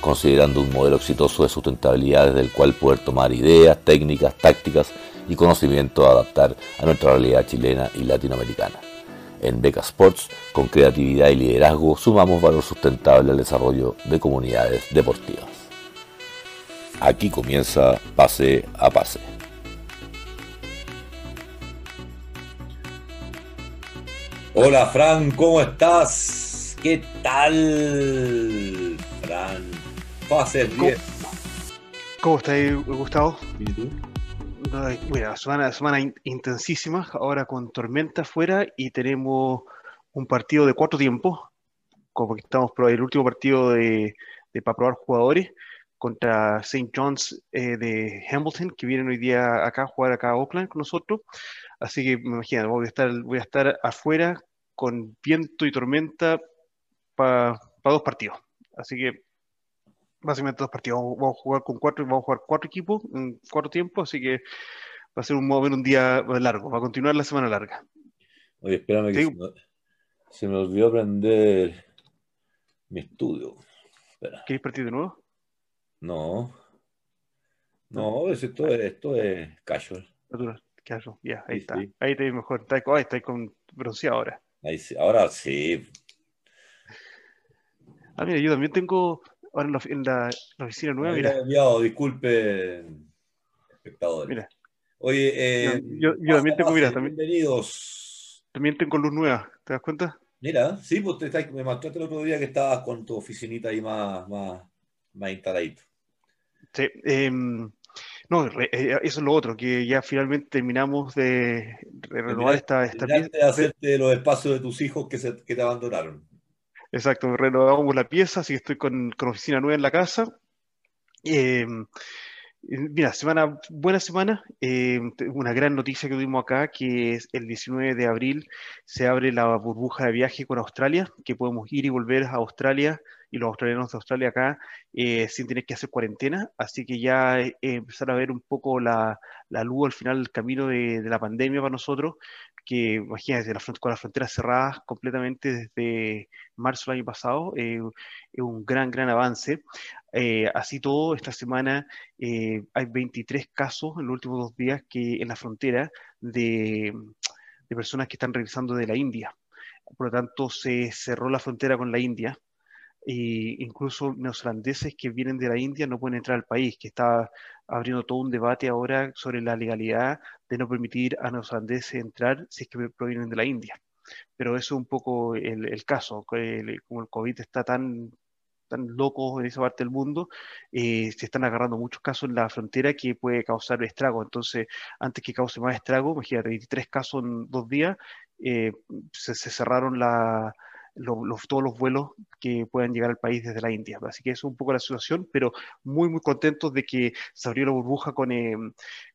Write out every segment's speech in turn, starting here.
considerando un modelo exitoso de sustentabilidad desde el cual poder tomar ideas, técnicas, tácticas y conocimiento a adaptar a nuestra realidad chilena y latinoamericana. En Beca Sports, con creatividad y liderazgo, sumamos valor sustentable al desarrollo de comunidades deportivas. Aquí comienza Pase a Pase. Hola Fran, ¿cómo estás? ¿Qué tal, Fran? Pase 10. ¿Cómo estáis, Gustavo? ¿Y tú? Bueno, semana, semana intensísima, ahora con tormenta afuera y tenemos un partido de cuatro tiempos, como que estamos el último partido de, para probar jugadores contra St. John's eh, de Hamilton, que vienen hoy día acá a jugar acá a Oakland con nosotros. Así que me imagino, voy a estar, voy a estar afuera con viento y tormenta para dos partidos. Así que básicamente dos partidos. Vamos a jugar con cuatro, vamos a jugar cuatro equipos en cuatro tiempos, así que va a ser un, un día largo, va a continuar la semana larga. Oye, espérame que se me, olvidó prender mi estudio. ¿Quieres partir de nuevo? No. No, esto, es, esto es casual. Casual, ya, ahí está. Ahí te ves mejor. Está, está con bronceado ahora. Ahí sí, ahora sí. Ah, mira, yo también tengo ahora en la, oficina nueva. mira. enviado, disculpe, espectadores. Mira. Oye, eh, yo, también tengo, mira, también. Bienvenidos. También tengo luz nueva, ¿te das cuenta? Mira, sí, pues te, me mostraste el otro día que estabas con tu oficinita ahí más, más, más instaladito. Sí, em, no, eh, eso es lo otro, que ya finalmente terminamos de, renovar esta, esta pieza. de hacerte los espacios de tus hijos que, se, que te abandonaron. Exacto, renovamos la pieza, así que estoy con, oficina nueva en la casa. Eh, mira, semana, buena semana. Eh, una gran noticia que tuvimos acá, que es el 19 de abril se abre la burbuja de viaje con Australia, que podemos ir y volver a Australia y los australianos de Australia acá eh, sin tener que hacer cuarentena. Así que ya empezar a ver un poco la, luz al final del camino de, de la pandemia para nosotros que imagínate, la, con las fronteras cerradas completamente desde marzo del año pasado, eh, es un gran, gran avance. Eh, así todo, esta semana eh, hay 23 casos en los últimos dos días que en la frontera de, de personas que están regresando de la India. Por lo tanto, se cerró la frontera con la India e incluso neozelandeses que vienen de la India no pueden entrar al país, que está abriendo todo un debate ahora sobre la legalidad de no permitir a neozelandeses entrar si es que provienen de la India. Pero eso es un poco el, caso, como el COVID está tan tan loco en esa parte del mundo, eh, se están agarrando muchos casos en la frontera que puede causar estrago. Entonces, antes que cause más estrago, imagínate, 23 casos en dos días, eh, se, cerraron la, todos los vuelos que puedan llegar al país desde la India. Así que es un poco la situación, pero muy, muy contentos de que se abrió la burbuja con, eh,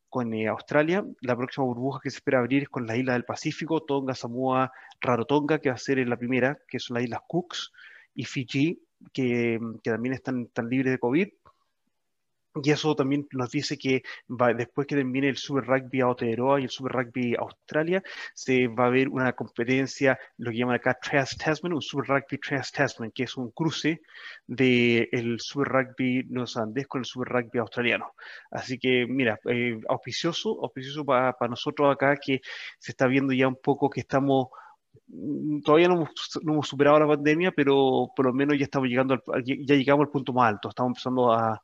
con eh, Australia. La próxima burbuja que se espera abrir es con las islas del Pacífico, Tonga, Samoa, Rarotonga, que va a ser en la primera, que son las islas Cooks, y Fiji, que, que también están, están libres de COVID. Y eso también nos dice que después que termine el Super Rugby Aotearoa y el Super Rugby Australia, se va a ver una competencia, lo que llaman acá Trans Tasman, un Super Rugby Trans Tasman, que es un cruce del el Super Rugby neozelandés con el Super Rugby australiano. Así que, mira, eh, auspicioso, auspicioso para nosotros acá, que se está viendo ya un poco que estamos mm, todavía no hemos, superado la pandemia, pero por lo menos ya estamos llegando ya llegamos al punto más alto, estamos empezando a,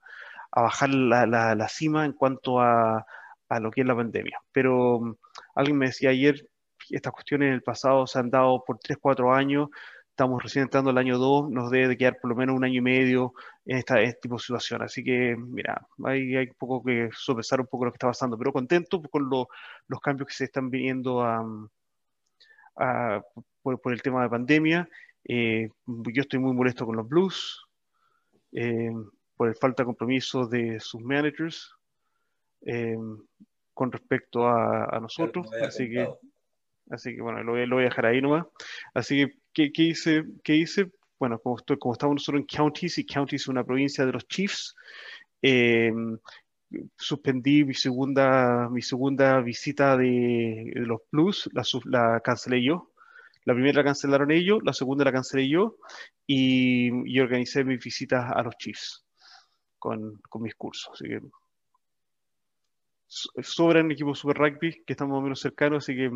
a bajar la, la, cima en cuanto a, a, lo que es la pandemia. Pero mm, alguien me decía ayer, estas cuestiones en el pasado se han dado por 3, 4 años, estamos recién entrando el año 2, nos debe de quedar por lo menos un año y medio en esta, este tipo de situación. Así que, mira, hay, un poco que sopesar un poco lo que está pasando, pero contento con los cambios que se están viniendo a, a por, por, el tema de pandemia. Eh, yo estoy muy molesto con los blues. Eh, por el falta de compromiso de sus managers con respecto a, nosotros. así que, así que bueno, lo voy, lo voy, a dejar ahí nomás. Así que, ¿qué, qué hice? ¿Qué hice? Bueno, como, estoy, como estamos nosotros en counties y counties es una provincia de los Chiefs, eh, suspendí mi segunda, mi segunda visita de, los Blues, la, la, cancelé yo. La primera la cancelaron ellos, la segunda la cancelé yo y, y organicé mis visitas a los Chiefs con, con mis cursos. Así que sobran equipos Super Rugby que estamos más o menos cercanos, así que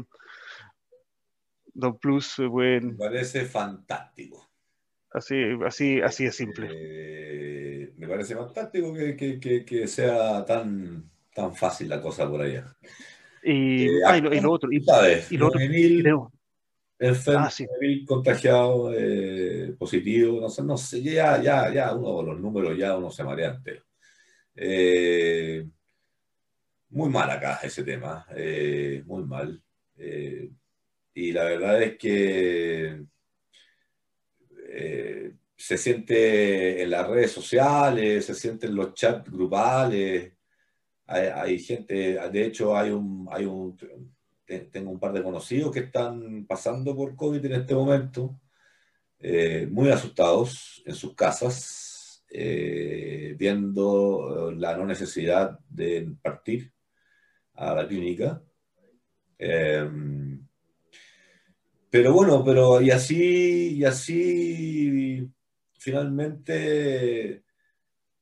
Blues pueden... Me parece fantástico. Así, así, así es simple. Eh, me parece fantástico que, que, que, sea tan, tan fácil la cosa por allá. Y, eh, ah, y, lo, otro. Y, lo otro. Creo. Enfermo, ah, sí. contagiado, eh, positivo, no sé, no sé, ya, ya, ya, uno los números ya uno se marea entero. Eh, muy mal acá ese tema, eh, muy mal. Y la verdad es que se siente en las redes sociales, se siente en los chats grupales. Hay, gente, de hecho, hay un, hay un, tengo un par de conocidos que están pasando por COVID en este momento, muy asustados en sus casas, viendo la no necesidad de partir a la clínica. Em, pero bueno, pero y así, y así finalmente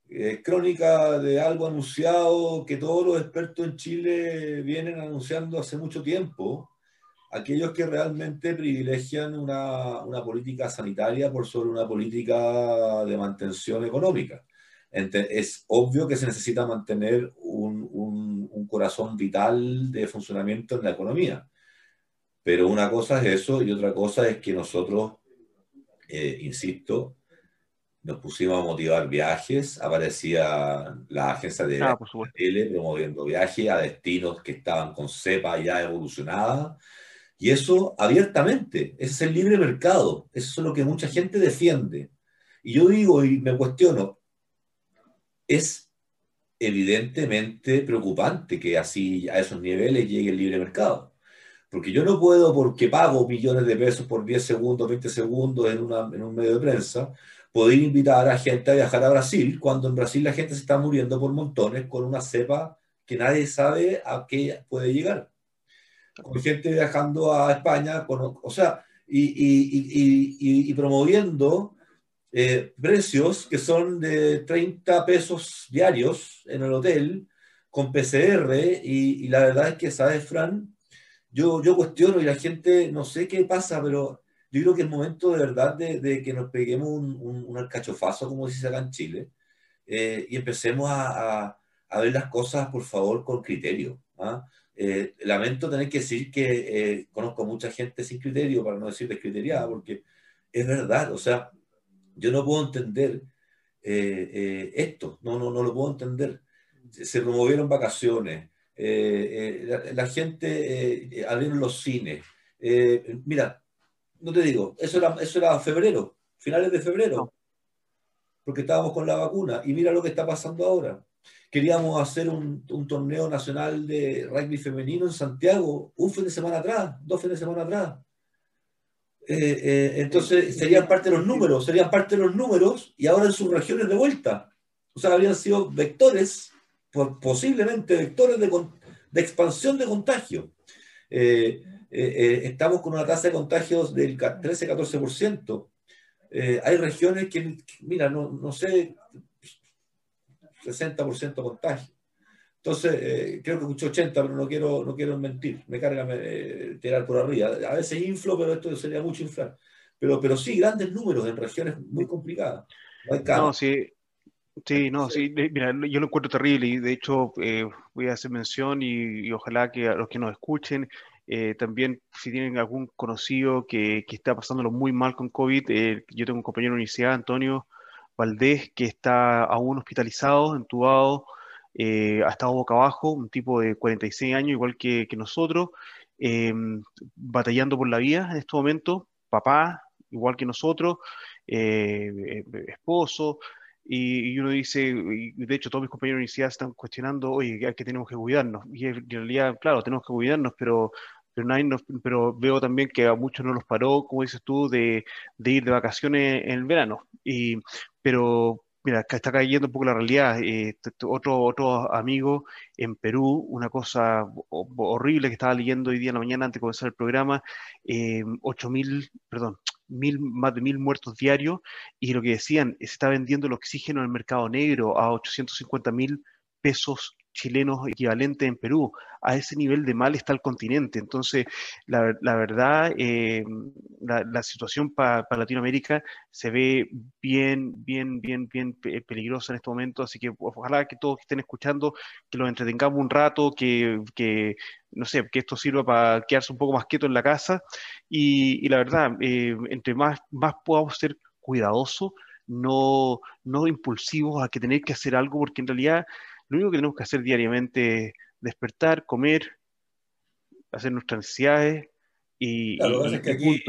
es crónica de algo anunciado que todos los expertos en Chile vienen anunciando hace mucho tiempo, aquellos que realmente privilegian una, una política sanitaria por sobre una política de mantención económica es obvio que se necesita mantener un, corazón vital de funcionamiento en la economía. Pero una cosa es eso y otra cosa es que nosotros, eh, insisto, nos pusimos a motivar viajes, aparecía la agencia de ah, tele promoviendo viajes a destinos que estaban con cepa ya evolucionada. Y eso abiertamente, ese es el libre mercado, eso es lo que mucha gente defiende. Y yo digo y me cuestiono, es evidentemente preocupante que así a esos niveles llegue el libre mercado. Porque yo no puedo, porque pago millones de pesos por 10 segundos, 20 segundos en, en un medio de prensa, poder invitar a gente a viajar a Brasil, cuando en Brasil la gente se está muriendo por montones con una cepa que nadie sabe a qué puede llegar. Con gente viajando a España, o sea, y, y, y, y promoviendo eh, precios que son de 30 pesos diarios en el hotel con PCR y, la verdad es que, ¿sabes, Fran? Yo, yo cuestiono y la gente, no sé qué pasa, pero yo creo que es momento de verdad de, que nos peguemos un, un, alcachofazo, como dice acá en Chile, eh, y empecemos a, a, ver las cosas, por favor, con criterio. ¿ah? Eh, lamento tener que decir que conozco mucha gente sin criterio, para no decir descriteriada, porque es verdad, o sea, yo no puedo entender eh, eh, esto, no, no, no lo puedo entender. Se promovieron vacaciones, eh, la, gente abrieron los cines. mira, no te digo, eso era, eso era febrero, finales de febrero, porque estábamos con la vacuna y mira lo que está pasando ahora. Queríamos hacer un, un torneo nacional de rugby femenino en Santiago un fin de semana atrás, dos fines de semana atrás eh, eh, entonces serían parte de los números, serían parte de los números y ahora en sus regiones de vuelta. O sea, habrían sido vectores, posiblemente vectores de, de expansión de contagio. Eh, estamos con una tasa de contagios del 13-14%. hay regiones que, mira, no, no sé, 60% contagio. Entonces, eh, creo que escuché 80, pero no quiero, no quiero mentir, me carga eh, tirar por arriba. A veces inflo, pero esto sería mucho inflar. Pero, pero sí, grandes números en regiones muy complicadas. No, sí, sí, no, sí, mira, yo lo encuentro terrible y de hecho eh, voy a hacer mención y, ojalá que a los que nos escuchen, también si tienen algún conocido que, que, está pasándolo muy mal con COVID, yo tengo un compañero de universidad, Antonio Valdés, que está aún hospitalizado, entubado eh, ha estado boca abajo, un tipo de 46 años, igual que, nosotros, eh, batallando por la vida en este momento, papá, igual que nosotros, eh, esposo, y, uno dice, de hecho todos mis compañeros de universidad están cuestionando, oye, que tenemos que cuidarnos. Y en realidad, claro, tenemos que cuidarnos, pero, pero, pero veo también que a muchos no los paró, como dices tú, de, de ir de vacaciones en el verano. Y, pero, Mira, está cayendo un poco la realidad. Eh, otro, otro amigo en Perú, una cosa horrible que estaba leyendo hoy día en la mañana antes de comenzar el programa, eh, mil, perdón, mil, más de mil muertos diarios, y lo que decían, se está vendiendo el oxígeno en el mercado negro a 850 mil pesos chilenos equivalentes en Perú. A ese nivel de mal está el continente. Entonces, la, verdad, eh, la, situación para Latinoamérica se ve bien, bien, bien, bien peligrosa en este momento. Así que ojalá que todos que estén escuchando, que los entretengamos un rato, que, no sé, que esto sirva para quedarse un poco más quieto en la casa. Y, la verdad, eh, entre más, más podamos ser cuidadosos, no, no impulsivos a que tener que hacer algo, porque en realidad lo único que tenemos que hacer diariamente es despertar, comer, hacer nuestras necesidades y, claro, es que aquí,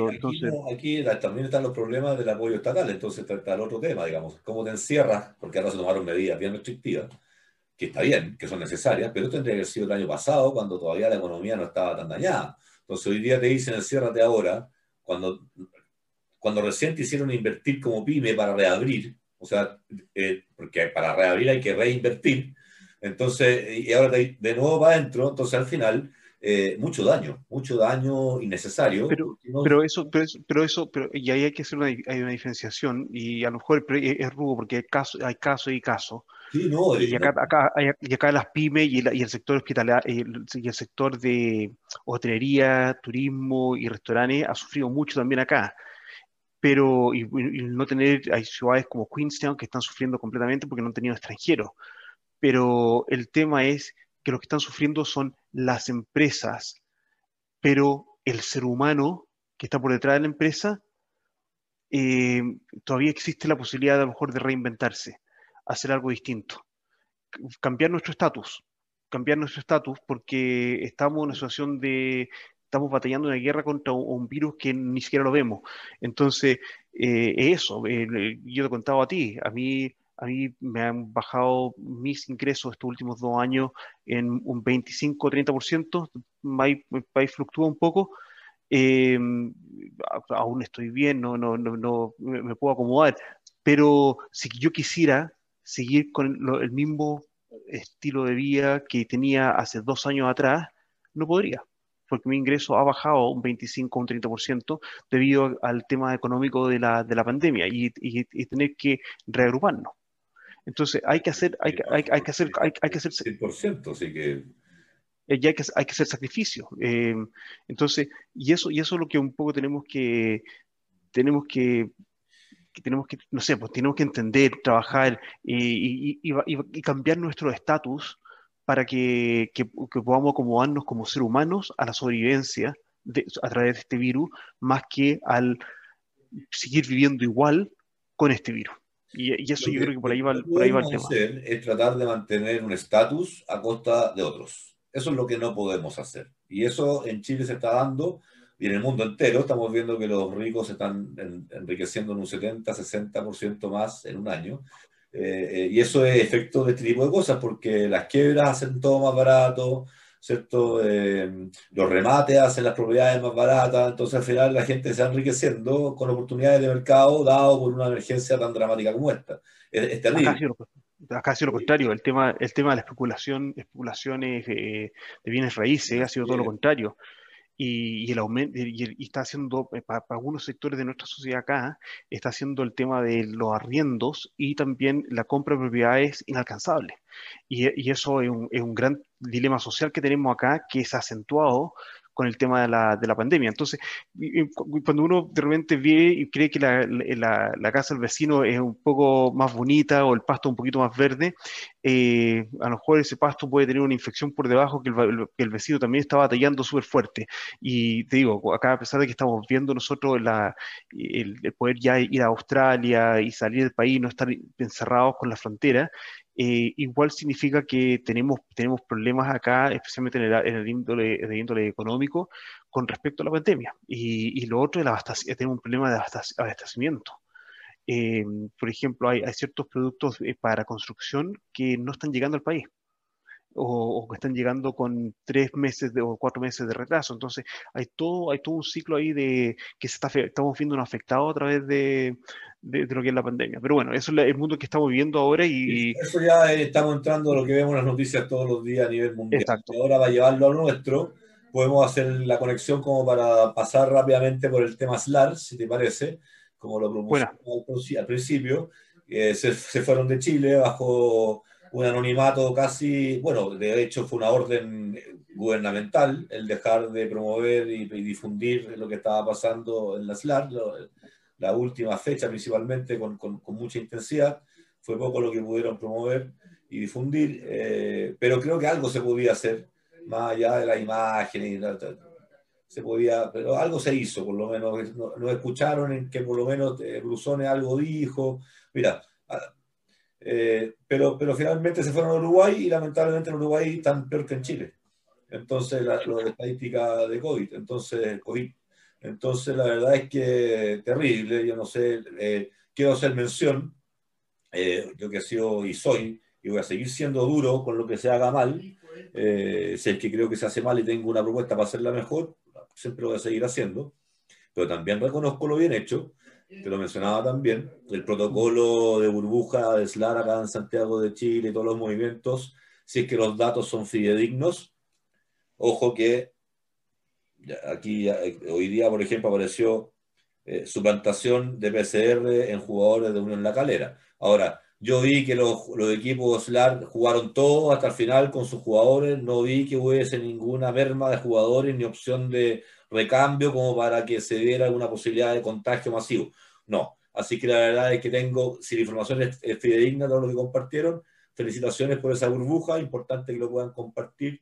aquí, también están los problemas del apoyo estatal, entonces está, el otro tema, digamos, cómo te encierras, porque ahora se tomaron medidas bien restrictivas, que está bien, que son necesarias, pero tendría que haber sido el año pasado, cuando todavía la economía no estaba tan dañada. Entonces hoy día te dicen enciérrate ahora, cuando, cuando recién te hicieron invertir como pyme para reabrir, o sea, eh, porque para reabrir hay que reinvertir, entonces, y ahora de, nuevo va adentro, entonces al final, eh, mucho daño, mucho daño innecesario. Pero, pero eso, pero, eso, pero, y ahí hay que hacer una, hay una diferenciación, y a lo mejor es rudo porque hay caso, hay caso y caso. Sí, no, y, acá, acá, y acá las pymes y, el, sector hospitalario y el sector de hotelería, turismo y restaurantes ha sufrido mucho también acá pero y, no tener, hay ciudades como Queenstown que están sufriendo completamente porque no han tenido extranjeros pero el tema es que lo que están sufriendo son las empresas, pero el ser humano que está por detrás de la empresa, eh, todavía existe la posibilidad de, a lo mejor de reinventarse, hacer algo distinto, cambiar nuestro estatus, cambiar nuestro estatus porque estamos en una situación de, estamos batallando una guerra contra un, virus que ni siquiera lo vemos. Entonces, eh, eso, eh, yo te contaba a ti, a mí a mí me han bajado mis ingresos estos últimos dos años en un 25-30%, ahí, ahí fluctúa un poco. Em, aún estoy bien, no, no, no, no, me puedo acomodar, pero si yo quisiera seguir con el mismo estilo de vida que tenía hace dos años atrás, no podría, porque mi ingreso ha bajado un 25 o un 30% debido al tema económico de la, de la pandemia y tener que reagruparnos. Entonces hay que hacer, hay que, hay, hay que hacer, hay, hay que hacer... 100%, así que... Eh, ya hay que, hay que hacer sacrificio. Eh, entonces, y eso, y eso es lo que un poco tenemos que, tenemos que, tenemos que, no sé, pues tenemos que entender, trabajar y, y, y cambiar nuestro estatus para que, que, que, podamos acomodarnos como seres humanos a la sobrevivencia de, a través de este virus, más que al seguir viviendo igual con este virus. Y, eso yo creo que por ahí va, por ahí va el tema. Hacer es tratar de mantener un estatus a costa de otros. Eso es lo que no podemos hacer. Y eso en Chile se está dando y en el mundo entero estamos viendo que los ricos se están enriqueciendo en un 70, 60% más en un año. Eh, eh, y eso es efecto de este tipo de cosas, porque las quiebras hacen todo más barato, ¿cierto? Eh, los remates hacen las propiedades más baratas, entonces al final la gente se va enriqueciendo con oportunidades de mercado dado por una emergencia tan dramática como esta. Es, terrible. Acá ha, sido lo, contrario, el tema, el tema de la especulación, especulaciones de bienes raíces ha sido todo lo contrario y, el aumento, y, está haciendo, eh, para, algunos sectores de nuestra sociedad acá, está haciendo el tema de los arriendos y también la compra de propiedades inalcanzables. Y, y eso es un, es un, gran dilema social que tenemos acá que ha acentuado con el tema de la, de la pandemia. Entonces, cuando uno de repente ve y cree que la, la, casa del vecino es un poco más bonita o el pasto un poquito más verde, eh, a lo mejor ese pasto puede tener una infección por debajo que el, que el vecino también está batallando súper fuerte. Y te digo, acá a pesar de que estamos viendo nosotros la, el, el, poder ya ir a Australia y salir del país, no estar encerrados con la frontera, eh, igual significa que tenemos, tenemos problemas acá, especialmente en el, en el índole, índole económico, con respecto a la pandemia. Y, y lo otro, el tenemos un problema de abastecimiento. por ejemplo, hay, hay ciertos productos para construcción que no están llegando al país o, que están llegando con tres meses de, o cuatro meses de retraso. Entonces, hay todo, hay todo un ciclo ahí de que se está, estamos viendo un afectado a través de, de, lo que es la pandemia. Pero bueno, eso es el mundo que estamos viviendo ahora y... Eso ya estamos entrando a lo que vemos en las noticias todos los días a nivel mundial. Exacto. Ahora va a llevarlo a nuestro. Podemos hacer la conexión como para pasar rápidamente por el tema SLAR, si te parece, como lo propusimos al, principio. Eh, se, se fueron de Chile bajo un anonimato casi, bueno, de hecho fue una orden gubernamental el dejar de promover y, difundir lo que estaba pasando en la SLAR, la última fecha principalmente con, con, mucha intensidad, fue poco lo que pudieron promover y difundir, eh, pero creo que algo se podía hacer, más allá de la imagen y se podía, pero algo se hizo, por lo menos, nos escucharon en que por lo menos eh, algo dijo, mira, eh, pero, pero finalmente se fueron a Uruguay y lamentablemente en Uruguay están peor que en Chile. Entonces, la, de estadística de COVID. Entonces, COVID. Entonces, la verdad es que terrible. Yo no sé, eh, quiero hacer mención. Eh, yo que he sido y soy, y voy a seguir siendo duro con lo que se haga mal. Eh, si es que creo que se hace mal y tengo una propuesta para hacerla mejor, siempre lo voy a seguir haciendo. Pero también reconozco lo bien hecho te lo mencionaba también, el protocolo de burbuja de SLAR acá en Santiago de Chile todos los movimientos, si es que los datos son fidedignos. Ojo que aquí hoy día, por ejemplo, apareció eh, suplantación de PCR en jugadores de Unión La Calera. Ahora, yo vi que los, los equipos SLAR jugaron todos hasta el final con sus jugadores, no vi que hubiese ninguna merma de jugadores ni opción de recambio como para que se diera alguna posibilidad de contagio masivo. No. Así que la verdad es que tengo, si la información es, fidedigna, todo lo que compartieron, felicitaciones por esa burbuja, importante que lo puedan compartir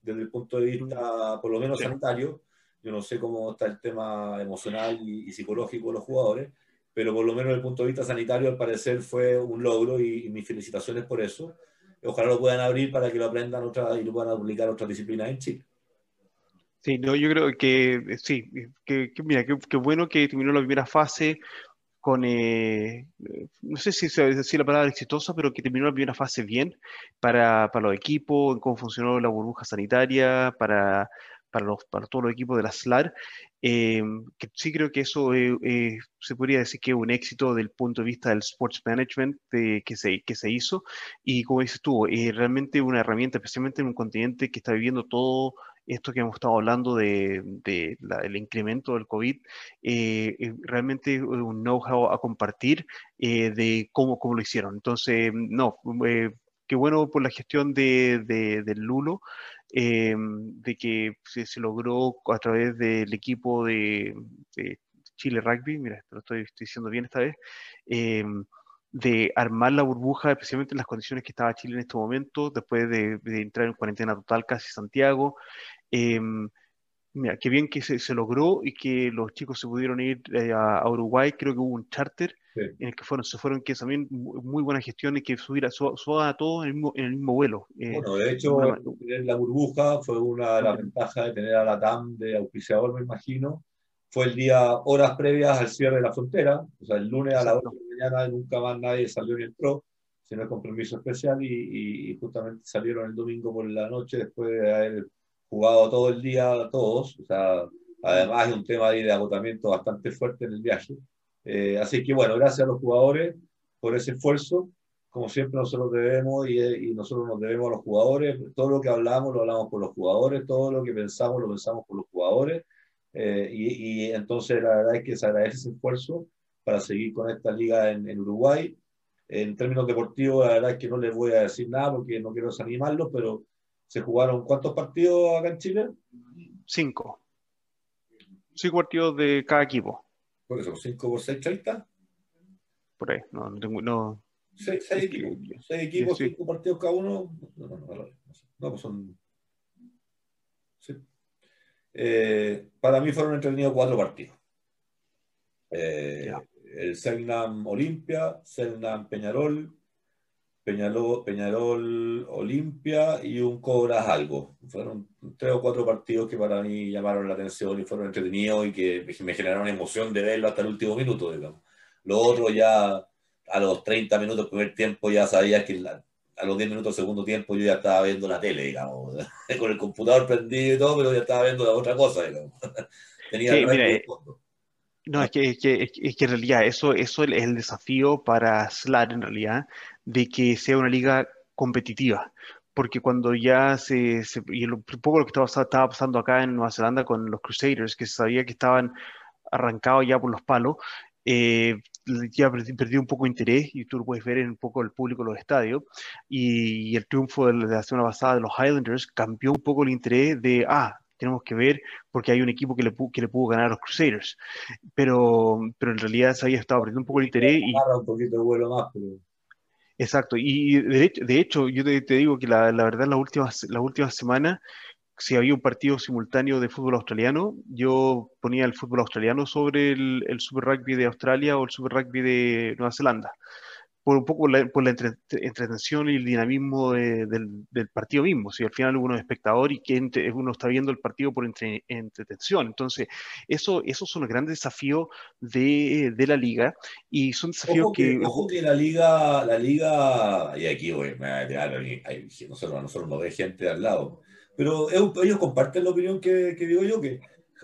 desde el punto de vista, por lo menos sanitario. Yo no sé cómo está el tema emocional y, psicológico de los jugadores, pero por lo menos desde el punto de vista sanitario, al parecer fue un logro y, mis felicitaciones por eso. Ojalá lo puedan abrir para que lo aprendan otra, y lo puedan aplicar a otras disciplinas en Chile. Sí, no, yo creo que eh, sí, que, mira, qué bueno que terminó la primera fase con, eh, no sé si se decir la palabra exitosa, pero que terminó la primera fase bien para, para los equipos, cómo funcionó la burbuja sanitaria, para, para, los, para todos los equipos de la SLAR, eh, que sí creo que eso se podría decir que es un éxito del punto de vista del sports management que, se, que se hizo, y como dices tú, realmente una herramienta, especialmente en un continente que está viviendo todo esto que hemos estado hablando de, el incremento del COVID, eh, eh, realmente un know-how a compartir eh, de cómo, cómo lo hicieron. Entonces, no, qué bueno por la gestión de, del Lulo, de que se, logró a través del equipo de, Chile Rugby, mira, lo estoy, diciendo bien esta vez, de armar la burbuja, especialmente en las condiciones que estaba Chile en este momento, después de, de entrar en cuarentena total casi Santiago, Em, mira, qué bien que se, logró y que los chicos se pudieron ir eh, a, Uruguay. Creo que hubo un charter en el que fueron, se fueron, que también muy buena gestión y que subiera a todos en el mismo, vuelo. Eh, bueno, de hecho, la burbuja fue una de las ventajas de tener a la TAM de auspiciador, me imagino. Fue el día, horas previas al cierre de la frontera, o sea, el lunes a las 8 de la mañana nunca más nadie salió ni entró, sino el compromiso especial y, y justamente salieron el domingo por la noche después de haber jugado todo el día todos, o sea, además de un tema de agotamiento bastante fuerte en el viaje. Eh, así que bueno, gracias a los jugadores por ese esfuerzo. Como siempre nosotros debemos y, y, nosotros nos debemos a los jugadores. Todo lo que hablamos lo hablamos por los jugadores, todo lo que pensamos lo pensamos por los jugadores. Eh, y, y, entonces la verdad es que se agradece ese esfuerzo para seguir con esta liga en, en, Uruguay. En términos deportivos, la verdad es que no les voy a decir nada porque no quiero desanimarlos, pero ¿Se jugaron cuántos partidos acá en Chile? Cinco. Cinco partidos de cada equipo. ¿Por eso? ¿Cinco por seis, treinta? Por ahí, no, no tengo. No. Seis, seis equipos, seis equipos, cinco partidos cada uno. No, no, no, no pues son. Sí. Eh, para mí fueron entretenidos cuatro partidos. Eh, el Selnam Olimpia, Selnam Peñarol, Peñarol, Peñarol Olimpia y un Cobras algo. Fueron tres o cuatro partidos que para mí llamaron la atención y fueron entretenidos y que me generaron emoción de verlo hasta el último minuto, digamos. Lo otro ya a los 30 minutos del primer tiempo ya sabías que a los 10 minutos del segundo tiempo yo ya estaba viendo la tele, digamos, con el computador prendido y todo, pero ya estaba viendo otra cosa, digamos. Tenía sí, mira, no, es que, es que, es que en realidad eso, eso es el desafío para SLAR, en realidad, de que sea una liga competitiva. Porque cuando ya se, y un poco lo que estaba, estaba pasando acá en Nueva Zelanda con los Crusaders, que se sabía que estaban arrancados ya por los palos, eh, ya perdió un poco de interés y tú lo puedes ver en un poco el público de los estadios y, el triunfo de la semana pasada de los Highlanders cambió un poco el interés de, ah, tenemos que ver porque hay un equipo que le, que le pudo ganar a los Crusaders. Pero, pero en realidad se había estado perdiendo un poco el interés. Y, un poquito de vuelo más, Exacto, y de, de hecho yo te, digo que la, la, verdad las últimas, las últimas semanas, si había un partido simultáneo de fútbol australiano, yo ponía el fútbol australiano sobre el, el Super Rugby de Australia o el Super Rugby de Nueva Zelanda por un poco la, por la entretención y el dinamismo del, partido mismo. Si al final uno es espectador y que uno está viendo el partido por entretención. Entonces, eso, esos son los grandes desafíos de, la liga y son desafíos que, Ojo que la liga, la liga, y aquí voy, nosotros, nosotros nos ve gente al lado, pero ellos comparten la opinión que, digo yo, que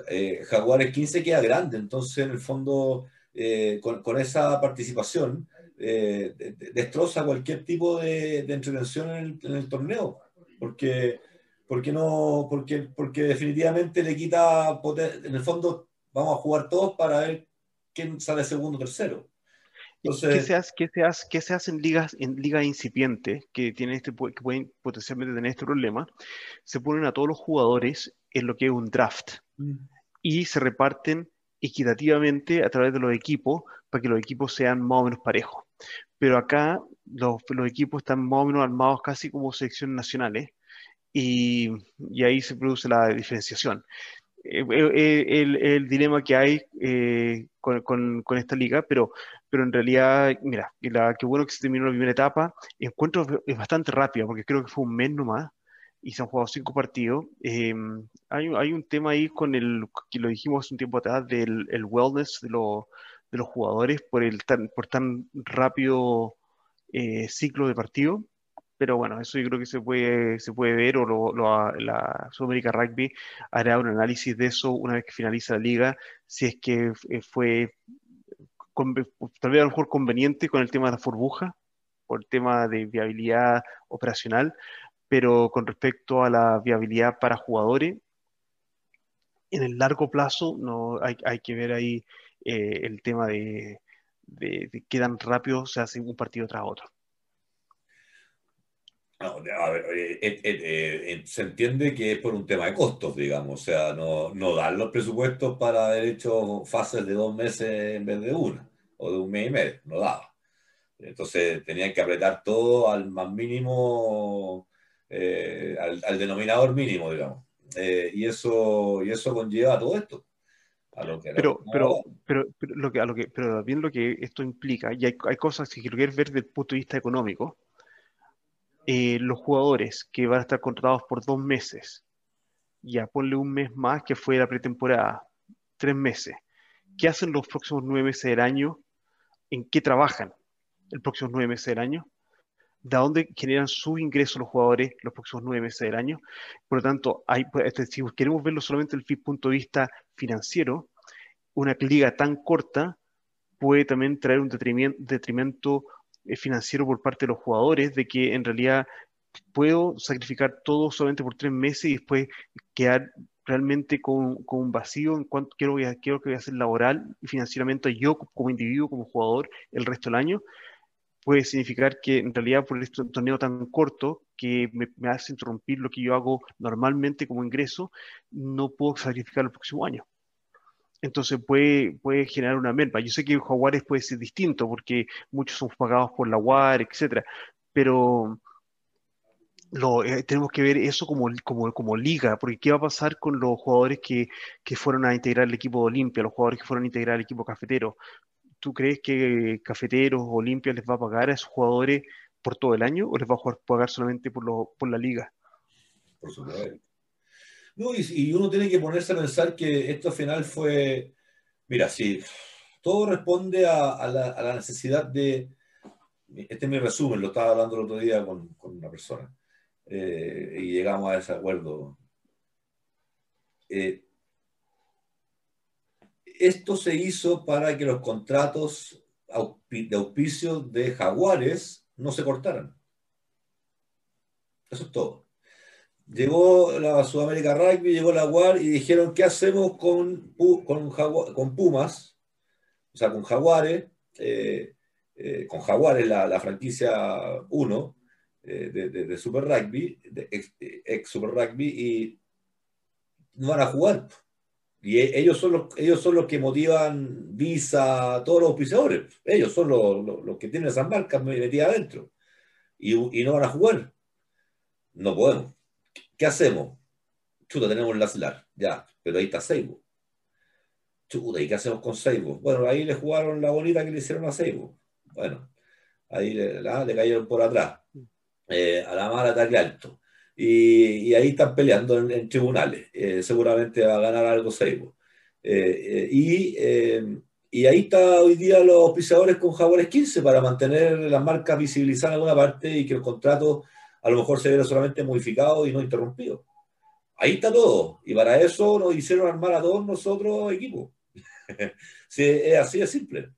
eh, Jaguares 15 queda grande, entonces en el fondo, eh, con, con esa participación, eh, destroza cualquier tipo de, de entretención en el, torneo, porque, porque, no, porque, porque definitivamente le quita, en el fondo vamos a jugar todos para ver quién sale segundo o tercero. Entonces, ¿Qué, se hace, qué, se hace, ¿Qué se hace en ligas en liga incipientes que, tienen este, que pueden potencialmente tener este problema? Se ponen a todos los jugadores en lo que es un draft mm. y se reparten equitativamente a través de los equipos para que los equipos sean más o menos parejos. Pero acá los, los equipos están más o menos armados casi como selecciones nacionales y, y ahí se produce la diferenciación. Eh, eh, eh, el, el, dilema que hay con, con, con, esta liga, pero, pero en realidad, mira, la, qué bueno que se terminó la primera etapa. Encuentro es bastante rápida, porque creo que fue un mes nomás y se han jugado cinco partidos. Em, hay, hay, un tema ahí con el, que lo dijimos un tiempo atrás, del el wellness de los de los jugadores por el tan, por tan rápido eh, ciclo de partido. Pero bueno, eso yo creo que se puede, se puede ver o lo, la Sudamérica Rugby hará un análisis de eso una vez que finaliza la liga, si es que eh, fue tal vez a lo mejor conveniente con el tema de la burbuja, por el tema de viabilidad operacional, pero con respecto a la viabilidad para jugadores, en el largo plazo no hay, hay que ver ahí eh, el tema de, de, qué tan rápido se hace un partido tras otro. Eh, eh, se entiende que es por un tema de costos, digamos, o sea, no, no dan los presupuestos para haber hecho fases de dos meses en vez de una, o de un mes y medio, no daba. Entonces tenían que apretar todo al más mínimo, al, denominador mínimo, digamos. y, eso, y eso conlleva todo esto pero, pero, pero, lo que, a lo que, pero bien lo que esto implica, y hay, hay cosas que quiero ver desde el punto de vista económico, eh, los jugadores que van a estar contratados por dos meses, ya ponle un mes más que fue la pretemporada, tres meses, ¿qué hacen los próximos nueve meses del año? ¿En qué trabajan el próximos nueve meses del año? De dónde generan su ingreso los jugadores los próximos nueve meses del año. Por lo tanto, hay, pues, este, si queremos verlo solamente desde el punto de vista financiero, una liga tan corta puede también traer un detrimento, eh, financiero por parte de los jugadores, de que en realidad puedo sacrificar todo solamente por tres meses y después quedar realmente con, un vacío en cuanto quiero, quiero que voy a hacer laboral y financieramente yo como individuo, como jugador, el resto del año puede significar que en realidad por este torneo tan corto que me, hace interrumpir lo que yo hago normalmente como ingreso, no puedo sacrificar el próximo año. Entonces puede, puede generar una merma. Yo sé que en Jaguares puede ser distinto porque muchos son pagados por la UAR, etcétera, pero eh, tenemos que ver eso como, como, como, liga, porque ¿qué va a pasar con los jugadores que, que fueron a integrar el equipo de Olimpia, los jugadores que fueron a integrar el equipo cafetero? ¿Tú crees que Cafeteros o Olimpia les va a pagar a esos jugadores por todo el año o les va a pagar solamente por, la liga? Por supuesto. No, y, uno tiene que ponerse a pensar que esto al final fue, mira, si todo responde a, la, necesidad de, este es mi resumen, lo estaba hablando el otro día con, una persona, eh, y llegamos a ese acuerdo. Eh, esto se hizo para que los contratos de auspicio de jaguares no se cortaran. Eso es todo. Llegó la Sudamérica Rugby, llegó la UAR y dijeron, ¿qué hacemos con, con, con Pumas? O sea, con Jaguares, eh, eh, con Jaguares, la, franquicia 1 eh, de, Super Rugby, de ex, Super Rugby, y no van a jugar. Y e, ellos son los, ellos son los que motivan Visa, todos los auspiciadores. Ellos son los, que tienen esas marcas metidas adentro. Y, y no van a jugar. No podemos. ¿Qué hacemos? Chuta, tenemos la SLAR, ya, pero ahí está Seibo. Chuta, ¿y qué hacemos con Seibo? Bueno, ahí le jugaron la bonita que le hicieron a Seibo. Bueno, ahí le, cayeron por atrás, eh, a la mala ataque alto. Y, ahí están peleando en, tribunales. Eh, seguramente va a ganar algo Seibo. Eh, y, y, ahí está hoy día los pisadores con Jaguares 15 para mantener las marcas visibilizadas en alguna parte y que el contrato a lo mejor se viera solamente modificado y no interrumpido. Ahí está todo. Y para eso nos hicieron armar a todos nosotros equipos. sí, es así de simple.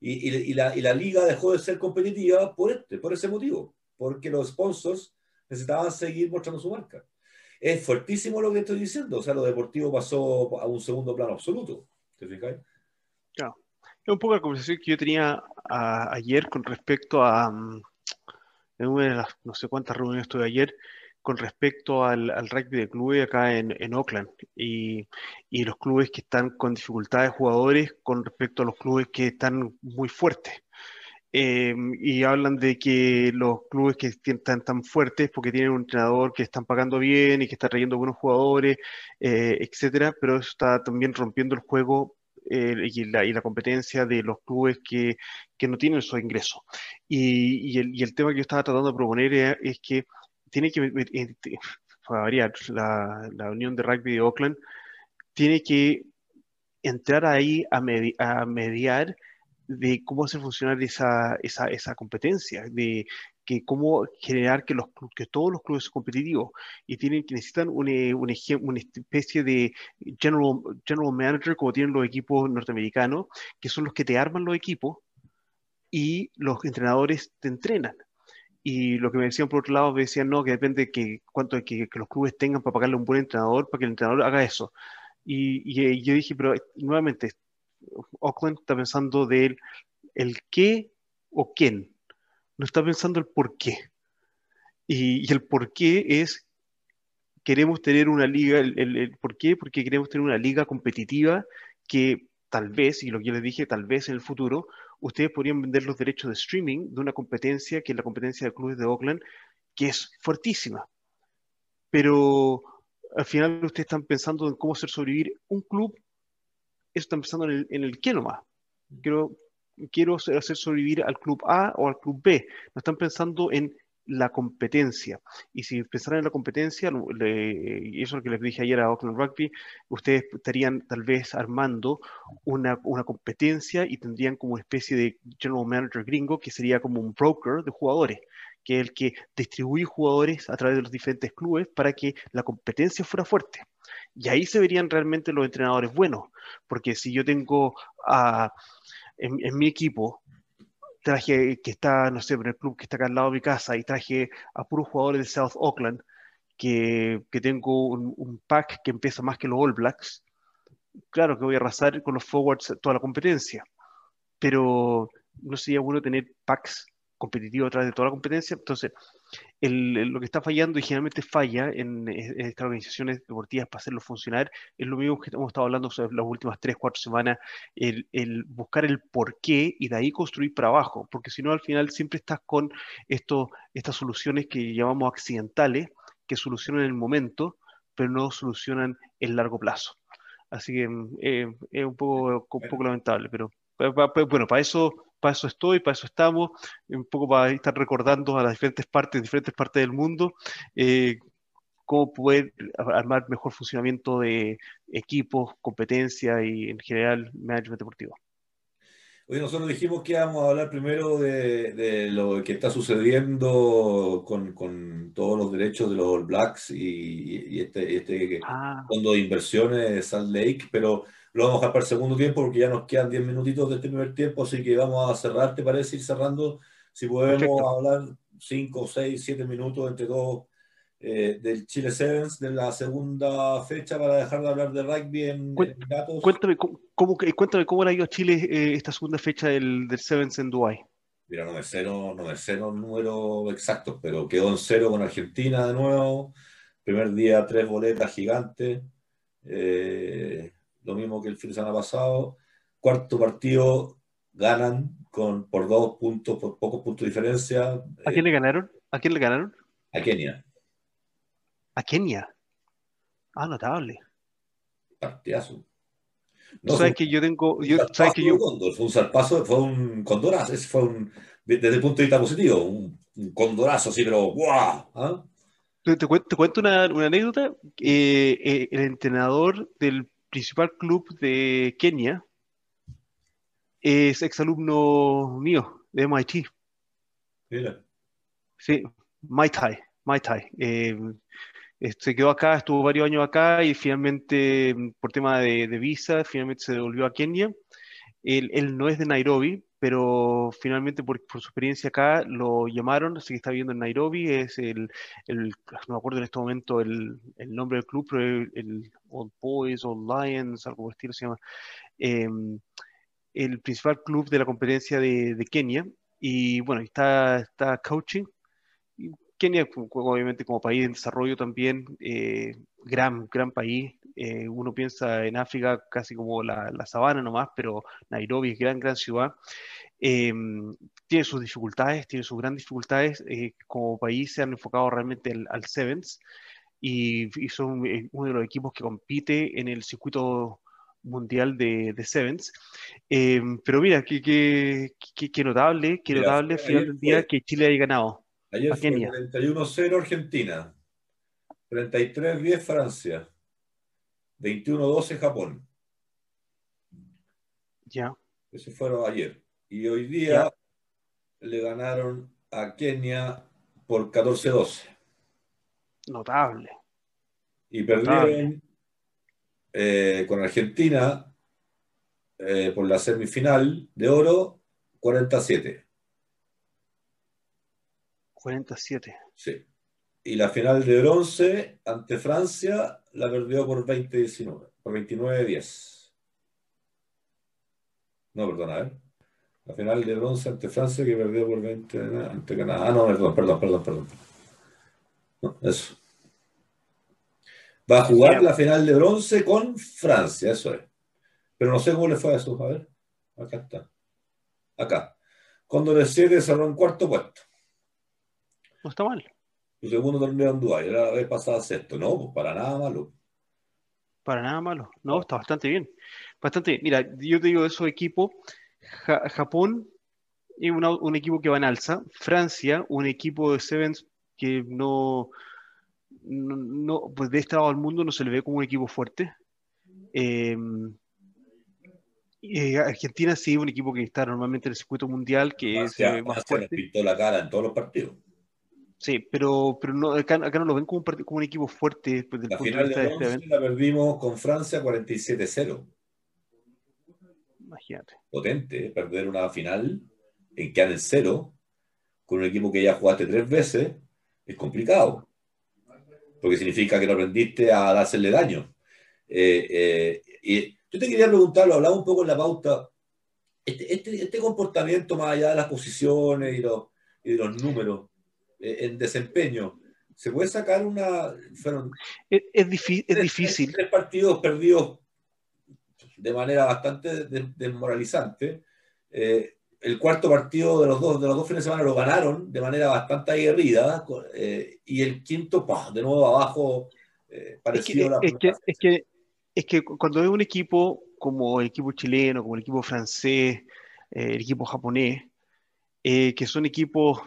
Y, y, la, y, la, liga dejó de ser competitiva por, este, por ese motivo, porque los sponsors necesitaban seguir mostrando su marca. Es fuertísimo lo que estoy diciendo, o sea, lo deportivo pasó a un segundo plano absoluto. ¿Te? Claro. Es un poco la conversación que yo tenía ayer con respecto a, mm, en una de las no sé cuántas reuniones estuve ayer con respecto al, rugby de clubes acá en, en Oakland y, y, los clubes que están con dificultades jugadores con respecto a los clubes que están muy fuertes. Em, y hablan de que los clubes que están tan fuertes porque tienen un entrenador que están pagando bien y que está trayendo buenos jugadores, eh, etcétera, pero eso está también rompiendo el juego eh, y, la, competencia de los clubes que, no tienen esos ingresos. Y, el, tema que yo estaba tratando de proponer es, que tiene que, eh, variar, la, Unión de Rugby de Oakland tiene que entrar ahí a mediar de cómo hacer funcionar esa, esa, esa competencia, de que cómo generar que, los, que todos los clubes competitivos y tienen que necesitan un, eh, un, una especie de general, general manager como tienen los equipos norteamericanos, que son los que te arman los equipos y los entrenadores te entrenan. Y lo que me decían por otro lado, me decían, no, que depende de que, cuánto que, que los clubes tengan para pagarle un buen entrenador, para que el entrenador haga eso. Y, y, yo dije, pero nuevamente, Oakland está pensando del el qué o quién no está pensando el por qué. Y, el por qué es, queremos tener una liga, el, por qué, porque queremos tener una liga competitiva que tal vez, y lo que yo les dije, tal vez en el futuro, ustedes podrían vender los derechos de streaming de una competencia que es la competencia de clubes de Oakland, que es fuertísima. Pero al final ustedes están pensando en cómo hacer sobrevivir un club, eso están pensando en el, en el qué nomás. Quiero, quiero hacer sobrevivir al club A o al club B. No están pensando en la competencia. Y si pensaran en la competencia, y eso es lo que les dije ayer a Oakland Rugby, ustedes estarían tal vez armando una, una, competencia y tendrían como una especie de general manager gringo que sería como un broker de jugadores, que es el que distribuye jugadores a través de los diferentes clubes para que la competencia fuera fuerte. Y ahí se verían realmente los entrenadores buenos, porque si yo tengo en, mi equipo, traje que está, no sé, en el club que está acá al lado de mi casa y traje a puros jugadores de South Auckland, que, que tengo un, un, pack que empieza más que los All Blacks, claro que voy a arrasar con los forwards toda la competencia, pero no sería bueno tener packs competitivo a través de toda la competencia. Entonces, lo que está fallando y generalmente falla en, estas organizaciones deportivas para hacerlo funcionar es lo mismo que hemos estado hablando sobre las últimas tres, cuatro semanas, el, buscar el por qué y de ahí construir para abajo, porque si no, al final siempre estás con esto, estas soluciones que llamamos accidentales, que solucionan el momento, pero no solucionan en largo plazo. Así que eh, es un poco, un poco lamentable, pero bueno, para eso para eso estoy, para eso estamos, un poco para estar recordando a las diferentes partes, diferentes partes del mundo, eh, cómo poder armar mejor funcionamiento de equipos, competencia y en general management deportivo. Hoy nosotros dijimos que íbamos a hablar primero de, lo que está sucediendo con, todos los derechos de los All Blacks y, este, este ah. fondo de inversiones de Salt Lake, pero lo vamos a dejar para el segundo tiempo porque ya nos quedan 10 minutitos de este primer tiempo, así que vamos a cerrar, ¿te parece? Ir cerrando. Si podemos hablar 5, 6, 7 minutos entre todos eh, del Chile Sevens de la segunda fecha para dejar de hablar de rugby en, datos. Cuéntame cómo, cuéntame cómo le ha ido a Chile eh, esta segunda fecha del, del Sevens en Dubái. Mira, no me sé, no, los números exactos, pero quedó en cero con Argentina de nuevo. Primer día, tres boletas gigantes. Eh, lo mismo que el fin de semana pasado. Cuarto partido, ganan con, por dos puntos, por pocos puntos de diferencia. ¿A quién le ganaron? ¿A quién le ganaron? A Kenia. A Kenia. Ah, notable. Partidazo. No, sabes que yo tengo. Yo, sabes que yo... fue un salpazo, fue un condorazo, fue un, desde el punto de vista positivo, un, condorazo, sí, pero ¡guau! ¿ah? Te, cuento, una, anécdota. Eh, eh, el entrenador del principal club de Kenia es exalumno mío de MIT. Mira. Sí, Mai Tai. Mai Tai. Eh, se quedó acá, estuvo varios años acá y finalmente, por tema de, visa, finalmente se devolvió a Kenia. Él, no es de Nairobi, pero finalmente por, su experiencia acá lo llamaron, así que está viviendo en Nairobi, es el, no me acuerdo en este momento el, nombre del club, pero el, Old Boys, Old Lions, algo se llama, em, el principal club de la competencia de, de Kenia. Y bueno, está, está coaching Kenia, obviamente como país en desarrollo también, eh, gran, gran país. Eh, uno piensa en África casi como la, la, sabana nomás, pero Nairobi es gran, gran ciudad. Em, tiene sus dificultades, tiene sus grandes dificultades. Eh, como país se han enfocado realmente al, Sevens y, son uno de los equipos que compite en el circuito mundial de, de Sevens. Pero mira, qué, qué, notable, qué notable final del día que Chile haya ganado. Ayer fue 31-0 Argentina, 33-10 Francia, 21-12 Japón. Ya. Eso fueron ayer. Y hoy día le ganaron a Kenia por 14-12. Notable. Y perdieron eh, con Argentina eh, por la semifinal de oro 47. 47. Sí. Y la final de bronce ante Francia la perdió por 20-19, por 29-10. No, perdona, ¿eh? La final de bronce ante Francia que perdió por 20 ante Canadá. Ah, no, perdón, perdón, perdón, perdón. eso. Va a jugar la final de bronce con Francia, eso es. Pero no sé cómo le fue a eso. A ver, acá está. Acá. Cuando le 7 cerró en cuarto puesto. No está mal. Su segundo torneo en Dubái, era la vez pasada sexto. No, pues para nada malo. Para nada malo. No, está bastante bien. Bastante bien. Mira, yo te digo de esos equipos, Japón es un equipo que va en alza. Francia, un equipo de Sevens que no, no, pues de este lado del mundo no se le ve como un equipo fuerte. Em, eh, Argentina sí, un equipo que está normalmente en el circuito mundial, que es eh, más fuerte. pintó la cara en todos los partidos. Sí, pero, pero no, acá, no lo ven como un, como un equipo fuerte. La final de, este la perdimos con Francia 47-0. Imagínate. Potente, ¿eh? perder una final en que en cero con un equipo que ya jugaste tres veces es complicado. Porque significa que no aprendiste a dársele daño. Eh, eh, y yo te quería preguntar, lo hablaba un poco en la pauta, este, este, este comportamiento más allá de las posiciones y los, y de los números, en desempeño. ¿Se puede sacar una... Fueron es, es, difícil. Tres, partidos perdidos de manera bastante desmoralizante. Eh, el cuarto partido de los dos de los dos fines de semana lo ganaron de manera bastante aguerrida eh, y el quinto, de nuevo abajo, parecido es que, es, que, es, que, cuando es un equipo como el equipo chileno, como el equipo francés, el equipo japonés, que son equipos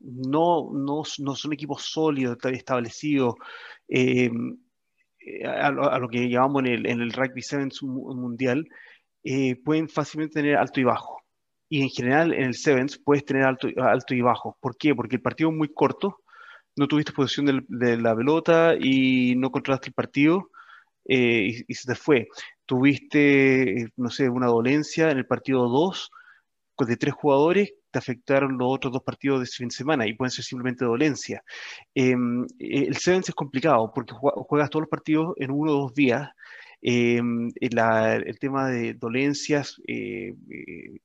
no, no, no son equipos sólidos, establecidos, eh, a, lo, que llamamos en el, en el Rugby Sevens mundial, pueden fácilmente tener alto y bajo. Y en general en el Sevens puedes tener alto, alto y bajo. ¿Por qué? Porque el partido es muy corto, no tuviste posesión de, la pelota y no controlaste el partido y, y, se te fue. Tuviste, no sé, una dolencia en el partido 2 de tres jugadores te afectaron los otros dos partidos de ese fin de semana y pueden ser simplemente dolencia. Em, eh, el Sevens es complicado porque juegas todos los partidos en uno o dos días. Em, el tema de dolencias, eh,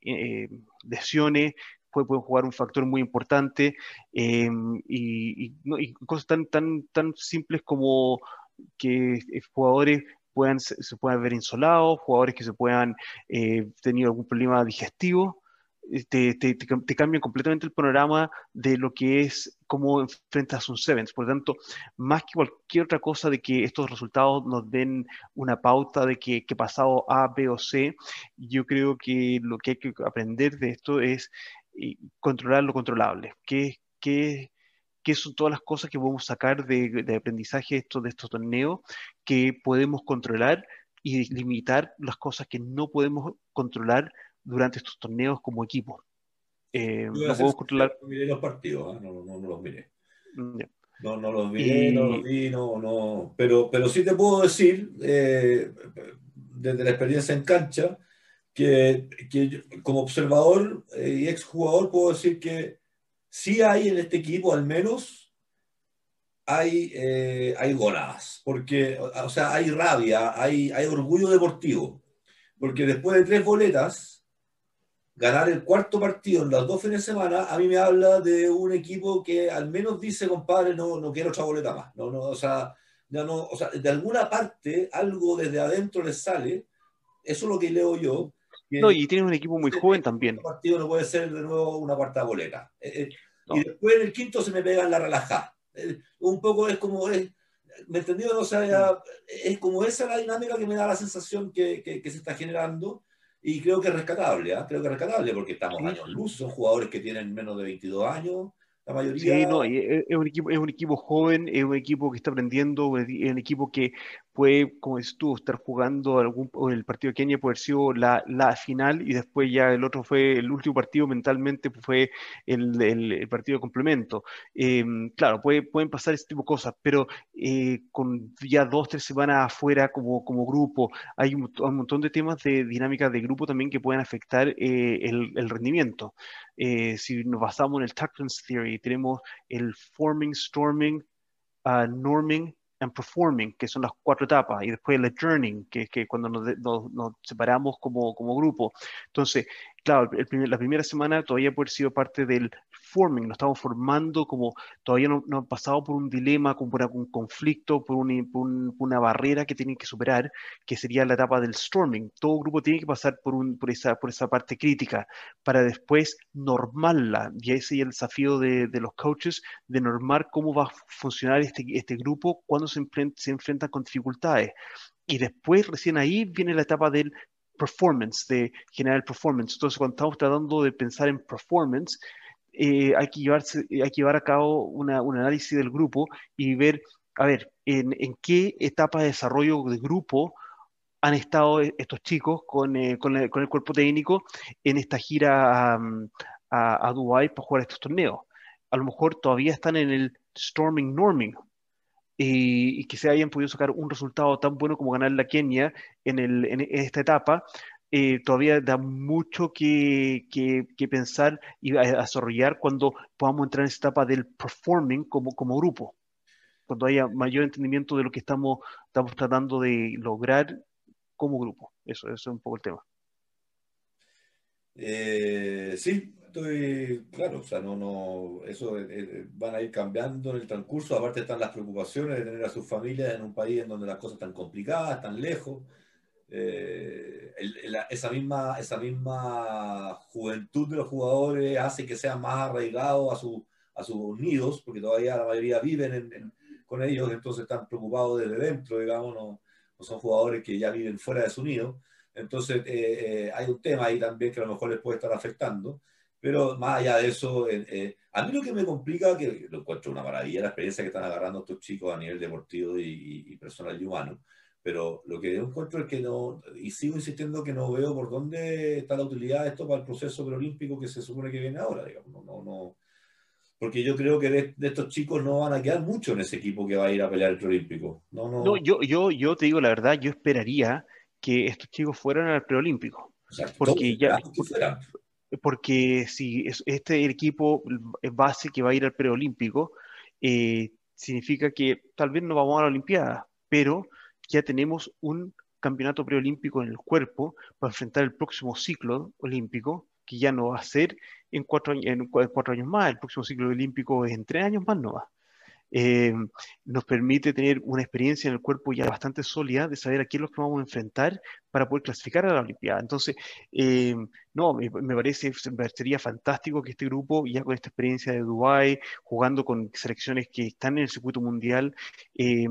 eh, lesiones, pueden jugar un factor muy importante em, y, cosas tan, tan, tan simples como que jugadores puedan, se, puedan ver insolados, jugadores que se puedan tener algún problema digestivo, te, te, te, cambian completamente el panorama de lo que es cómo enfrentas un Sevens. Por lo tanto, más que cualquier otra cosa de que estos resultados nos den una pauta de que, que pasado A, B o C, yo creo que lo que hay que aprender de esto es eh, controlar lo controlable. ¿Qué, qué, qué son todas las cosas que podemos sacar de, de aprendizaje de estos, de estos torneos que podemos controlar y limitar las cosas que no podemos controlar durante estos torneos como equipo. Eh, no puedo controlar. No miré los partidos, ¿eh? no, no, no, los miré. Mm, no, no los miré, no los vi, no, no. Pero, pero sí te puedo decir, eh, desde la experiencia en cancha, que, que como observador y exjugador puedo decir que sí hay en este equipo al menos hay, hay golas, porque, o sea, hay rabia, hay, hay orgullo deportivo, porque después de tres boletas, ganar el cuarto partido en los dos fines de semana, a mí me habla de un equipo que al menos dice, compadre, no, no quiero otra boleta más. No, no, o, sea, no, no, o sea, de alguna parte algo desde adentro les sale. Eso es lo que leo yo. no, y tiene un equipo muy joven también. El partido no puede ser de nuevo una cuarta boleta. Eh, eh, y después en el quinto se me pega en la relajada. Eh, un poco es como, es, ¿me entendió? O sea, es como esa la dinámica que me da la sensación que, que, que se está generando y creo que es rescatable, ¿eh? creo que es rescatable porque estamos años luz, son jugadores que tienen menos de 22 años, la mayoría. Sí, no, es un equipo, es un equipo joven, es un equipo que está aprendiendo, es un equipo que puede, como dices tú, estar jugando algún, el partido de Kenia puede haber sido la, la, final y después ya el otro fue, el último partido mentalmente fue el, el, partido de complemento. Em, claro, puede, pueden pasar ese tipo de cosas, pero eh, con ya dos, tres semanas afuera como, como grupo, hay un, montón de temas de dinámica de grupo también que pueden afectar eh, el, rendimiento. Eh, si nos basamos en el Tucklands Theory, tenemos el forming, storming, uh, norming performing, que son las cuatro etapas, y después el journey, que es que cuando nos, nos, separamos como, como, grupo. Entonces, claro, el la primera semana todavía puede haber sido parte del forming, nos estamos formando como todavía no, no han pasado por un dilema, por un conflicto, por, un, una barrera que tienen que superar, que sería la etapa del storming. Todo grupo tiene que pasar por, un, por, esa, por esa parte crítica para después normarla. Y ese es el desafío de, de los coaches, de normar cómo va a funcionar este, este grupo cuando se, se enfrentan con dificultades. Y después, recién ahí, viene la etapa del performance, de generar performance. Entonces, cuando estamos tratando de pensar en performance, eh, hay, que llevarse, hay que llevar a cabo una, un análisis del grupo y ver, a ver, en, en, qué etapa de desarrollo de grupo han estado estos chicos con, eh, con, el, con el, cuerpo técnico en esta gira a, a Dubái para jugar estos torneos. A lo mejor todavía están en el storming norming, y, y, que se hayan podido sacar un resultado tan bueno como ganar la Kenia en, el, en esta etapa, eh, todavía da mucho que, que, pensar y a, desarrollar cuando podamos entrar en esta etapa del performing como, como grupo, cuando haya mayor entendimiento de lo que estamos, estamos tratando de lograr como grupo. Eso, eso es un poco el tema. Eh, sí, estoy claro, o sea, no, no, eso eh, van a ir cambiando en el transcurso. Aparte están las preocupaciones de tener a sus familias en un país en donde las cosas están complicadas, están lejos. Eh, esa, misma, esa misma juventud de los jugadores hace que sean más arraigados a, su, a sus nidos, porque todavía la mayoría viven con ellos, entonces están preocupados desde dentro, digamos, no, son jugadores que ya viven fuera de su nido. Entonces eh, eh, hay un tema ahí también que a lo mejor les puede estar afectando, pero más allá de eso, a mí lo que me complica, que lo encuentro una maravilla, la experiencia que están agarrando estos chicos a nivel deportivo y, y personal y humano, Pero lo que yo encuentro es que no, y sigo insistiendo que no veo por dónde está la utilidad de esto para el proceso preolímpico que se supone que viene ahora, digamos. No, no, no, porque yo creo que de, estos chicos no van a quedar mucho en ese equipo que va a ir a pelear el preolímpico. No, no. no yo, yo, yo te digo la verdad, yo esperaría que estos chicos fueran al preolímpico. porque ya, porque si este equipo base que va a ir al preolímpico, eh, significa que tal vez no vamos a la Olimpiada, pero ya tenemos un campeonato preolímpico en el cuerpo para enfrentar el próximo ciclo olímpico, que ya no va a ser en cuatro, en cuatro años más, el próximo ciclo olímpico es en tres años más, no va. Eh, nos permite tener una experiencia en el cuerpo ya bastante sólida de saber a qué es lo que vamos a enfrentar para poder clasificar a la Olimpiada. Entonces, eh, no, me, parece, sería fantástico que este grupo, ya con esta experiencia de Dubái, jugando con selecciones que están en el circuito mundial, eh,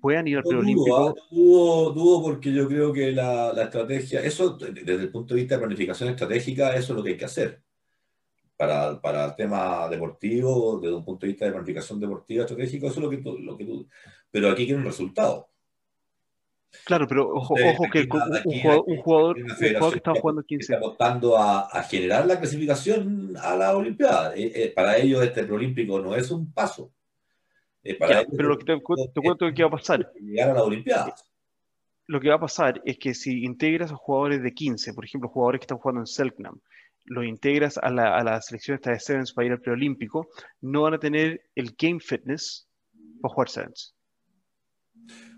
puedan ir al preolímpico. Dudo, dudo, porque yo creo que la, la estrategia, eso desde el punto de vista de planificación estratégica, eso es lo que hay que hacer para, para el tema deportivo, desde un punto de vista de planificación deportiva estratégico, eso es lo que tú, lo que tú pero aquí quiere un resultado. Claro, pero ojo, ojo que un, jugador, un, jugador, que está jugando 15. Está apostando a, a, generar la clasificación a la Olimpiada. Eh, eh, para ellos este preolímpico no es un paso. para pero lo que te, te cuento que va a pasar. Llegar a la Olimpiada. Lo que va a pasar es que si integras a jugadores de 15, por ejemplo, jugadores que están jugando en Selknam, lo integras a la, a la selección esta de Sevens para ir al preolímpico, no van a tener el game fitness para jugar Sevens.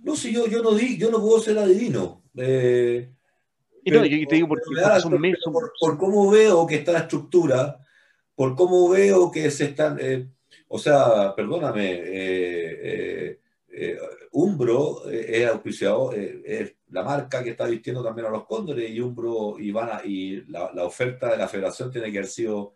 No, si yo, yo, no, di, yo no puedo ser adivino. Eh, y no, yo te digo porque, son meses. Por, cómo veo que está la estructura, por cómo veo que se están. Eh, o sea, perdóname, eh, eh Umbro es auspiciado, es la marca que está vistiendo también a los Cóndores y Umbro y, van y la, oferta de la federación tiene que haber sido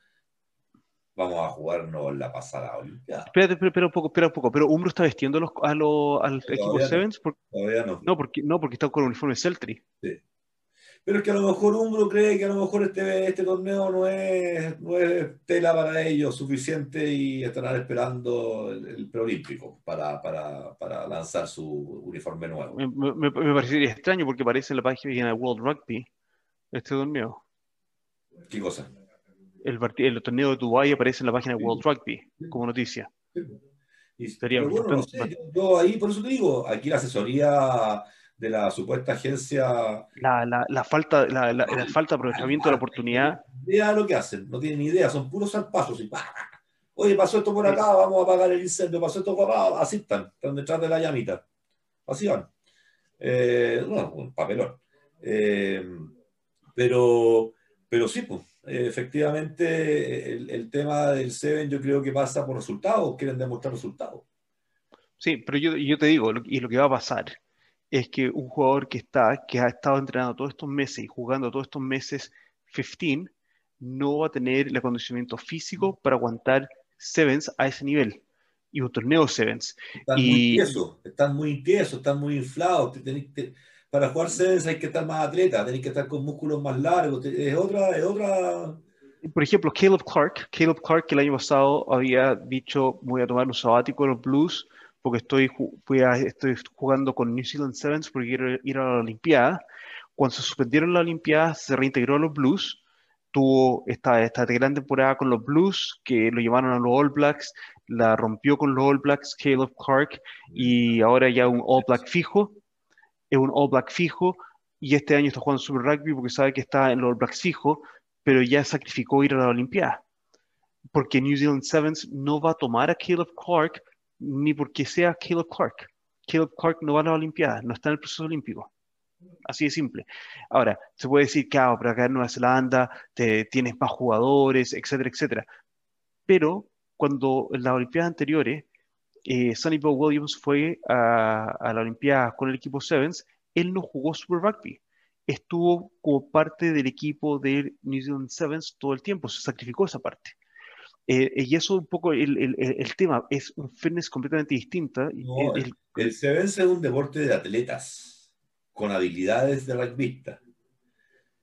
vamos a jugarnos la pasada Olimpiada. Espérate, espera, un poco, espera un poco, pero Umbro está vistiendo a los, al equipo Sevens. Todavía no. No porque, no, porque está con el uniforme Celtri. Sí. Pero es que a lo mejor Umbro cree que a lo mejor este, este torneo no es, no es tela para ellos suficiente y estarán esperando el, preolímpico para, para, para, lanzar su uniforme nuevo. Me, me, parecería extraño porque aparece en la página de World Rugby este torneo. ¿Qué cosa? El, el torneo de Dubai aparece en la página de World Rugby como noticia. Y, bueno, yo ahí, por eso te digo, aquí la asesoría de la supuesta agencia. La, la, la falta, la, la, falta de aprovechamiento de la oportunidad. No idea lo que hacen, no tienen ni idea, son puros zarpazos. Y, Oye, pasó esto por acá, vamos a apagar el incendio, pasó esto por acá, así están, están detrás de la llamita. Así van. Eh, bueno, un papelón. Eh, pero, pero sí, pues, efectivamente, el, el, tema del Seven yo creo que pasa por resultados, quieren demostrar resultados. Sí, pero yo, yo te digo, y lo que va a pasar es que un jugador que está, que ha estado entrenando todos estos meses y jugando todos estos meses 15, no va a tener el acondicionamiento físico para aguantar sevens a ese nivel y un torneo sevens. Están y... muy tiesos, están muy tiesos, están muy inflados. para jugar sevens hay que estar más atleta, tenéis que estar con músculos más largos. Es otra, es otra. Por ejemplo, Caleb Clark, Caleb Clark que el año pasado había dicho voy a tomar un sabático en los Blues porque estoy, estoy jugando con New Zealand Sevens porque quiero ir a la Olimpiada. Cuando se suspendieron la Olimpiada, se reintegró a los Blues, tuvo esta, esta gran temporada con los Blues, que lo llevaron a los All Blacks, la rompió con los All Blacks, Caleb Clark, y ahora ya un All Black fijo, es un All Black fijo, y este año está jugando Super Rugby porque sabe que está en los All Blacks fijo, pero ya sacrificó ir a la Olimpiada. Porque New Zealand Sevens no va a tomar a Caleb Clark ni porque sea Caleb Clark. Caleb Clark no va a la Olimpiada, no está en el proceso olímpico. Así de simple. Ahora, se puede decir que ah, pero acá en Nueva Zelanda te, tienes más jugadores, etcétera, etcétera. Pero cuando en las Olimpiadas anteriores, eh, Sonny Williams fue a, a, la Olimpiada con el equipo Sevens, él no jugó Super Rugby. Estuvo como parte del equipo de New Zealand Sevens todo el tiempo, se sacrificó esa parte. Eh, y eso un poco el, el, el, tema, es un fitness completamente distinta. el, el Sevens es un deporte de atletas con habilidades de rugbyista.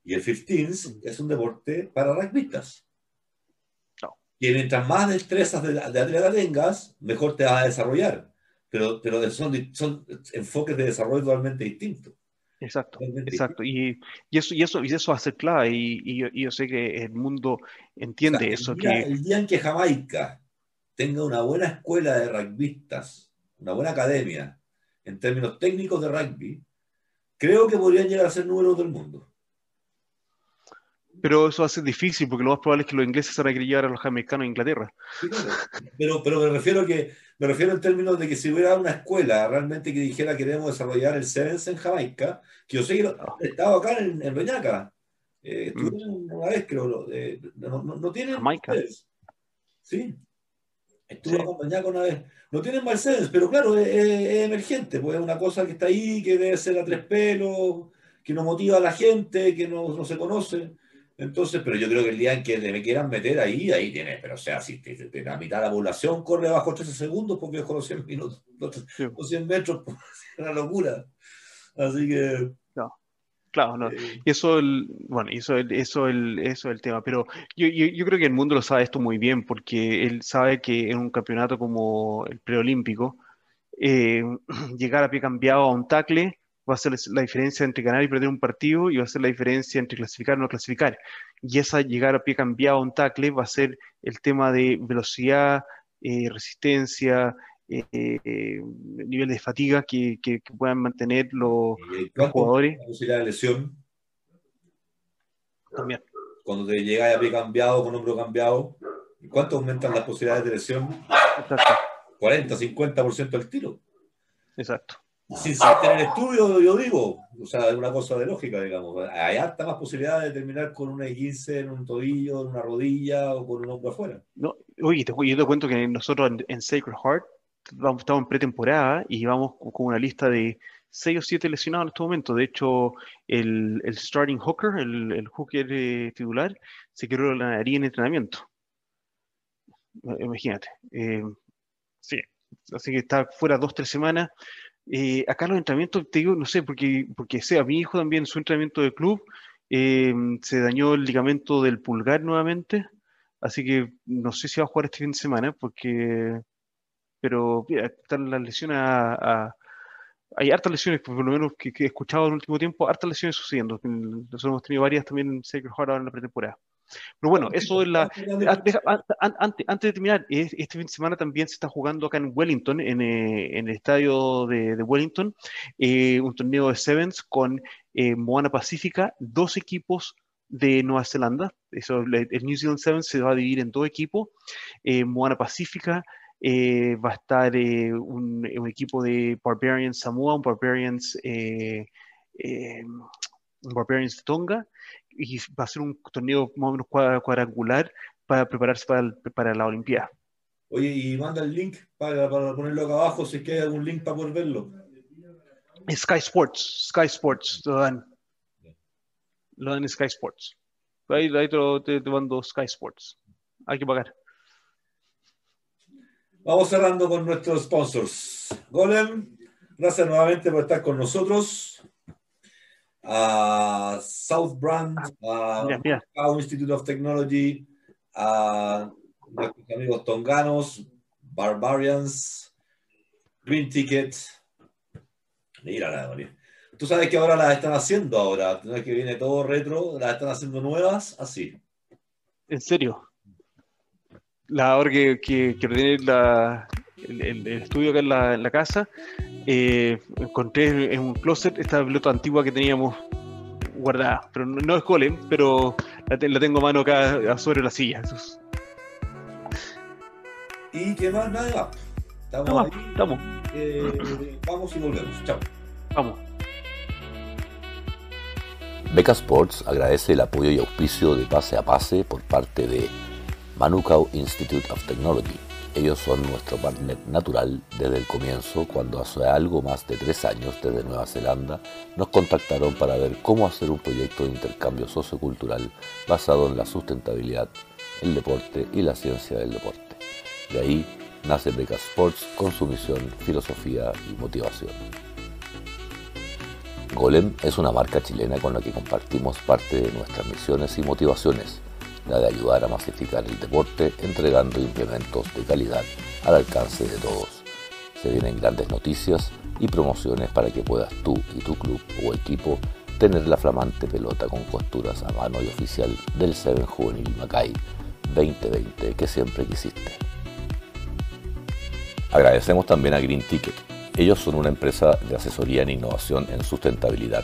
Y el 15 mm. es un deporte para rugbyistas. No. Y mientras más destrezas de, de atleta tengas, mejor te vas a desarrollar. pero, pero son, son enfoques de desarrollo totalmente distintos. Exacto, exacto. Y, y, eso, y, eso, y eso ser clave. Y, y, yo sé que el mundo entiende eso. El día, que... el día en que Jamaica tenga una buena escuela de rugbyistas, una buena academia, en términos técnicos de rugby, creo que podrían llegar a ser números del mundo. Pero eso va a ser difícil porque lo más probable es que los ingleses se van a querer llevar a los jamaicanos a Inglaterra. pero, pero me refiero que me refiero en términos de que si hubiera una escuela realmente que dijera queremos desarrollar el Sevens en Jamaica, que yo sé que ah. estaba acá en, en Reñaca, eh, mm. una vez creo, eh, no, no, no, tienen Jamaica. Sí, estuve sí. acompañado una vez. No tienen Mercedes, pero claro, es, es, emergente, pues es una cosa que está ahí, que debe ser a tres pelos, que no motiva a la gente, que no, no se conoce. Entonces, pero yo creo que el día en que me quieran meter ahí, ahí tienes, pero o sea, si te, te, la mitad de la población corre bajo 13 segundos porque es con los 100 minutos, los 100 metros, pues, es una locura. Así que... No, claro, no. Eh, y eso, el, bueno, eso, el, eso, el, eso el tema, pero yo, yo, yo, creo que el mundo lo sabe esto muy bien porque él sabe que en un campeonato como el preolímpico, eh, llegar a pie cambiado a un tackle va a ser la diferencia entre ganar y perder un partido y va a ser la diferencia entre clasificar o no clasificar. Y esa llegar a pie cambiado a un tackle va a ser el tema de velocidad, eh, resistencia, eh, eh, nivel de fatiga que, que, que puedan mantener los, los jugadores. La posibilidad de lesión. También. Cuando te llegas a pie cambiado, con hombro cambiado, ¿cuánto aumentan las posibilidades de lesión? Exacto. 40, 50% del tiro. Exacto sin tener estudio, yo digo, o sea, es una cosa de lógica, digamos. Hay harta más posibilidad de terminar con una 15 en un tobillo, en una rodilla o con un hombro afuera. No, oye, te, yo te cuento que nosotros en, en Sacred Heart vamos, estamos en pretemporada y vamos con una lista de 6 o 7 lesionados en este momento. De hecho, el, el starting hooker, el, el hooker eh, titular, se quedó la nariz en entrenamiento. Imagínate. Eh, sí, así que está fuera dos, tres semanas. Eh, acá los entrenamientos, te digo, no sé, porque, porque sea, mi hijo también su entrenamiento de club eh, se dañó el ligamento del pulgar nuevamente, así que no sé si va a jugar este fin de semana, porque, pero mira, están las lesiones hay hartas lesiones, por lo menos que, que, he escuchado en el último tiempo, hartas lesiones sucediendo. Nosotros hemos tenido varias también en Sacred Heart ahora en la pretemporada. Pero bueno, eso es la. Antes, antes de terminar, este fin de semana también se está jugando acá en Wellington, en, eh, en el estadio de, de Wellington, eh, un torneo de Sevens con eh, Moana Pacífica, dos equipos de Nueva Zelanda. Eso, el New Zealand Sevens se va a dividir en dos equipos. Moana Pacífica va a estar un, un, equipo de Barbarians Samoa, un Barbarians. un Barbarians Tonga y va a ser un torneo más o menos cuadrangular para prepararse para, el, para la Olimpiada. Oye, y manda el link para, para, ponerlo acá abajo, si es que hay algún link para poder verlo. Sky Sports, Sky Sports, lo dan. Lo dan en Sky Sports. Ahí, ahí te, te, te mando Sky Sports. Hay que pagar. Vamos cerrando con nuestros sponsors. Golem, gracias nuevamente por estar con nosotros a South Brand, a yeah, yeah. Institute of Technology, a nuestros amigos tonganos, Barbarians, Green Ticket. Mira la Tú sabes que ahora las están haciendo ahora, no es que viene todo retro, las están haciendo nuevas, así. ¿En serio? La hora que, que, que tiene la, el, el, estudio acá en la, en la casa, eh, encontré en un closet esta pelota antigua que teníamos guardada, pero no, no es golem, pero la, la, tengo a mano acá sobre la silla. Eso ¿Y qué más? Nada Estamos, no, ahí, estamos. Eh, vamos y volvemos. Chao. Vamos. Beca Sports agradece el apoyo y auspicio de Pase a Pase por parte de Manukau Institute of Technology ellos son nuestro partner natural desde el comienzo, cuando hace algo más de tres años desde Nueva Zelanda nos contactaron para ver cómo hacer un proyecto de intercambio sociocultural basado en la sustentabilidad, el deporte y la ciencia del deporte. De ahí nace Beca Sports con su misión, filosofía y motivación. Golem es una marca chilena con la que compartimos parte de nuestras misiones y motivaciones la de ayudar a masificar el deporte entregando implementos de calidad al alcance de todos. Se vienen grandes noticias y promociones para que puedas tú y tu club o equipo tener la flamante pelota con costuras a mano y oficial del Seven Juvenil Macay 2020 que siempre quisiste. Agradecemos también a Green Ticket. Ellos son una empresa de asesoría en innovación en sustentabilidad.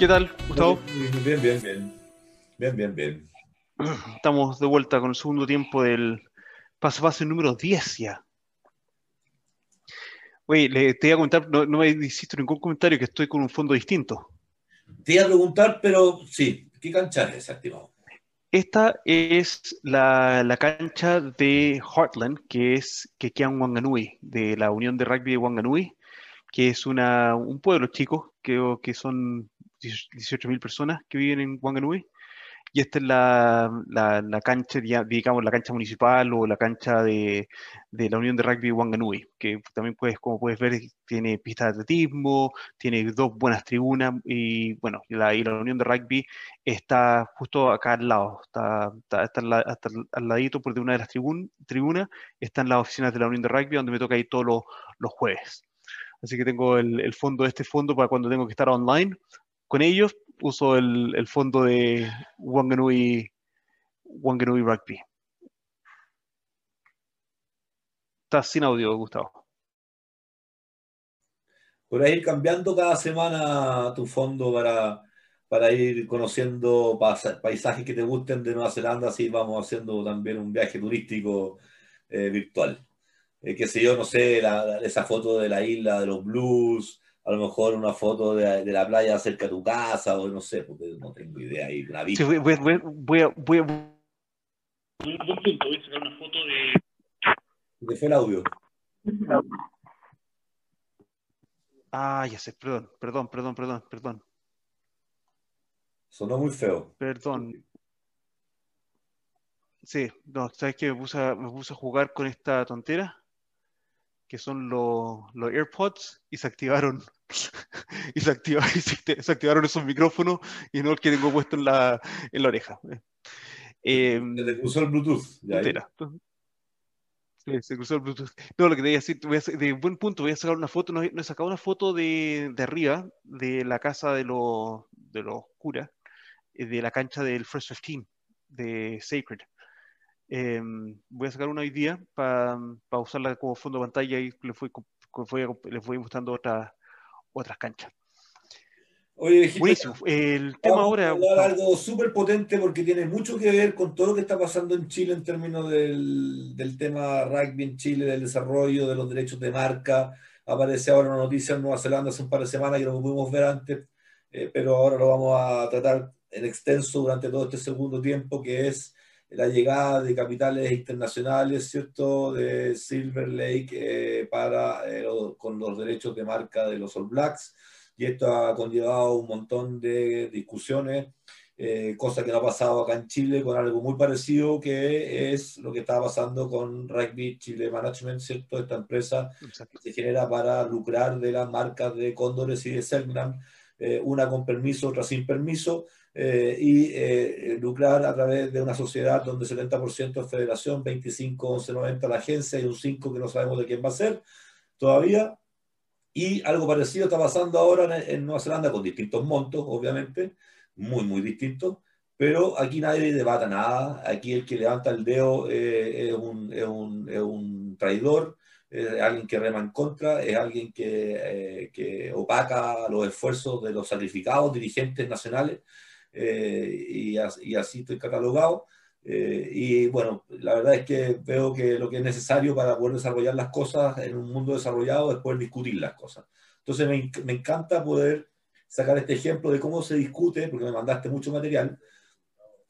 ¿Qué tal, Gustavo? Bien, bien, bien. Bien, bien, bien. Estamos de vuelta con el segundo tiempo del Pase a Pase número 10 ya. Oye, le, te iba a comentar, no, no me hiciste ningún comentario que estoy con un fondo distinto. Te iba a preguntar, pero sí, ¿qué cancha es esa, estimado? Esta es la, la, cancha de Heartland, que es que queda en Wanganui, de la Unión de Rugby de Wanganui, que es una, un pueblo chico, que, que son 18.000 personas que viven en Wanganui. Y esta es la, la, la, cancha, digamos, la cancha municipal o la cancha de, de la Unión de Rugby Wanganui, que también puedes, como puedes ver, tiene pistas de atletismo, tiene dos buenas tribunas y bueno, la, y la Unión de Rugby está justo acá al lado, está, está, está al, hasta al ladito por de una de las tribun, tribunas, están las oficinas de la Unión de Rugby donde me toca ir todos los, los jueves. Así que tengo el, el fondo, este fondo para cuando tengo que estar online con ellos, uso el, fondo de Wanganui, Wanganui Rugby. Estás sin audio, Gustavo. Por ir cambiando cada semana tu fondo para, para ir conociendo paisajes que te gusten de Nueva Zelanda, así vamos haciendo también un viaje turístico eh, virtual. Eh, sé yo, no sé, esa foto de la isla de los blues, a lo mejor una foto de, de, la playa cerca de tu casa, o no sé, porque no tengo idea ahí, una vista. Sí, voy, voy, voy, a, voy, a... Voy a sacar una foto de... ¿De fue el audio? Ah, ya sé, perdón, perdón, perdón, perdón, perdón. Sonó muy feo. Perdón. Sí, no, ¿sabes qué? Me puse a, me puse a jugar con esta tontera que son los, los AirPods, y se activaron. y se activaron, se activaron esos micrófonos y no el que tengo puesto en la, en la oreja. Eh, se cruzó el Bluetooth. Sí, se cruzó el Bluetooth. No, lo que te voy a decir, voy a hacer, de buen punto, voy a sacar una foto, no, no he sacado una foto de, de arriba, de la casa de los, de los curas, eh, de la cancha del First 15, de Sacred. Eh, voy a sacar una hoy día para pa usarla como fondo de pantalla y les voy, les voy mostrando otras otras canchas. Oye, Buenísimo. El tema ahora. algo súper potente porque tiene mucho que ver con todo lo que está pasando en Chile en términos del, del, tema rugby en Chile, del desarrollo de los derechos de marca. Aparece ahora una noticia en Nueva Zelanda hace un par de semanas que no pudimos ver antes, eh, pero ahora lo vamos a tratar en extenso durante todo este segundo tiempo, que es la llegada de capitales internacionales, ¿cierto?, de Silver Lake eh, para, eh, con los derechos de marca de los All Blacks. Y esto ha conllevado un montón de discusiones eh, cosa que no ha pasado acá en Chile con algo muy parecido que es lo que está pasando con Rugby Chile Management, ¿cierto? Esta empresa que se genera para lucrar de las marcas de Cóndores y de Selgram, eh, una con permiso, otra sin permiso, eh, y lucrar a través de una sociedad donde 70% es federación, 25, 11, 90 la agencia y un 5 que no sabemos de quién va a ser todavía. Y algo parecido está pasando ahora en, en Nueva Zelanda con distintos montos, obviamente muy, muy distinto, pero aquí nadie debata nada, aquí el que levanta el dedo eh, es, un, es, un, es, un, traidor, es alguien que rema en contra, es alguien que, eh, que opaca los esfuerzos de los sacrificados dirigentes nacionales, eh, y, y, así estoy catalogado. y bueno, la verdad es que veo que lo que es necesario para poder desarrollar las cosas en un mundo desarrollado es poder discutir las cosas. Entonces me, me encanta poder sacar este ejemplo de cómo se discute, porque me mandaste mucho material.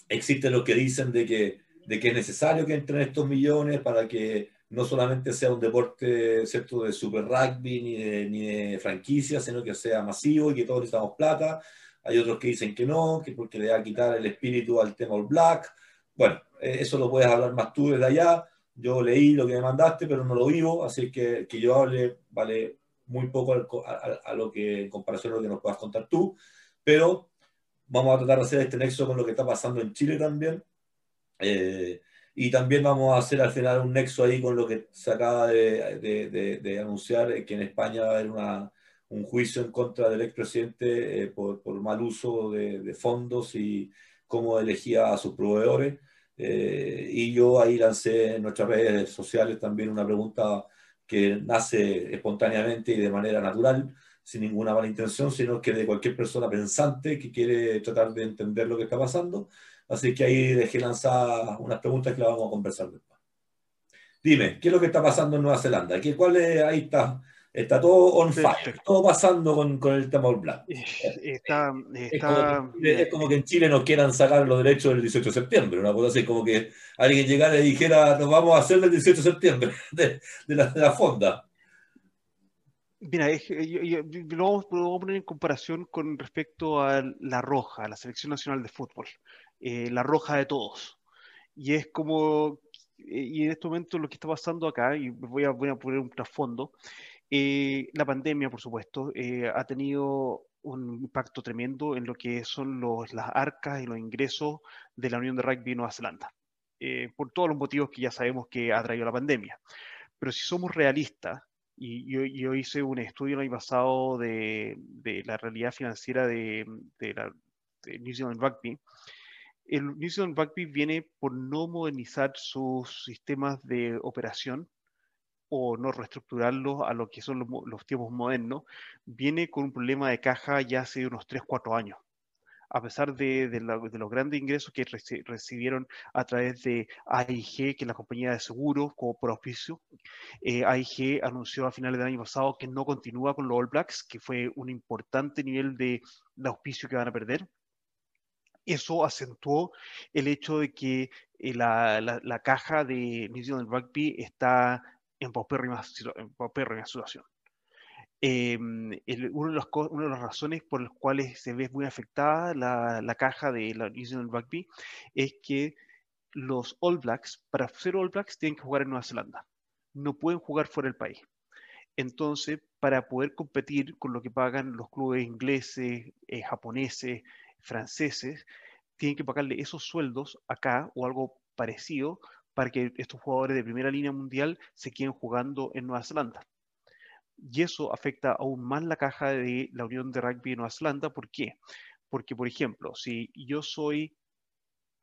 Existen los que dicen de que, de que es necesario que entren estos millones para que no solamente sea un deporte ¿cierto? de super rugby ni de, ni de franquicia, sino que sea masivo y que todos necesitamos plata. Hay otros que dicen que no, que porque le va a quitar el espíritu al tema All Black. Bueno, eh, eso lo puedes hablar más tú desde allá. Yo leí lo que me mandaste, pero no lo vivo, así que que yo hable vale muy poco a, lo que en comparación a lo que nos puedas contar tú, pero vamos a tratar de hacer este nexo con lo que está pasando en Chile también. Eh, y también vamos a hacer al final un nexo ahí con lo que se acaba de, de, de, anunciar, que en España va a haber una, un juicio en contra del expresidente eh, por, por, mal uso de, fondos y cómo elegía a sus proveedores. Eh, y yo ahí lancé en nuestras redes sociales también una pregunta que nace espontáneamente y de manera natural, sin ninguna mala intención, sino que de cualquier persona pensante que quiere tratar de entender lo que está pasando. Así que ahí dejé lanzar unas preguntas que las vamos a conversar después. Dime, ¿qué es lo que está pasando en Nueva Zelanda? ¿Qué, ¿Cuál es, ahí está Está todo on fire, todo pasando con, con, el tema All Black. Está, está... Es, como que, en Chile nos quieran sacar los derechos del 18 de septiembre, una cosa así, como que alguien llegara y dijera, nos vamos a hacer el 18 de septiembre de, de, la, de la, fonda. Mira, lo, vamos, a poner en comparación con respecto a la Roja, la Selección Nacional de Fútbol, eh, la Roja de todos. Y es como, eh, y en este momento lo que está pasando acá, y voy a, voy a poner un trasfondo, eh, la pandemia, por supuesto, eh, ha tenido un impacto tremendo en lo que son los, las arcas y los ingresos de la Unión de Rugby Nueva Zelanda, eh, por todos los motivos que ya sabemos que ha traído la pandemia. Pero si somos realistas, y yo, hice un estudio el año pasado de la realidad financiera de, de, la, de New Zealand Rugby, el New Zealand Rugby viene por no modernizar sus sistemas de operación o no reestructurarlo a lo que son los, tiempos modernos, viene con un problema de caja ya hace unos 3, 4 años. A pesar de, los grandes ingresos que recibieron a través de AIG, que es la compañía de seguros, como por auspicio, eh, AIG anunció a finales del año pasado que no continúa con los All Blacks, que fue un importante nivel de, auspicio que van a perder eso acentuó el hecho de que eh, la, la, caja de New Zealand Rugby está en paupérrima, situación. Eh, una, de las razones por las cuales se ve muy afectada la, caja de la Zealand Rugby es que los All Blacks, para ser All Blacks, tienen que jugar en Nueva Zelanda. No pueden jugar fuera del país. Entonces, para poder competir con lo que pagan los clubes ingleses, eh, japoneses, franceses, tienen que pagarle esos sueldos acá o algo parecido para que estos jugadores de primera línea mundial se queden jugando en Nueva Zelanda. Y eso afecta aún más la caja de la Unión de Rugby de Nueva Zelanda. ¿Por qué? Porque, por ejemplo, si yo soy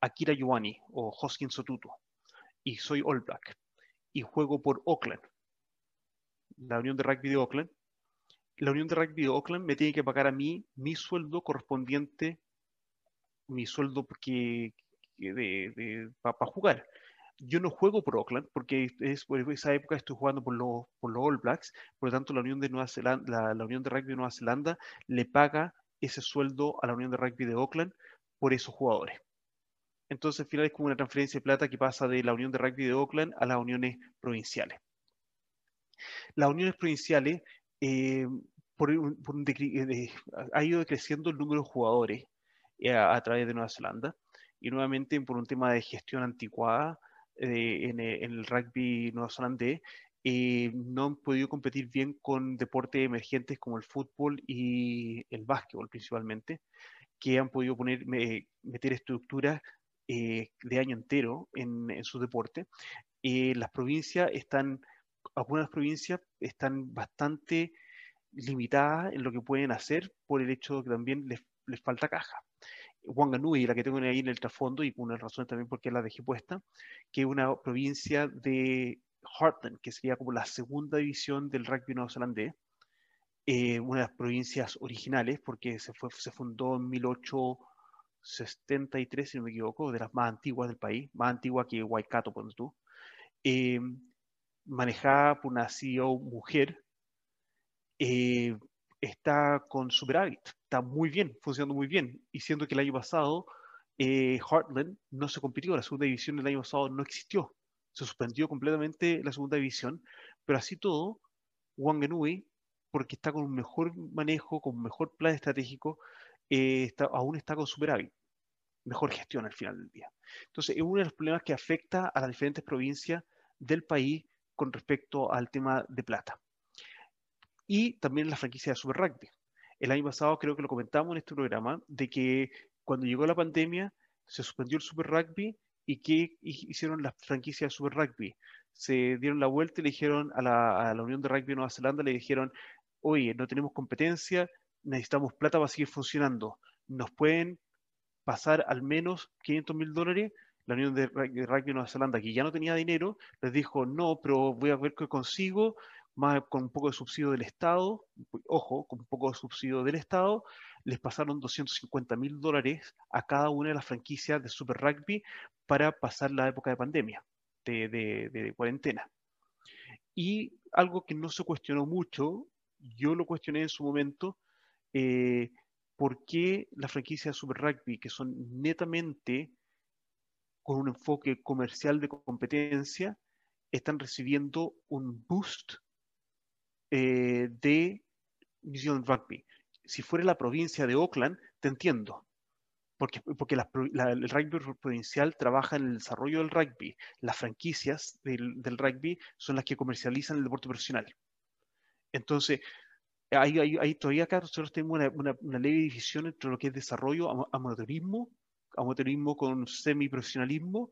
Akira Ioani o Hoskin Sotutu y soy All Black y juego por Auckland, la Unión de Rugby de Auckland, la Unión de Rugby de Auckland me tiene que pagar a mí mi sueldo correspondiente, mi sueldo que, de, para jugar yo no juego por Auckland porque es por esa época estoy jugando por los, por los All Blacks, por lo tanto la Unión de Nueva Zelanda, la, Unión de Rugby de Nueva Zelanda le paga ese sueldo a la Unión de Rugby de Auckland por esos jugadores. Entonces al final es como una transferencia de plata que pasa de la Unión de Rugby de Auckland a las uniones provinciales. Las uniones provinciales eh, por, eh, ha ido creciendo el número de jugadores a, través de Nueva Zelanda. Y nuevamente por un tema de gestión anticuada en, el rugby neozelandés, no han podido competir bien con deportes emergentes como el fútbol y el básquetbol principalmente, que han podido poner, meter estructuras eh, de año entero en, su deporte. Eh, las provincias están, algunas provincias están bastante limitadas en lo que pueden hacer por el hecho de que también les, les falta caja. Wanganui, la que tengo ahí en el trasfondo, y una razón también porque la dejé puesta, que es una provincia de Heartland, que sería como la segunda división del rugby neozelandés, eh, una de las provincias originales, porque se, fue, se fundó en 1873, si no me equivoco, de las más antiguas del país, más antigua que Waikato, por tú, eh, manejada por una CEO mujer, eh, está con superávit, está muy bien, funcionando muy bien, y siendo que el año pasado Heartland no se compitió, la segunda división del año pasado no existió, se suspendió completamente la segunda división, pero así todo, Wanganui, porque está con un mejor manejo, con un mejor plan estratégico, eh, aún está con superávit, mejor gestión al final del día. Entonces, es uno de los problemas que afecta a las diferentes provincias del país con respecto al tema de plata. Y también la franquicia de Super Rugby. El año pasado creo que lo comentamos en este programa, de que cuando llegó la pandemia se suspendió el Super Rugby ¿Y qué hicieron las franquicias de Super Rugby? Se dieron la vuelta y le dijeron a la, Unión de Rugby de Nueva Zelanda, le dijeron, oye, no tenemos competencia, necesitamos plata para seguir funcionando. ¿Nos pueden pasar al menos 500 mil dólares? La Unión de Rugby de Nueva Zelanda, que ya no tenía dinero, les dijo, no, pero voy a ver qué consigo, más con un poco de subsidio del Estado, ojo, con un poco de subsidio del Estado, les pasaron 250 mil dólares a cada una de las franquicias de Super Rugby para pasar la época de pandemia, de, cuarentena. Y algo que no se cuestionó mucho, yo lo cuestioné en su momento, eh, ¿por qué las franquicias de Super Rugby, que son netamente con un enfoque comercial de competencia, están recibiendo un boost eh, de New Rugby? Si fuera la provincia de Oakland, te entiendo, porque, porque el rugby provincial trabaja en el desarrollo del rugby. Las franquicias del, del rugby son las que comercializan el deporte profesional. Entonces, hay, hay, todavía acá nosotros tenemos una, una, una, leve división entre lo que es desarrollo, amateurismo, amateurismo con semiprofesionalismo,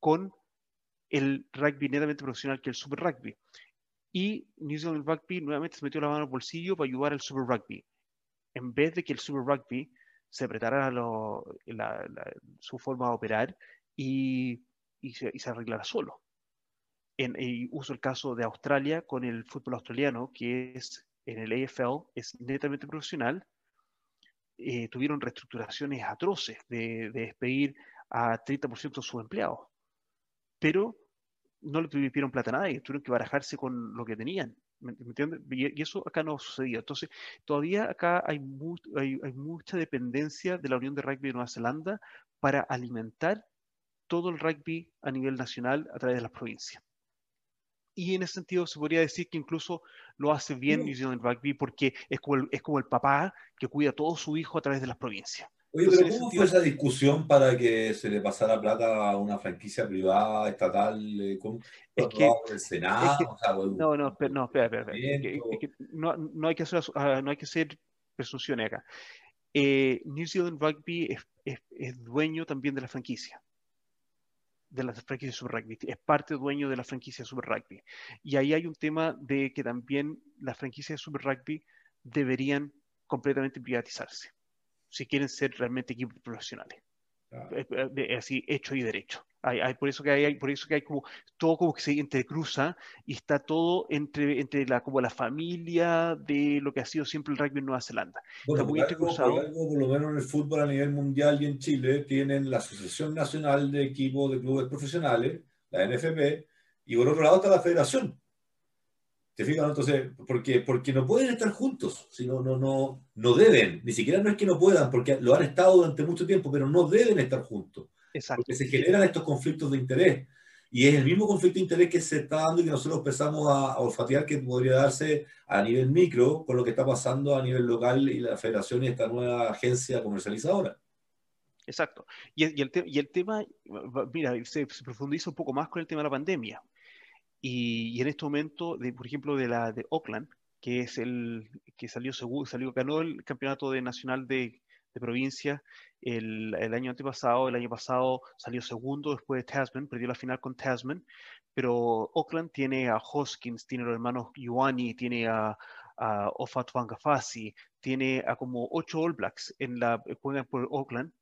con el rugby netamente profesional que es el super rugby. Y New Zealand Rugby nuevamente se metió la mano al bolsillo para ayudar al super rugby. En vez de que el super rugby se apretara su forma de operar y, se, arreglara solo. En, uso el caso de Australia con el fútbol australiano, que es en el AFL, es netamente profesional. Eh, tuvieron reestructuraciones atroces de, despedir a 30% de sus empleados, pero no le tuvieron plata a nadie, tuvieron que barajarse con lo que tenían. ¿Me, entiendes? Y, eso acá no sucedía. Entonces, todavía acá hay, hay, mucha dependencia de la Unión de Rugby de Nueva Zelanda para alimentar todo el rugby a nivel nacional a través de las provincias. Y en ese sentido se podría decir que incluso lo hace bien New Zealand Rugby porque es como, el, es como el papá que cuida a todo su hijo a través de las provincias. Oye, pero ¿cómo fue esa discusión para que se le pasara plata a una franquicia privada, estatal? Eh, ¿Cómo es que, el Senado? no, no, no, espera, espera. no, no, hay que hacer, ah, no hay que hacer presunciones acá. Eh, New Zealand Rugby es, es, es, dueño también de la franquicia, de la franquicia Super Rugby, es parte dueño de la franquicia Super Rugby. Y ahí hay un tema de que también las franquicias de Super Rugby deberían completamente privatizarse si quieren ser realmente equipos profesionales. Así, hecho y derecho. Hay, por eso que hay, por eso que hay como todo como que se entrecruza y está todo entre, entre la, como la familia de lo que ha sido siempre el rugby en Nueva Zelanda. está muy entrecruzado. Por, algo, por lo menos en el fútbol a nivel mundial y en Chile tienen la Asociación Nacional de Equipos de Clubes Profesionales, la NFP, y por otro lado está la Federación, ¿Te fijas? Entonces, porque, porque no pueden estar juntos, sino no, no, no deben, ni siquiera no es que no puedan, porque lo han estado durante mucho tiempo, pero no deben estar juntos. Exacto. Porque se generan estos conflictos de interés. Y es el mismo conflicto de interés que se está dando y que nosotros empezamos a, olfatear que podría darse a nivel micro con lo que está pasando a nivel local y la federación y esta nueva agencia comercializadora. Exacto. Y, el, y el, tema, mira, se, profundiza un poco más con el tema de la pandemia. Y, en este momento, por ejemplo, de la de Oakland, que es el que salió salió, ganó el campeonato de nacional de, provincia el, año antepasado, el año pasado salió segundo después de Tasman, perdió la final con Tasman, pero Oakland tiene a Hoskins, tiene a los hermanos Ioani, tiene a, a Wangafasi, tiene a como ocho All Blacks en la juegan por Oakland.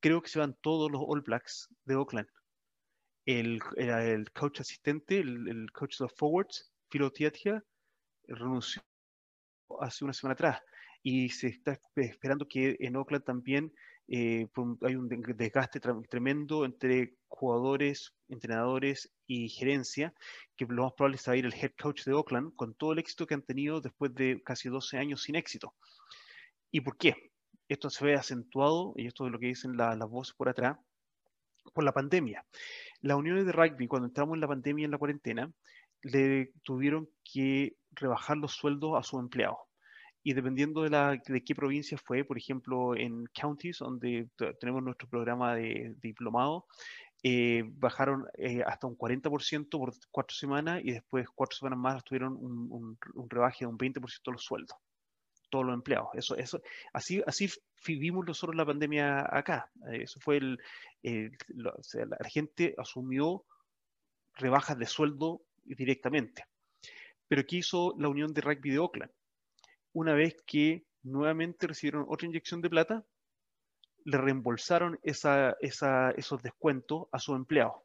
Creo que se van todos los All Blacks de Oakland. El, el, coach asistente, el, coach de forwards, Philo Tiatia, renunció hace una semana atrás y se está esperando que en Oakland también eh, hay un desgaste tremendo entre jugadores, entrenadores y gerencia, que lo más probable es ir el head coach de Oakland con todo el éxito que han tenido después de casi 12 años sin éxito. ¿Y por qué? Esto se ve acentuado, y esto es lo que dicen las voces por atrás, por la pandemia. Las uniones de rugby, cuando entramos en la pandemia, en la cuarentena, le tuvieron que rebajar los sueldos a sus empleados y dependiendo de, la, de qué provincia fue, por ejemplo, en counties, donde tenemos nuestro programa de, diplomado, eh, bajaron eh, hasta un 40% por cuatro semanas y después cuatro semanas más tuvieron un, un, rebaje de un 20% de los sueldos, todos los empleados. Eso, eso, así, así vivimos nosotros la pandemia acá. Eso fue el, la gente asumió rebajas de sueldo directamente. Pero ¿qué hizo la Unión de Rugby de Oakland? una vez que nuevamente recibieron otra inyección de plata, le reembolsaron esos descuentos a sus empleados.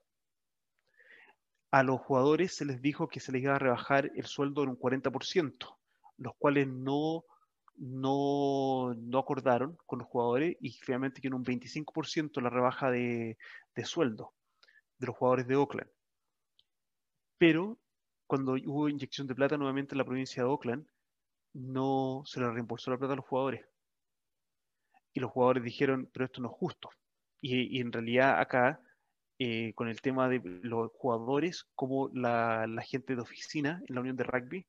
A los jugadores se les dijo que se les iba a rebajar el sueldo en un 40%, los cuales no, no, acordaron con los jugadores y finalmente en un 25% la rebaja de, de sueldo de los jugadores de Oakland. Pero cuando hubo inyección de plata nuevamente en la provincia de Oakland, no se le reembolsó la plata a los jugadores. Y los jugadores dijeron, pero esto no es justo. Y, en realidad acá, eh, con el tema de los jugadores, como la, gente de oficina en la Unión de Rugby,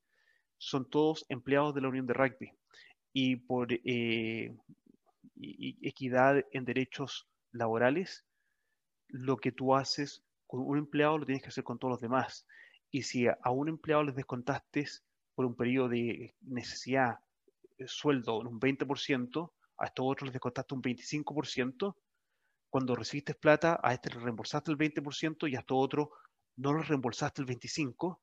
son todos empleados de la Unión de Rugby. Y por eh, equidad en derechos laborales, lo que tú haces con un empleado lo tienes que hacer con todos los demás. Y si a un empleado les descontaste por un periodo de necesidad de sueldo en un 20%, a estos otros les descontaste un 25%, cuando recibiste plata, a este le reembolsaste el 20% y a estos otros no les reembolsaste el 25%,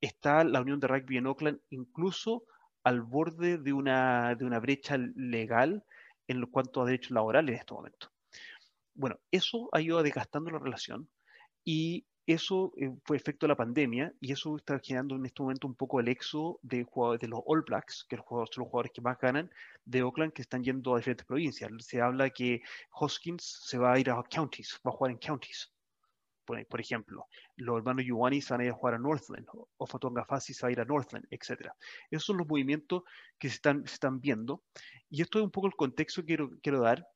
está la Unión de Rugby en Oakland incluso al borde de una, de una brecha legal en cuanto a derechos laborales en este momento. Bueno, eso ha ido desgastando la relación y eso eh, fue efecto de la pandemia y eso está generando en este momento un poco el éxodo de, de los All Blacks, que son los jugadores que más ganan, de Oakland, que están yendo a diferentes provincias. Se habla que Hoskins se va a ir a counties, va a jugar en counties. Por, ejemplo, los hermanos Yuani se van a ir a jugar a Northland, o Fatonga Fasi se va a ir a Northland, etc. Esos son los movimientos que se están, se están viendo. Y esto es un poco el contexto que quiero, quiero dar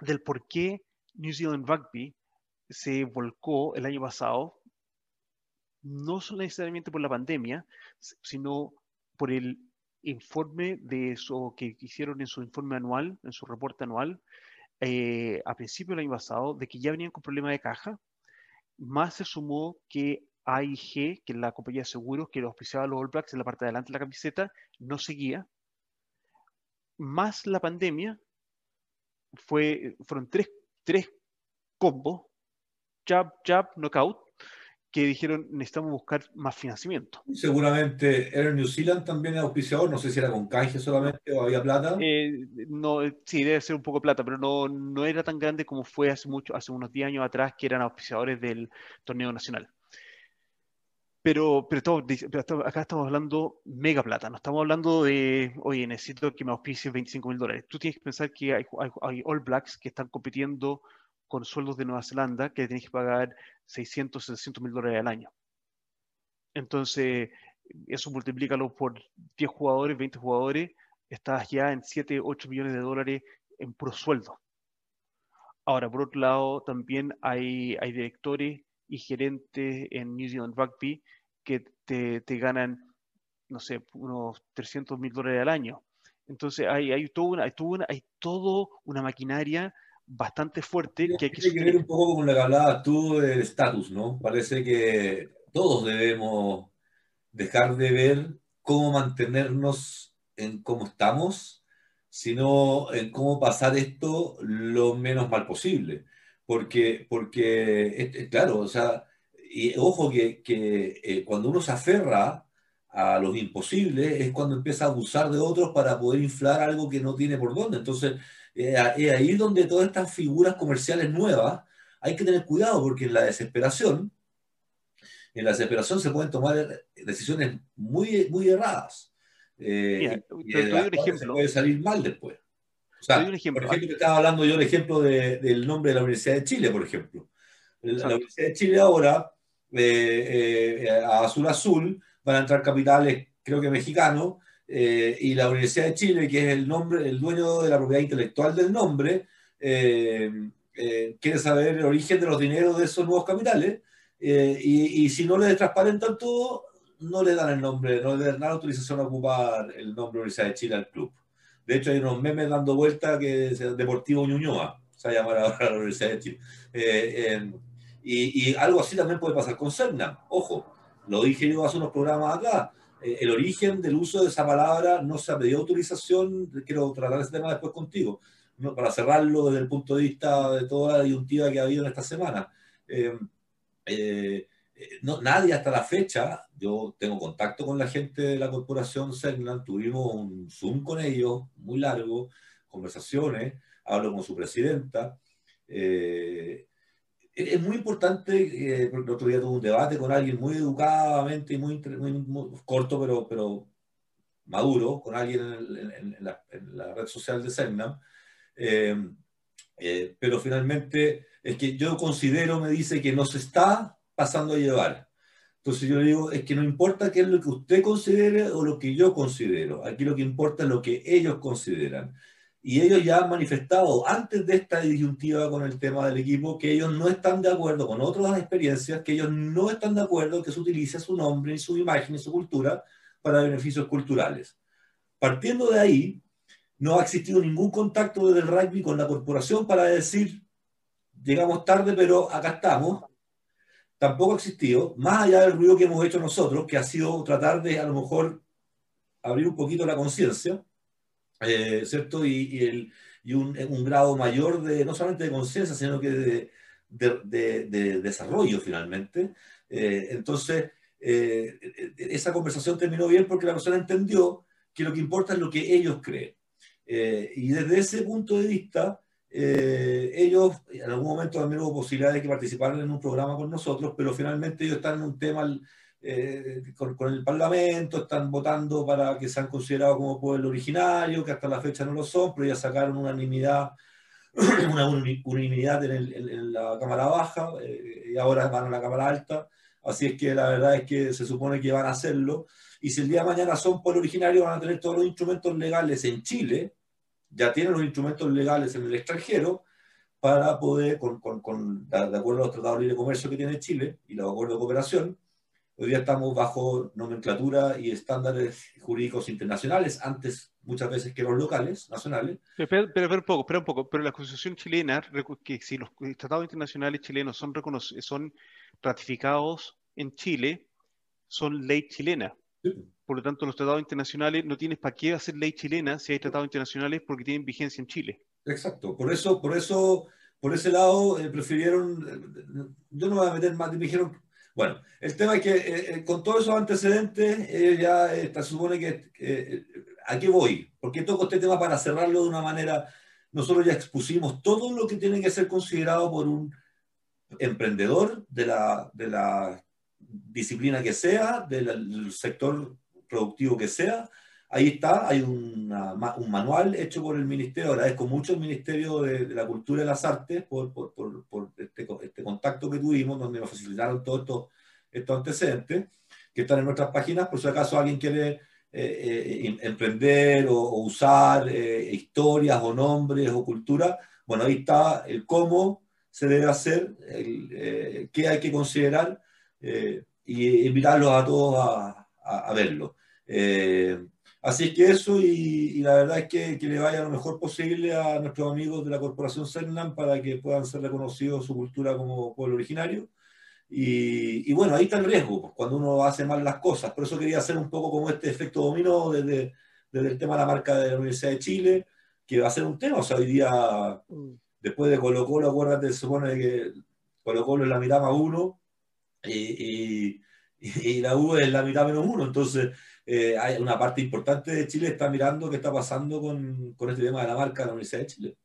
del por qué New Zealand Rugby se volcó el año pasado, no solo necesariamente por la pandemia, sino por el informe de eso que hicieron en su informe anual, en su reporte anual, eh, a principios del año pasado, de que ya venían con problemas de caja, más se sumó que AIG, que es la compañía de seguros que auspiciaba los All Blacks en la parte de adelante de la camiseta, no seguía, más la pandemia, fue, fueron tres, tres combos. Jab, jab, knockout, que dijeron necesitamos buscar más financiamiento. Seguramente era New Zealand también auspiciador, no sé si era con canje solamente o había plata. Eh, no, sí, debe ser un poco plata, pero no, no era tan grande como fue hace mucho, hace unos 10 años atrás que eran auspiciadores del torneo nacional. Pero, pero, acá estamos hablando mega plata, no estamos hablando de, oye, necesito que me auspicies 25 mil dólares. Tú tienes que pensar que hay, hay All Blacks que están compitiendo con sueldos de Nueva Zelanda que tienes que pagar 600, 700 mil dólares al año. Entonces, eso multiplícalo por 10 jugadores, 20 jugadores, estás ya en 7, 8 millones de dólares en puro sueldo. Ahora, por otro lado, también hay, hay directores y gerentes en New Zealand Rugby que te, te ganan, no sé, unos 300 mil dólares al año. Entonces hay, hay, todo una, hay, todo una, hay todo una maquinaria bastante fuerte que hay que... Tiene que ver un poco con lo que hablabas tú del estatus, ¿no? Parece que todos debemos dejar de ver cómo mantenernos en cómo estamos, sino en cómo pasar esto lo menos mal posible. Porque, porque claro, o sea, y ojo que, que eh, cuando uno se aferra a los imposibles es cuando empieza a abusar de otros para poder inflar algo que no tiene por dónde. Entonces, eh, es ahí donde todas estas figuras comerciales nuevas hay que tener cuidado porque en la desesperación, en la desesperación se pueden tomar decisiones muy, muy erradas. Eh, y, te, doy un ejemplo. Se puede salir mal después. O sea, por ejemplo, estaba hablando yo el ejemplo del nombre de la Universidad de Chile, por ejemplo. La, Universidad de Chile ahora, eh, a Azul Azul, van a entrar capitales, creo que mexicanos, eh, y la Universidad de Chile, que es el nombre, el dueño de la propiedad intelectual del nombre, eh, eh, quiere saber el origen de los dineros de esos nuevos capitales, y, si no le transparentan todo, no le dan el nombre, no le dan la autorización a ocupar el nombre Universidad de Chile al club. De hecho, hay unos memes dando vuelta que es Deportivo Ñuñoa, se va a llamar ahora la Universidad de Chile. Y, y, algo así también puede pasar con CERNAM. Ojo, lo dije yo hace unos programas acá, eh, el origen del uso de esa palabra no se ha pedido autorización, quiero tratar ese tema después contigo, para cerrarlo desde el punto de vista de toda la disyuntiva que ha habido en esta semana. Eh, eh, no, nadie hasta la fecha, yo tengo contacto con la gente de la corporación Segnan, tuvimos un Zoom con ellos, muy largo, conversaciones, hablo con su presidenta. Eh, es muy importante, eh, el otro día tuve un debate con alguien muy educadamente y muy, corto, pero, pero maduro, con alguien en, la, red social de Segnam, eh, eh, pero finalmente es que yo considero, me dice, que nos está pasando a llevar. Entonces yo le digo, es que no importa qué es lo que usted considere o lo que yo considero, aquí lo que importa es lo que ellos consideran y ellos ya han manifestado antes de esta disyuntiva con el tema del equipo que ellos no están de acuerdo con otras experiencias, que ellos no están de acuerdo que se utilice su nombre y su imagen y su cultura para beneficios culturales. Partiendo de ahí, no ha existido ningún contacto desde el rugby con la corporación para decir, llegamos tarde, pero acá estamos. Tampoco ha existido, más allá del ruido que hemos hecho nosotros, que ha sido tratar de a lo mejor abrir un poquito la conciencia eh, ¿cierto? Y, y un, grado mayor de, no solamente de conciencia, sino que de, de, de, desarrollo finalmente. Eh, entonces, eh, esa conversación terminó bien porque la persona entendió que lo que importa es lo que ellos creen. y desde ese punto de vista, ellos en algún momento también hubo posibilidad de que participaran en un programa con nosotros, pero finalmente ellos están en un tema eh, con, el Parlamento, están votando para que sean considerados como pueblo originario, que hasta la fecha no lo son, pero ya sacaron unanimidad, una unanimidad en, la Cámara Baja eh, y ahora van a la Cámara Alta. Así es que la verdad es que se supone que van a hacerlo. Y si el día de mañana son pueblo originario, van a tener todos los instrumentos legales en Chile, ya tienen los instrumentos legales en el extranjero, para poder, con, con, con, de acuerdo a los tratados de libre comercio que tiene Chile y los acuerdos de cooperación, Hoy día estamos bajo nomenclatura y estándares jurídicos internacionales, antes muchas veces que los locales, nacionales. Pero, pero, un poco, espera un poco, pero la Constitución chilena, que si los tratados internacionales chilenos son, son ratificados en Chile, son ley chilena. Por lo tanto, los tratados internacionales no tienes para qué hacer ley chilena si hay tratados internacionales porque tienen vigencia en Chile. Exacto, por eso, por eso, por ese lado eh, prefirieron, eh, yo no me voy a meter más, me dijeron, bueno, el tema es que eh, eh, con todos esos antecedentes, eh, ya se supone que... ¿A qué voy? Porque toco este tema para cerrarlo de una manera... Nosotros ya expusimos todo lo que tiene que ser considerado por un emprendedor de la, de la disciplina que sea, del sector productivo que sea, ahí está, hay un manual hecho por el Ministerio, agradezco mucho al Ministerio de, la Cultura y las Artes por, este, este, contacto que tuvimos, donde nos facilitaron todos estos, antecedentes, que están en nuestras páginas, por si acaso alguien quiere eh, eh, emprender o, usar eh, historias o nombres o cultura, Bueno, ahí está el cómo se debe hacer, qué hay que considerar y invitarlos a todos a, verlo. Así que eso y, la verdad es que, que, le vaya lo mejor posible a nuestros amigos de la Corporación CERNAM para que puedan ser reconocidos su cultura como pueblo originario. Y, y, bueno, ahí está el riesgo, pues, cuando uno hace mal las cosas. Por eso quería hacer un poco como este efecto dominó desde, desde el tema de la marca de la Universidad de Chile, que va a ser un tema. O sea, hoy día, mm. después de Colo Colo, acuérdate, se supone que Colo Colo es la mitad más uno y, y, la U es la mitad menos uno. Entonces, eh, hay una parte importante de Chile está mirando qué está pasando con, con, este tema de la marca de la Universidad de Chile.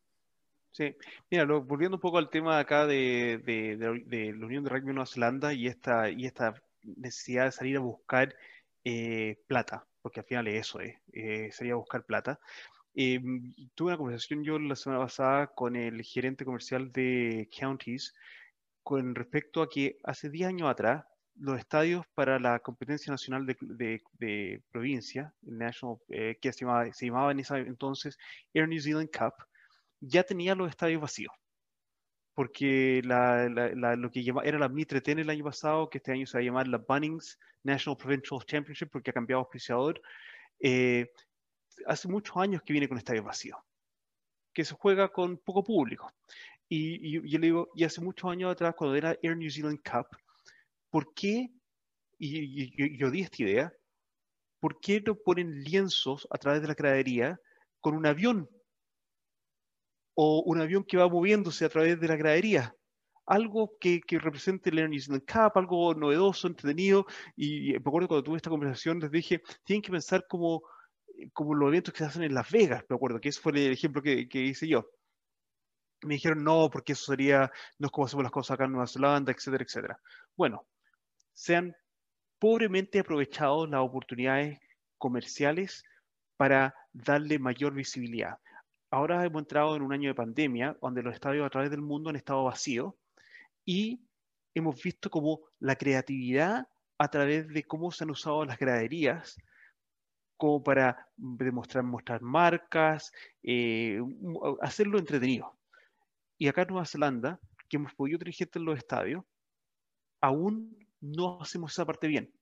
Sí, mira, volviendo un poco al tema acá de, de, de, la Unión de Rugby de Nueva Zelanda y esta, y esta necesidad de salir a buscar eh, plata, porque al final es eso, eh, eh salir a buscar plata. Eh, tuve una conversación yo la semana pasada con el gerente comercial de Counties con respecto a que hace 10 años atrás los estadios para la competencia nacional de, provincia, National, eh, que se llamaba, en ese entonces Air New Zealand Cup, ya tenía los estadios vacíos. Porque lo que llama, era la Mitre Ten el año pasado, que este año se va a llamar la Bunnings National Provincial Championship, porque ha cambiado auspiciador, eh, hace muchos años que viene con estadios vacíos, que se juega con poco público. Y, y, yo le digo, y hace muchos años atrás, cuando era Air New Zealand Cup, ¿por qué, y, yo di esta idea, ¿por qué no ponen lienzos a través de la gradería con un avión? O un avión que va moviéndose a través de la gradería. Algo que, represente el Zealand Cup, algo novedoso, entretenido. Y, me acuerdo cuando tuve esta conversación, les dije, tienen que pensar como, como los eventos que se hacen en Las Vegas, me acuerdo, que ese fue el ejemplo que, que hice yo me dijeron no, porque eso sería, no es como hacemos las cosas acá en Nueva Zelanda, etcétera, etcétera. Bueno, sean pobremente aprovechados las oportunidades comerciales para darle mayor visibilidad. Ahora hemos entrado en un año de pandemia donde los estadios a través del mundo han estado vacíos y hemos visto como la creatividad a través de cómo se han usado las graderías como para demostrar mostrar marcas, eh, hacerlo entretenido. Y acá en Nueva Zelanda, que hemos podido gente en los estadios, aún no hacemos esa parte bien.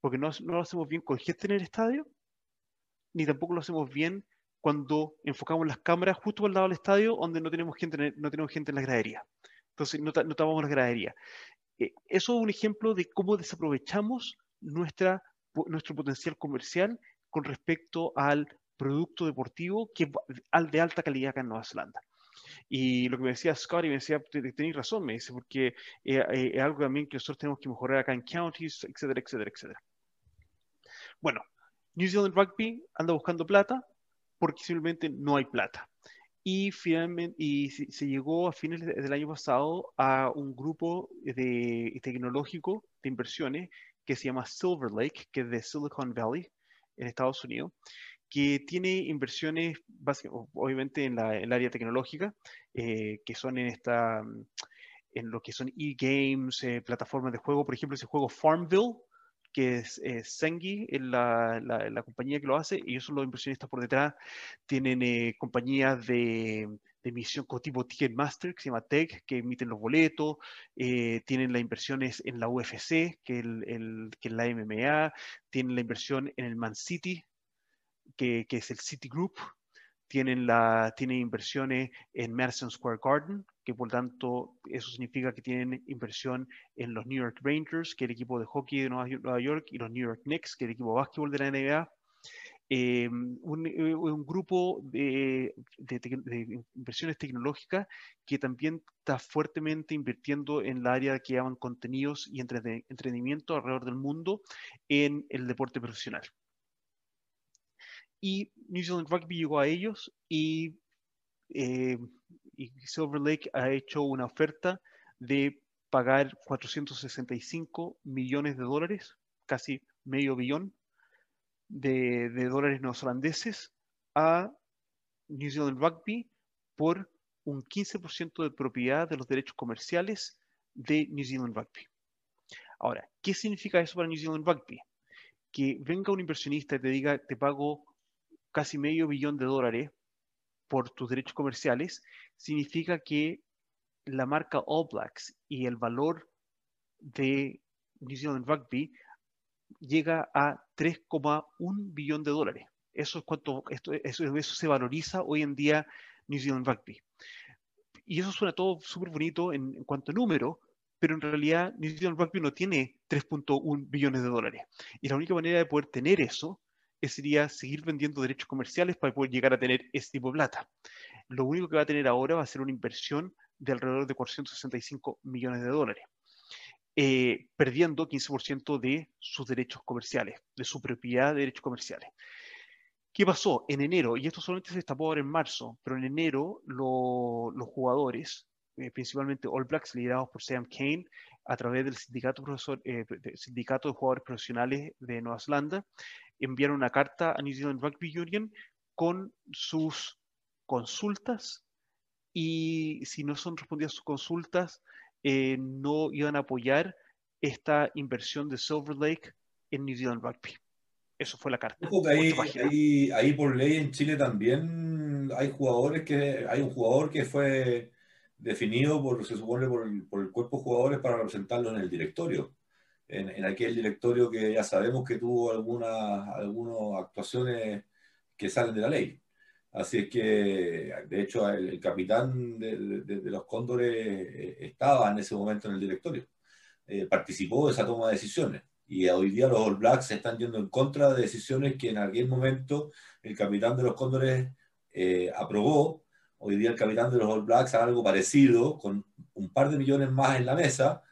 Porque no, no lo hacemos bien con gente en el estadio, ni tampoco lo hacemos bien cuando enfocamos las cámaras justo al lado del estadio donde no tenemos gente, no tenemos gente en la gradería. Entonces no, no tapamos la gradería. Eh, eso es un ejemplo de cómo desaprovechamos nuestra, nuestro potencial comercial con respecto al producto deportivo que es de alta calidad acá en Nueva Zelanda. Y lo que me decía Scott, y me decía, tenéis razón, me dice, porque eh, eh, es algo también que nosotros tenemos que mejorar acá en counties, etcétera, etcétera, etcétera. Bueno, New Zealand Rugby anda buscando plata porque simplemente no hay plata. Y finalmente, y se llegó a fines del año pasado a un grupo de, tecnológico de inversiones que se llama Silver Lake, que es de Silicon Valley, en Estados Unidos, que tiene inversiones, obviamente, en, la, el área tecnológica, eh, que son en esta en lo que son e-games, eh, plataformas de juego, por ejemplo, ese juego Farmville, que es eh, Sengi, la, la, compañía que lo hace, ellos son los inversionistas por detrás, tienen compañías de, de emisión como tipo Ticketmaster, que se llama Tech, que emiten los boletos, tienen las inversiones en la UFC, que, el, el, que es la MMA, tienen la inversión en el Man City, que, es el Citigroup, tienen, la, tienen inversiones en Madison Square Garden, que por tanto eso significa que tienen inversión en los New York Rangers, que es el equipo de hockey de Nueva York, y los New York Knicks, que es el equipo de básquetbol de la NBA. Eh, un, eh, un, grupo de, de, inversiones tecnológicas que también está fuertemente invirtiendo en la área que llaman contenidos y entretenimiento alrededor del mundo en el deporte profesional y New Zealand Rugby llegó a ellos y, eh, Silver Lake ha hecho una oferta de pagar 465 millones de dólares, casi medio billón de, de dólares neozelandeses a New Zealand Rugby por un 15% de propiedad de los derechos comerciales de New Zealand Rugby. Ahora, ¿qué significa eso para New Zealand Rugby? Que venga un inversionista y te diga, te pago casi medio billón de dólares por tus derechos comerciales, significa que la marca All Blacks y el valor de New Zealand Rugby llega a 3,1 billón de dólares. Eso es cuánto, esto, eso, eso se valoriza hoy en día New Zealand Rugby. Y eso suena todo súper bonito en, en, cuanto a número, pero en realidad New Zealand Rugby no tiene 3.1 billones de dólares. Y la única manera de poder tener eso sería seguir vendiendo derechos comerciales para poder llegar a tener ese tipo de plata. Lo único que va a tener ahora va a ser una inversión de alrededor de 465 millones de dólares, eh, perdiendo 15% de sus derechos comerciales, de su propiedad de derechos comerciales. ¿Qué pasó? En enero, y esto solamente se destapó ahora en marzo, pero en enero lo, los jugadores, eh, principalmente All Blacks, liderados por Sam Kane, a través del sindicato, profesor, eh, sindicato de jugadores profesionales de Nueva Zelanda, enviaron una carta a New Zealand Rugby Union con sus consultas y si no son respondidas sus consultas, eh, no iban a apoyar esta inversión de Silver Lake en New Zealand Rugby. Eso fue la carta. ahí, ahí, por ley en Chile también hay jugadores que hay un jugador que fue definido por se supone por el, por el cuerpo de jugadores para representarlo en el directorio en, aquel directorio que ya sabemos que tuvo algunas, algunas actuaciones que salen de la ley. Así es que, de hecho, el, capitán de, los Cóndores eh, estaba en ese momento en el directorio. Eh, participó de esa toma de decisiones. Y hoy día los All Blacks están yendo en contra de decisiones que en aquel momento el capitán de los Cóndores eh, aprobó. Hoy día el capitán de los All Blacks hace algo parecido, con un par de millones más en la mesa,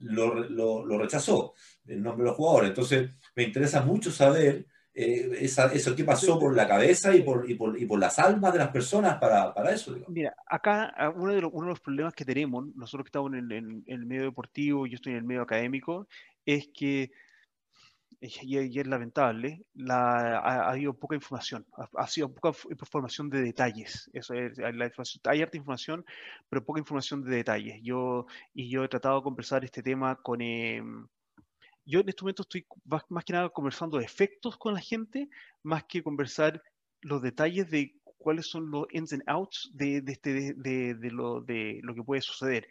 lo, lo, rechazó en nombre de los jugadores. Entonces, me interesa mucho saber eh, eso qué pasó por la cabeza y por, y por, y por las almas de las personas para, eso. Mira, acá uno de, los, problemas que tenemos, nosotros que estamos en, el medio deportivo y yo estoy en el medio académico, es que y, es lamentable, la, ha, habido poca información, ha, sido poca información de detalles. Eso es, la hay harta información, pero poca información de detalles. Yo, y yo he tratado de conversar este tema con... Eh, yo en este momento estoy más, más, que nada conversando efectos con la gente, más que conversar los detalles de cuáles son los ins and outs de, de, este, de, de lo, de lo que puede suceder.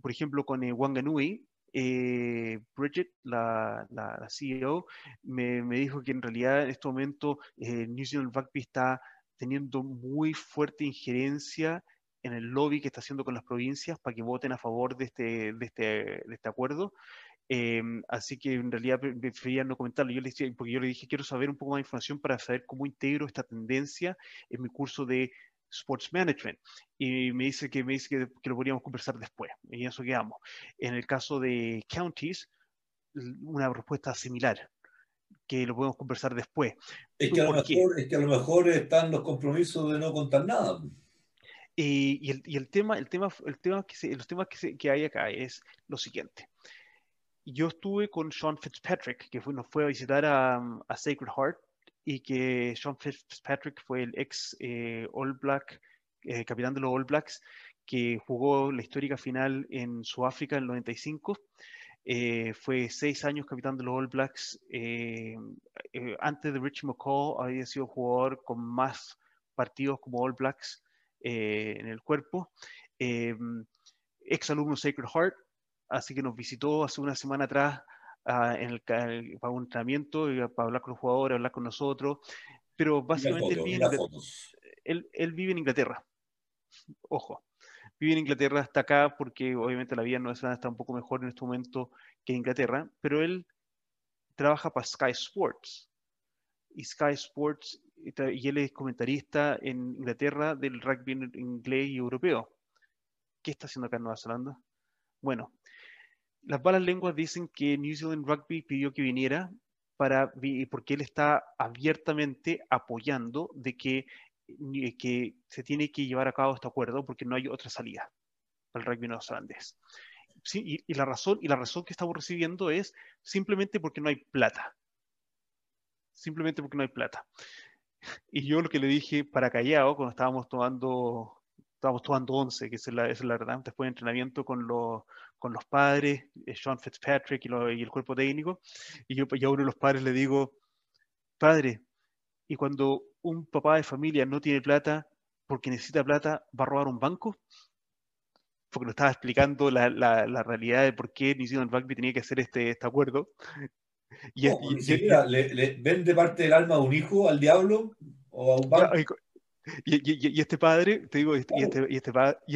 Por ejemplo, con eh, Wanganui, eh, Bridget, la, CEO, me, dijo que en realidad en este momento eh, New Zealand Rugby está teniendo muy fuerte injerencia en el lobby que está haciendo con las provincias para que voten a favor de este, de este, de este acuerdo. Eh, así que en realidad prefería no comentarlo. Yo le decía, porque yo le dije, quiero saber un poco más de información para saber cómo integro esta tendencia en mi curso de Sports Management. Y me dice que, me dice que, que, lo podríamos conversar después. Y eso quedamos. En el caso de counties, una respuesta similar, que lo podemos conversar después. Es que, a lo mejor, es que a lo mejor están los compromisos de no contar nada. Y, y, el, y el, tema, el tema, el tema que se, los temas que, se, que hay acá es lo siguiente. Yo estuve con Sean Fitzpatrick, que fue, nos fue a visitar a, a Sacred Heart y que Sean Fitzpatrick fue el ex eh, All Black, eh, capitán de los All Blacks, que jugó la histórica final en Sudáfrica en el 95. Eh, fue seis años capitán de los All Blacks. Eh, eh, antes de Richie McCall había sido jugador con más partidos como All Blacks eh, en el cuerpo. ex alumno Sacred Heart, así que nos visitó hace una semana atrás en el, para un entrenamiento, para hablar con los jugadores, hablar con nosotros, pero básicamente él, vive él, él, vive en Inglaterra. Ojo, vive en Inglaterra, está acá porque obviamente la vida en Nueva Zelanda está un poco mejor en este momento que en Inglaterra, pero él trabaja para Sky Sports. Y Sky Sports, y él es comentarista en Inglaterra del rugby inglés y europeo. ¿Qué está haciendo acá en Nueva Zelanda? Bueno, las malas lenguas dicen que New Zealand Rugby pidió que viniera para, porque él está abiertamente apoyando de que, que se tiene que llevar a cabo este acuerdo porque no hay otra salida para el rugby neozelandés. Sí, y, y, la razón, y la razón que estamos recibiendo es simplemente porque no hay plata. Simplemente porque no hay plata. Y yo lo que le dije para Callao, cuando estábamos tomando estábamos tomando 11, que es la, es la verdad, después de entrenamiento con los, con los padres, eh, Sean Fitzpatrick y, lo, y, el cuerpo técnico, y yo y a uno de los padres le digo, padre, y cuando un papá de familia no tiene plata, porque necesita plata, va a robar un banco? Porque nos estaba explicando la, la, realidad de por qué New Zealand Rugby tenía que hacer este, este acuerdo. Y, le, vende parte del alma a un hijo al diablo o a un banco. Y, este padre, te digo, y este, este, y,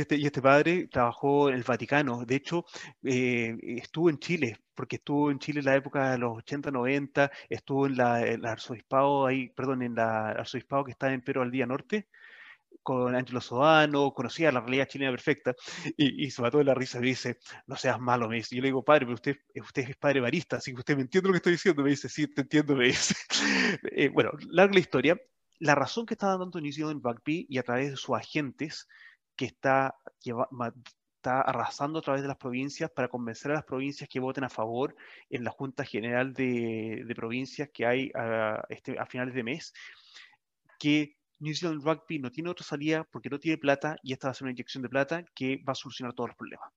este, y, este, padre trabajó en el Vaticano. De hecho, eh, estuvo en Chile, porque estuvo en Chile en la época de los 80, 90, estuvo en la, el arzobispado ahí, perdón, en la arzobispado que está en Perú al día norte, con Angelo Sodano, conocía la realidad chilena perfecta, y, se mató de la risa y me dice, no seas malo, me dice. Yo le digo, padre, pero usted, usted es padre barista, así que usted me entiende lo que estoy diciendo, me dice, sí, te entiendo, me dice. Eh, bueno, larga la historia, la razón que está dando New Zealand Rugby y a través de sus agentes que está, arrasando a través de las provincias para convencer a las provincias que voten a favor en la Junta General de, Provincias que hay este, a finales de mes, que New Zealand Rugby no tiene otra salida porque no tiene plata y esta va a ser una inyección de plata que va a solucionar todos los problemas.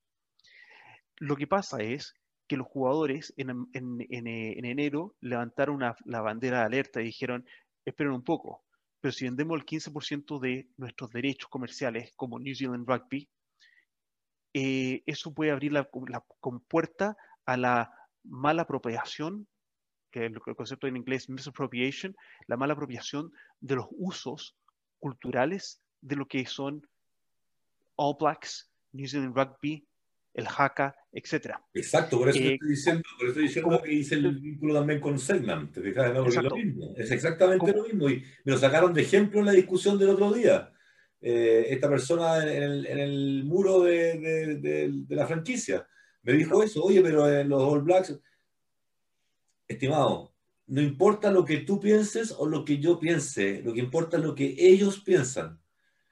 Lo que pasa es que los jugadores en, enero levantaron la bandera de alerta y dijeron, esperen un poco, pero si vendemos el 15% de nuestros derechos comerciales como New Zealand Rugby, eh, eso puede abrir la, compuerta a la mala apropiación, que es el concepto en inglés misappropriation, la mala apropiación de los usos culturales de lo que son All Blacks, New Zealand Rugby, el Haka, etc. Exacto, por eso eh, estoy diciendo, por eso estoy diciendo que hice el vínculo también con Segman, ¿te fijas? No, es lo mismo, es exactamente lo mismo, y me lo sacaron de ejemplo en la discusión del otro día. Eh, esta persona en el, en el muro de, de, de, la franquicia me dijo eso, oye, pero en los All Blacks, estimado, no importa lo que tú pienses o lo que yo piense, lo que importa es lo que ellos piensan.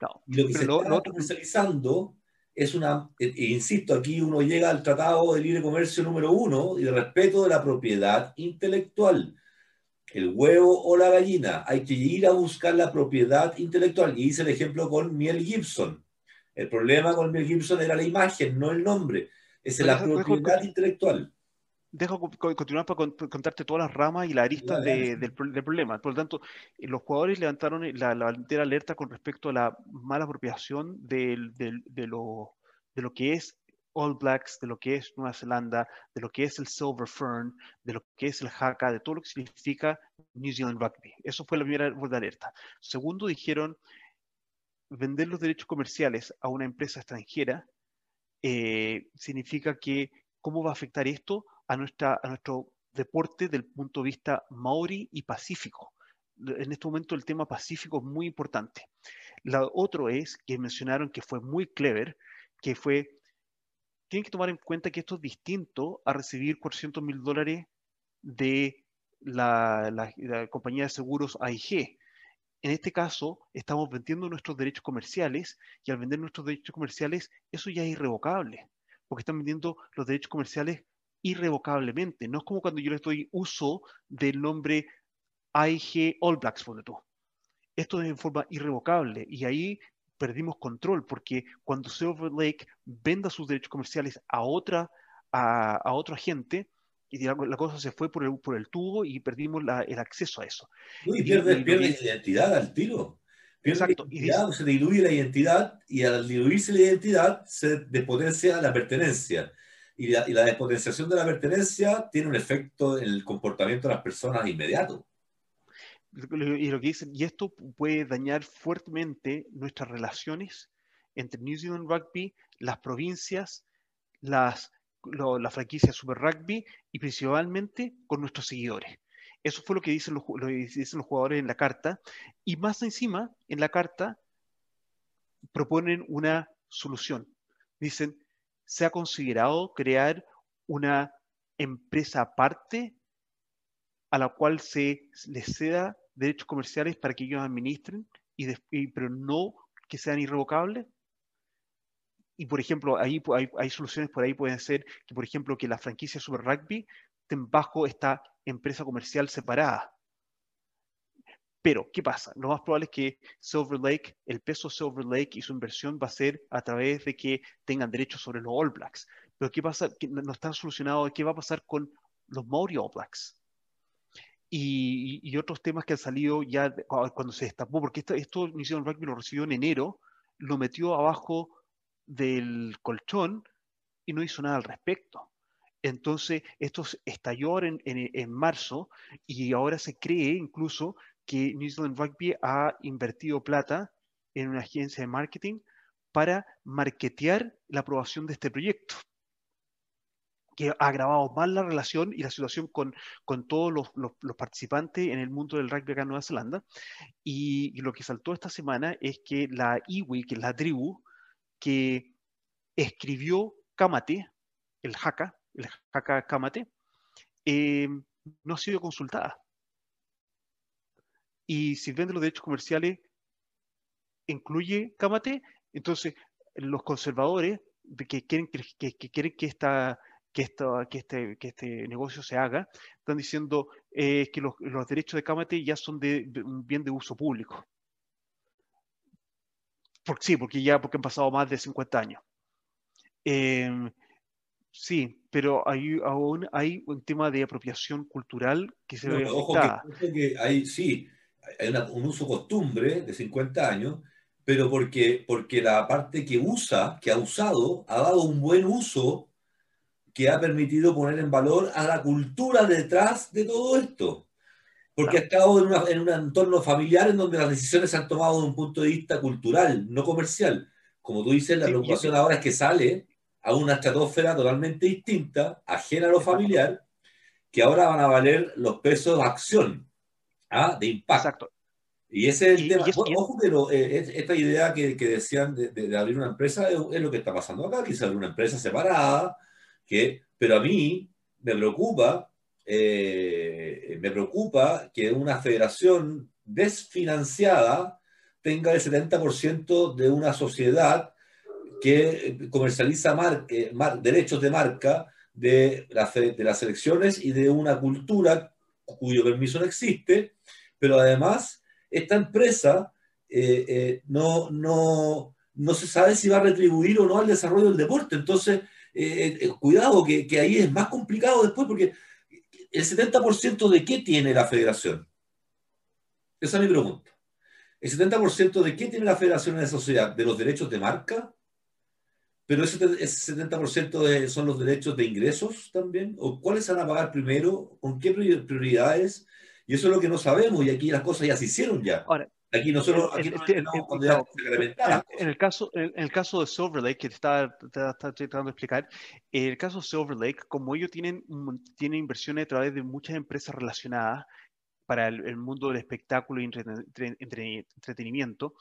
No, y lo que se está especializando es una, e, e insisto, aquí uno llega al Tratado de Libre Comercio número uno y de respeto de la propiedad intelectual. El huevo o la gallina, hay que ir a buscar la propiedad intelectual. Y hice el ejemplo con Miel Gibson. El problema con Miel Gibson era la imagen, no el nombre. Es la propiedad intelectual. Dejo continuar para contarte todas las ramas y la arista del, problema. Por lo tanto, los jugadores levantaron la, la alerta con respecto a la mala apropiación de, lo, de lo que es All Blacks, de lo que es Nueva Zelanda, de lo que es el Silver Fern, de lo que es el Haka, de todo lo que significa New Zealand Rugby. Eso fue la primera voz de alerta. Segundo, dijeron vender los derechos comerciales a una empresa extranjera eh, significa que cómo va a afectar esto a, nuestra, a nuestro deporte del punto de vista maori y pacífico. En este momento el tema pacífico es muy importante. Lo otro es que mencionaron que fue muy clever, que fue, tienen que tomar en cuenta que esto es distinto a recibir 400 mil dólares de la, la, compañía de seguros AIG. En este caso, estamos vendiendo nuestros derechos comerciales y al vender nuestros derechos comerciales, eso ya es irrevocable, porque están vendiendo los derechos comerciales irrevocablemente. No es como cuando yo le doy uso del nombre AIG All Blacks, por tú. Esto es en forma irrevocable y ahí perdimos control porque cuando Silver Lake venda sus derechos comerciales a otra a, a otro agente, y la, cosa se fue por el, por el tubo y perdimos el acceso a eso. y pierde, identidad al tiro. Exacto. y se diluye la identidad y al diluirse la identidad se despotencia la pertenencia y la, despotenciación de la pertenencia tiene un efecto en el comportamiento de las personas inmediato. Y, lo que dicen, y esto puede dañar fuertemente nuestras relaciones entre New Zealand Rugby, las provincias, las, la franquicia Super Rugby y principalmente con nuestros seguidores. Eso fue lo que dicen los, lo que dicen los jugadores en la carta. Y más encima, en la carta, proponen una solución. Dicen, se ha considerado crear una empresa aparte a la cual se les ceda derechos comerciales para que ellos administren, y, pero no que sean irrevocables. Y por ejemplo, ahí hay, hay, soluciones por ahí, pueden ser que, por ejemplo, que la franquicia Super Rugby estén bajo esta empresa comercial separada. Pero, ¿qué pasa? Lo más probable es que Silver Lake, el peso Silver Lake y su inversión va a ser a través de que tengan derechos sobre los All Blacks. Pero, ¿qué pasa? No está solucionado qué va a pasar con los Maori All Blacks. y, otros temas que han salido ya cuando se destapó, porque esto, esto New Rugby lo recibió en enero, lo metió abajo del colchón y no hizo nada al respecto. Entonces, esto estalló en, en, marzo y ahora se cree incluso que New Zealand Rugby ha invertido plata en una agencia de marketing para marketear la aprobación de este proyecto que ha agravado más la relación y la situación con, con todos los, los, participantes en el mundo del rugby acá en Nueva Zelanda. Y, lo que saltó esta semana es que la iwi, que es la tribu que escribió Kamate, el Haka, el Haka Kamate, eh, no ha sido consultada. Y si vende los derechos comerciales incluye Kamate, entonces los conservadores que quieren que, que, quieren que esta que, esto, que, este, que este negocio se haga, están diciendo eh, que los, los, derechos de Kamate ya son de, un bien de uso público. Por, sí, porque ya porque han pasado más de 50 años. Em, sí, pero hay, aún hay un tema de apropiación cultural que se ve ojo que, hay, sí, hay un uso costumbre de 50 años, pero porque, porque la parte que usa, que ha usado, ha dado un buen uso que ha permitido poner en valor a la cultura detrás de todo esto. Porque ha estado en, un entorno familiar en donde las decisiones se han tomado desde un punto de vista cultural, no comercial. Como tú dices, la preocupación ahora es que sale a una estratosfera totalmente distinta, ajena a lo familiar, que ahora van a valer los pesos de acción, ¿ah? de impacto. Exacto. Y ese es el tema. Ojo que eh, esta idea que, que decían de, abrir una empresa es, es, lo que está pasando acá, quizás abrir una empresa separada, pero a mí me preocupa, eh, me preocupa que una federación desfinanciada tenga el 70% de una sociedad que comercializa eh, derechos de marca de, de las elecciones y de una cultura cuyo permiso no existe, pero además esta empresa eh, no, no, no se sabe si va a retribuir o no al desarrollo del deporte. Entonces, eh, eh, cuidado, que, que, ahí es más complicado después, porque el 70% de qué tiene la federación? Esa es mi pregunta. ¿El 70% de qué tiene la federación en la sociedad? ¿De los derechos de marca? ¿Pero ese, ese 70% de, son los derechos de ingresos también? ¿O cuáles se van a pagar primero? ¿Con qué prioridades? Y eso es lo que no sabemos y aquí las cosas ya se hicieron ya. Ahora, Aquí nosotros, aquí en, el caso, en, el caso de Silver Lake, que te estaba, tratando de explicar, en el caso de Silver Lake, como ellos tienen, tienen inversiones a través de muchas empresas relacionadas para el, mundo del espectáculo y entretenimiento,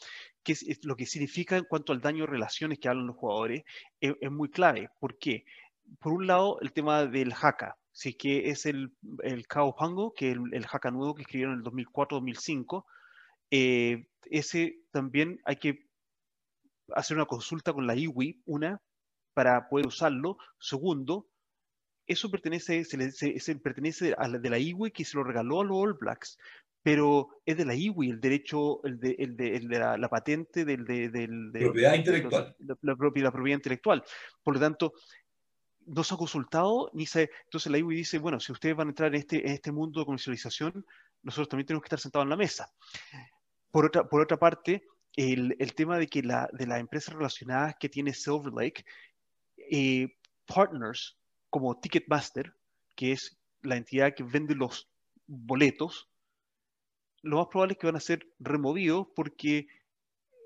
que es, lo que significa en cuanto al daño de relaciones que hablan los jugadores, es, muy clave. ¿Por qué? Por un lado, el tema del haka, si que es el, el Kao Pango, que es el, el haka nuevo que escribieron en el 2004-2005, eh, ese también hay que hacer una consulta con la IWI, una, para poder usarlo. Segundo, eso pertenece, se, pertenece a la de la IWI que se lo regaló a los All Blacks, pero es de la IWI el derecho, el de, el de, la, patente del, de, propiedad intelectual. La, propiedad, intelectual. Por lo tanto, no se ha consultado, ni se, entonces la IWI dice, bueno, si ustedes van a entrar en este, en este mundo de comercialización, nosotros también tenemos que estar sentados en la mesa. Por otra, por otra parte, el, el tema de que la, de las empresas relacionadas que tiene Silver Lake, eh, partners como Ticketmaster, que es la entidad que vende los boletos, lo más probable es que van a ser removidos porque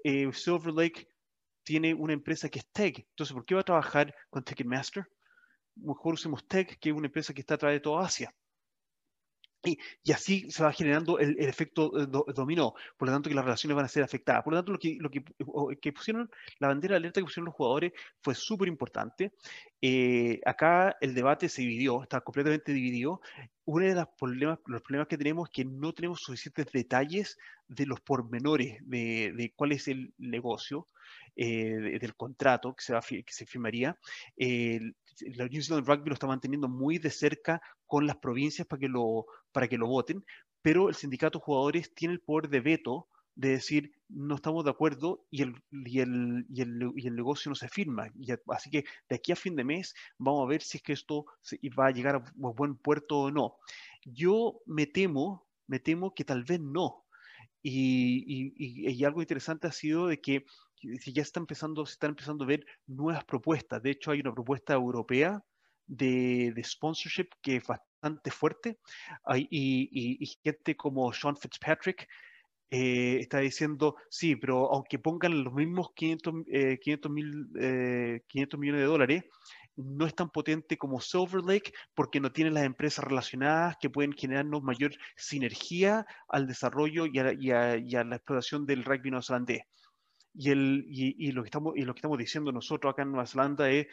eh, Silver Lake tiene una empresa que es TEG. Entonces, ¿por qué va a trabajar con Ticketmaster? Mejor usemos TEG, que es una empresa que está a través de toda Asia. Y, así se va generando el, efecto eh, dominó, por lo tanto que las relaciones van a ser afectadas. Por lo tanto, lo que, lo que, pusieron, la bandera de alerta que pusieron los jugadores fue súper importante. Eh, acá el debate se dividió, está completamente dividido. Uno de los problemas, los problemas que tenemos es que no tenemos suficientes detalles de los pormenores de, de cuál es el negocio, eh, del contrato que se, va, que se firmaría. La New Zealand Rugby lo está manteniendo muy de cerca con las provincias para que lo, para que lo voten, pero el sindicato de jugadores tiene el poder de veto de decir no estamos de acuerdo y el, y el, y el, y el negocio no se firma. Y así que de aquí a fin de mes vamos a ver si es que esto va a llegar a buen puerto o no. Yo me temo, me temo que tal vez no. Y, algo interesante ha sido de que ya está empezando, se están empezando a ver nuevas propuestas. De hecho, hay una propuesta europea de, sponsorship que es bastante fuerte. y, gente como Sean Fitzpatrick eh, está diciendo, sí, pero aunque pongan los mismos 500, 500, eh, 500 millones de dólares, no es tan potente como Silver Lake porque no tiene las empresas relacionadas que pueden generarnos mayor sinergia al desarrollo y a, la explotación del rugby neozelandés. Y, el, y, lo que estamos, y lo que estamos diciendo nosotros acá en Nueva Zelanda es,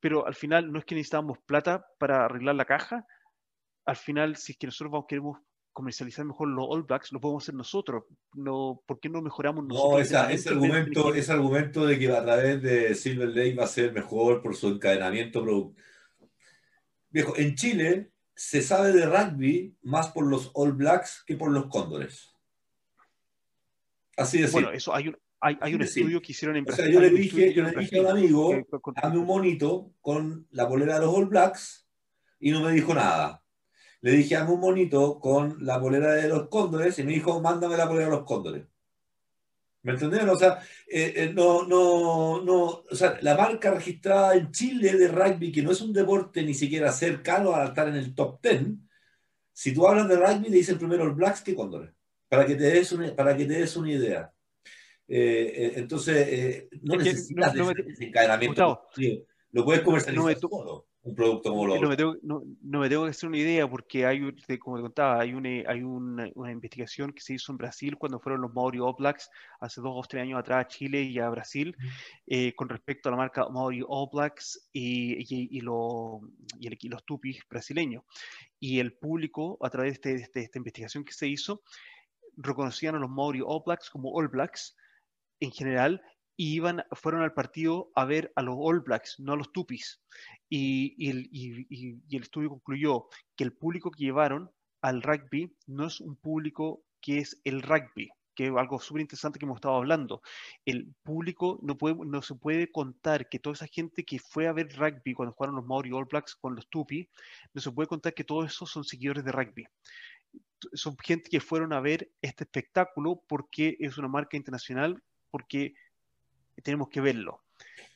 pero al final no es que necesitamos plata para arreglar la caja, al final si es que nosotros vamos, queremos comercializar mejor los All Blacks, lo podemos hacer nosotros. No, ¿Por qué no mejoramos nosotros? No, ese, argumento, ese argumento de que a través de Silver Lake va a ser mejor por su encadenamiento producto. Viejo, en Chile se sabe de rugby más por los All Blacks que por los Cóndores. Así de Bueno, eso hay un, hay, un estudio que hicieron en Brasil. O sea, yo le dije, yo le dije a un amigo, dame un monito con la polera de los All Blacks y no me dijo nada le dije, hazme un monito con la polera de los cóndores y me dijo, mándame la polera de los cóndores. ¿Me entendieron? O sea, eh, eh, no, no, no, o sea, la marca registrada en Chile de rugby, que no es un deporte ni siquiera cercano a estar en el top 10, si tú hablas de rugby, le dicen primero los Blacks que Cóndores, para que te des una, para que te des una idea. Eh, entonces, no necesitas no, encadenamiento. Lo puedes comercializar todo un producto como lo no me, tengo, no, me tengo que hacer una idea porque hay, como te contaba, hay, una, hay una, investigación que se hizo en Brasil cuando fueron los Maori All Blacks hace dos o tres años atrás a Chile y a Brasil eh, con respecto a la marca Maori All Blacks y, y, y, lo, y, los tupis brasileños. Y el público, a través de, este, de esta investigación que se hizo, reconocían a los Maori All Blacks como All Blacks en general y iban, fueron al partido a ver a los All Blacks, no a los Tupis. Y, el, estudio concluyó que el público que llevaron al rugby no es un público que es el rugby, que es algo súper interesante que hemos estado hablando. El público no, puede, no se puede contar que toda esa gente que fue a ver rugby cuando jugaron los Maori All Blacks con los Tupis, no se puede contar que todos esos son seguidores de rugby son gente que fueron a ver este espectáculo porque es una marca internacional, porque tenemos que verlo.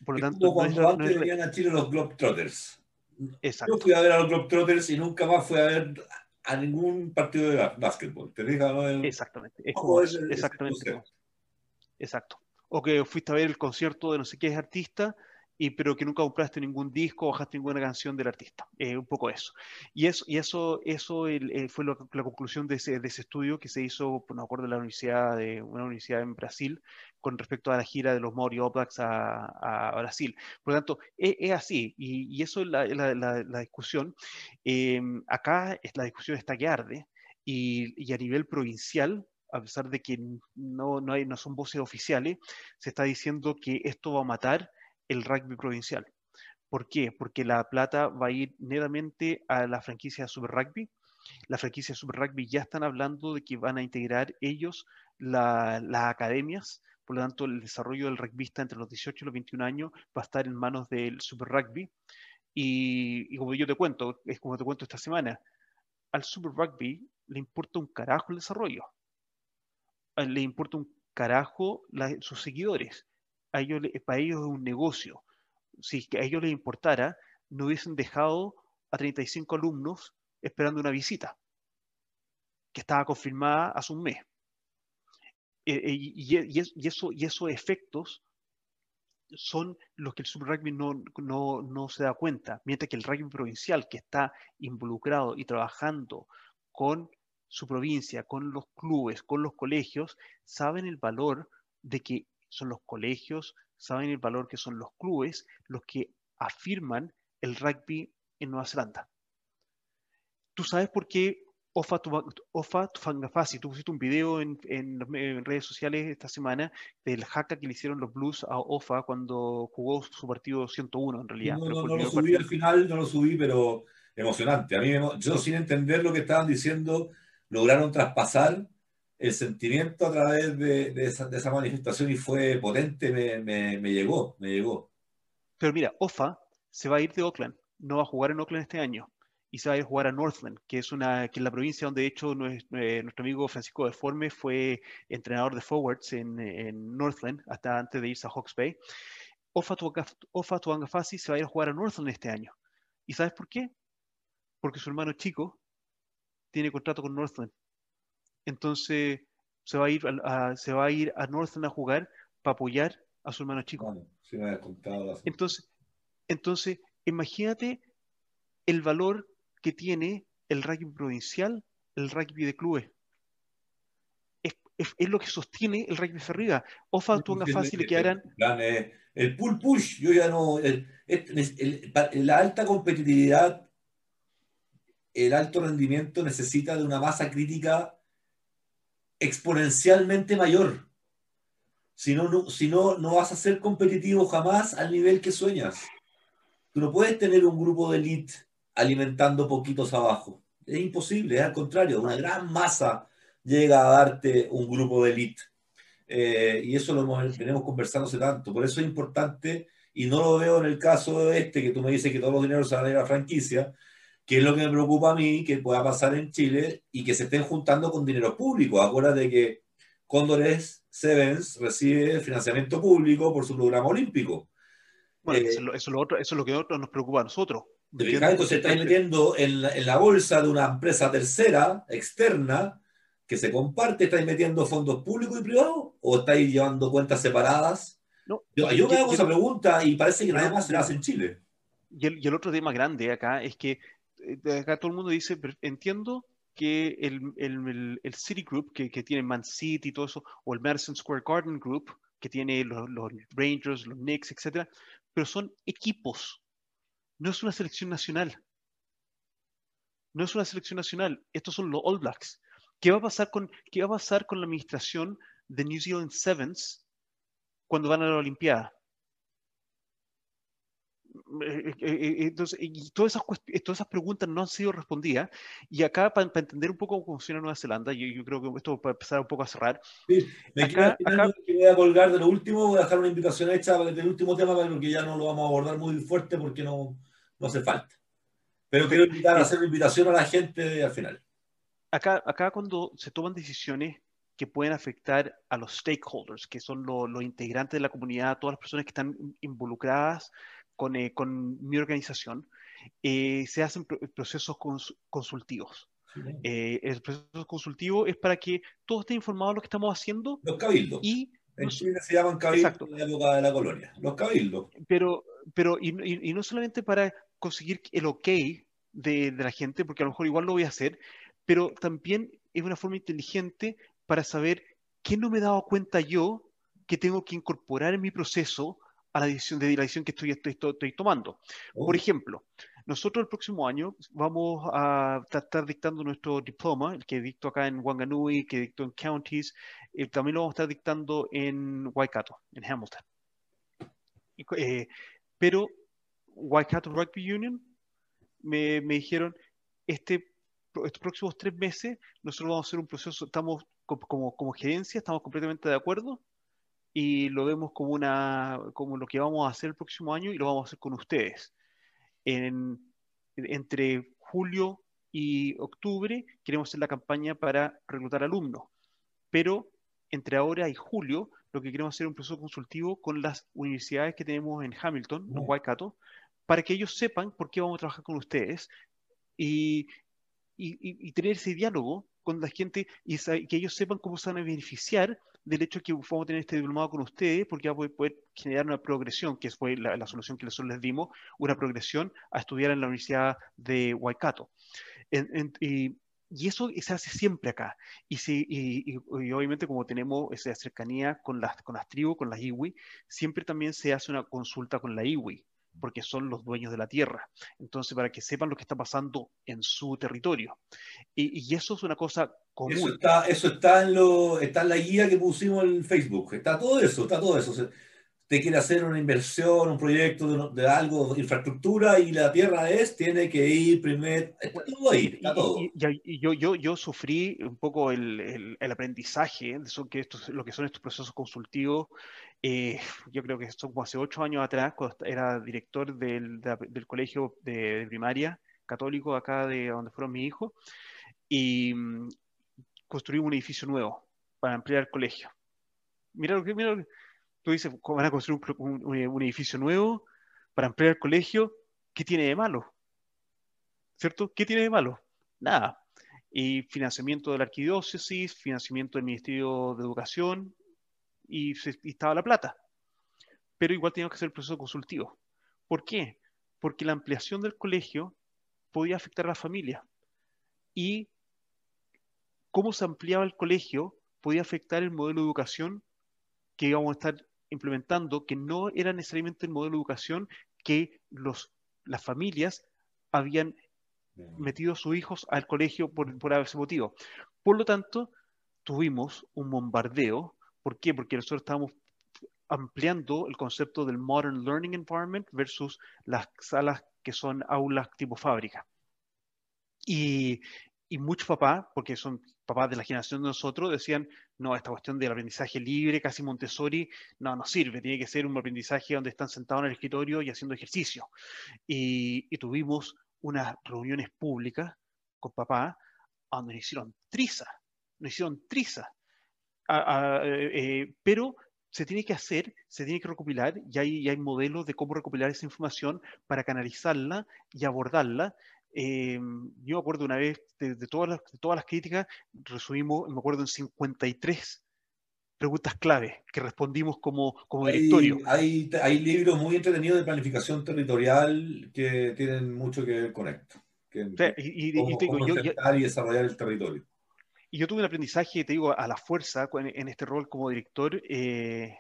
Por lo tanto, cuando antes venían a Chile los Globetrotters. Exacto. Yo fui a ver a los Globetrotters y nunca más fui a ver a ningún partido de básquetbol. ¿Te fijas? Exactamente. Es como exactamente. Exacto. O que fuiste a ver el concierto de no sé qué es artista y, pero que nunca compraste ningún disco o bajaste ninguna canción del artista. Eh, un poco eso. Y eso, y eso, eso eh, fue la conclusión de ese, de ese, estudio que se hizo, no me acuerdo, de la universidad, de una universidad en Brasil, con respecto a la gira de los Maori Blacks a, a, Brasil. Por lo tanto, es, es así, y, y, eso es la, la, la, discusión. Eh, acá la discusión está que arde, y, y a nivel provincial, a pesar de que no, no, hay, no son voces oficiales, se está diciendo que esto va a matar el rugby provincial. ¿Por qué? Porque la plata va a ir netamente a la franquicia Super Rugby. La franquicia Super Rugby ya están hablando de que van a integrar ellos las academias, por lo tanto el desarrollo del rugbyista entre los 18 y los 21 años va a estar en manos del Super Rugby. Y, como yo te cuento, es como te cuento esta semana, al Super Rugby le importa un carajo el desarrollo. Le importa un carajo sus seguidores ellos, para ellos es un negocio. Si a ellos les importara, no hubiesen dejado a 35 alumnos esperando una visita, que estaba confirmada hace un mes. Eh, eh, y, eso, y esos efectos son los que el subrugby no, no, no se da cuenta, mientras que el rugby provincial, que está involucrado y trabajando con su provincia, con los clubes, con los colegios, saben el valor de que son los colegios, saben el valor que son los clubes los que afirman el rugby en Nueva Zelanda. ¿Tú sabes por qué Ofa, Ofa Tufangafasi, tú pusiste un video en, redes sociales esta semana del haka que le hicieron los Blues a Ofa cuando jugó su partido 101 en realidad. No, no, no lo subí al final, no lo subí, pero emocionante. A mí, yo sin entender lo que estaban diciendo, lograron traspasar el sentimiento a través de, esa, manifestación y fue potente, me, llegó, me llegó. Pero mira, OFA se va a ir de Oakland, no va a jugar en Oakland este año. y se va a ir a jugar a Northland, que es, una, que es la provincia donde de hecho eh, nuestro, amigo Francisco de Forme fue entrenador de forwards en, Northland hasta antes de irse a Hawks Bay. Ofa Tuangafasi se va a ir a jugar a Northland este año. ¿Y sabes por qué? Porque su hermano chico tiene contrato con Northland. Entonces se va a ir a, se va a, ir a Northland a jugar para apoyar a su hermano chico. entonces, entonces, imagínate el valor que tiene el rugby provincial, el rugby de clubes. Es, lo que sostiene el rugby de arriba. O una fácil que harán. El pull push, yo ya no. la alta competitividad, el alto rendimiento necesita de una masa crítica exponencialmente mayor. Si no, no, si no, no vas a ser competitivo jamás al nivel que sueñas. Tú no puedes tener un grupo de elite alimentando poquitos abajo. Es imposible, al contrario, una gran masa llega a darte un grupo de elite. Eh, y eso lo hemos, tenemos conversándose tanto. Por eso es importante, y no lo veo en el caso de este, que tú me dices que todos los dineros se van a ir a franquicia, que es lo que me preocupa a mí, que pueda pasar en Chile y que se estén juntando con dinero público. Acuérdate que Cóndores Sevens recibe financiamiento público por su programa olímpico. Bueno, eso, es lo, otro, eso es lo que nos preocupa a nosotros. Entonces estáis metiendo en la, en la, bolsa de una empresa tercera, externa, que se comparte, estáis metiendo fondos públicos y privados o estáis llevando cuentas separadas. No, yo, me hago esa pregunta y parece que nada más se hace en Chile. Y el, y el, otro tema grande acá es que eh, acá todo el mundo dice, entiendo que el, el, el City Group, que, que, tiene Man City y todo eso, o el Madison Square Garden Group, que tiene los, los Rangers, los Knicks, etcétera, pero son equipos, no es una selección nacional. No es una selección nacional, estos son los All Blacks. ¿Qué va a pasar con, qué va a pasar con la administración de New Zealand Sevens cuando van a la Olimpiada? Eh, eh, eh, entonces, y todas esas, todas esas preguntas no han sido respondidas. Y acá, para, entender un poco cómo funciona Nueva Zelanda, yo, yo, creo que esto para empezar un poco a cerrar. Sí, me acá, acá, que voy a colgar de lo último, voy a dejar una invitación hecha del último tema, porque ya no lo vamos a abordar muy fuerte porque no, no hace falta. Pero quiero invitar a hacer una invitación a la gente al final. Acá, acá cuando se toman decisiones que pueden afectar a los stakeholders, que son los integrantes de la comunidad, todas las personas que están involucradas con, eh, con mi organización, eh, se hacen procesos consultivos. Eh, el proceso consultivo es para que todos estén informados de lo que estamos haciendo. Los cabildos. Y en Chile se llaman cabildos en la época de la colonia. Los cabildos. Pero, pero y, y, no solamente para conseguir el ok de, de, la gente, porque a lo mejor igual lo voy a hacer, pero también es una forma inteligente para saber qué no me he dado cuenta yo que tengo que incorporar en mi proceso a la decisión de la decisión que estoy, estoy, tomando. Por oh. ejemplo, nosotros el próximo año vamos a estar dictando nuestro diploma, el que dicto acá en Wanganui, que dicto en Counties, eh, también lo vamos a estar dictando en Waikato, en Hamilton. Eh, pero Waikato Rugby Union me, me dijeron, este, estos próximos tres meses nosotros vamos a hacer un proceso, estamos como, como gerencia, estamos completamente de acuerdo y lo vemos como, una, como lo que vamos a hacer el próximo año y lo vamos a hacer con ustedes. En, entre julio y octubre queremos hacer la campaña para reclutar alumnos, pero entre ahora y julio lo que queremos hacer es un proceso consultivo con las universidades que tenemos en Hamilton, en Waikato, para que ellos sepan por qué vamos a trabajar con ustedes y, y, y tener ese diálogo con la gente y, que ellos sepan cómo se van a beneficiar del hecho que vamos a tener este diplomado con ustedes, porque va a poder, generar una progresión, que fue la, solución que nosotros les dimos, una progresión a estudiar en la Universidad de Waikato. y, eso se hace siempre acá. Y, obviamente como tenemos esa cercanía con las tribus, con las iwi, siempre también se hace una consulta con la iwi porque son los dueños de la tierra. Entonces, para que sepan lo que está pasando en su territorio. Y, eso es una cosa común. Eso está, eso está, en lo, está en la guía que pusimos en Facebook. Está todo eso, está todo eso. Usted quiere hacer una inversión, un proyecto de, algo, infraestructura, y la tierra es, tiene que ir primero. Está todo ahí, está todo. Y, yo, yo, yo sufrí un poco el, el, aprendizaje de eso, que estos, lo que son estos procesos consultivos eh, yo creo que esto como hace ocho años atrás, cuando era director del, del colegio de, primaria, católicos acá de donde fueron mis hijos, y mm, construimos un edificio nuevo para ampliar el colegio. Mira lo que, mira tú dices, van a construir un, edificio nuevo para ampliar el colegio, ¿qué tiene de malo? ¿Cierto? ¿Qué tiene de malo? Nada. Y financiamiento de la arquidiócesis, financiamiento del Ministerio de Educación, y, y estaba la plata. Pero igual teníamos que hacer el proceso consultivo. ¿Por qué? Porque la ampliación del colegio podía afectar a la familia. Y cómo se ampliaba el colegio podía afectar el modelo de educación que íbamos a estar implementando, que no era necesariamente el modelo de educación que los, las familias habían metido a sus hijos al colegio por, por ese motivo. Por lo tanto, tuvimos un bombardeo. ¿Por qué? Porque nosotros estábamos ampliando el concepto del Modern Learning Environment versus las salas que son aulas tipo fábrica. Y, y muchos papás, porque son papás de la generación de nosotros, decían, no, esta cuestión del aprendizaje libre, casi Montessori, no, no sirve, tiene que ser un aprendizaje donde están sentados en el escritorio y haciendo ejercicio. Y, tuvimos unas reuniones públicas con papá donde nos hicieron triza, nos hicieron triza. Eh, eh, pero se tiene que hacer, se tiene que recopilar, y hay, hay modelos de cómo recopilar esa información para canalizarla y abordarla eh, yo me acuerdo una vez de, todas las, todas las críticas, resumimos, me acuerdo en 53 preguntas clave que respondimos como, como directorio. Hay, hay, libros muy entretenidos de planificación territorial que tienen mucho que ver con esto. y, y, desarrollar el territorio. Y yo tuve un aprendizaje, te digo, a la fuerza en, este rol como director, eh,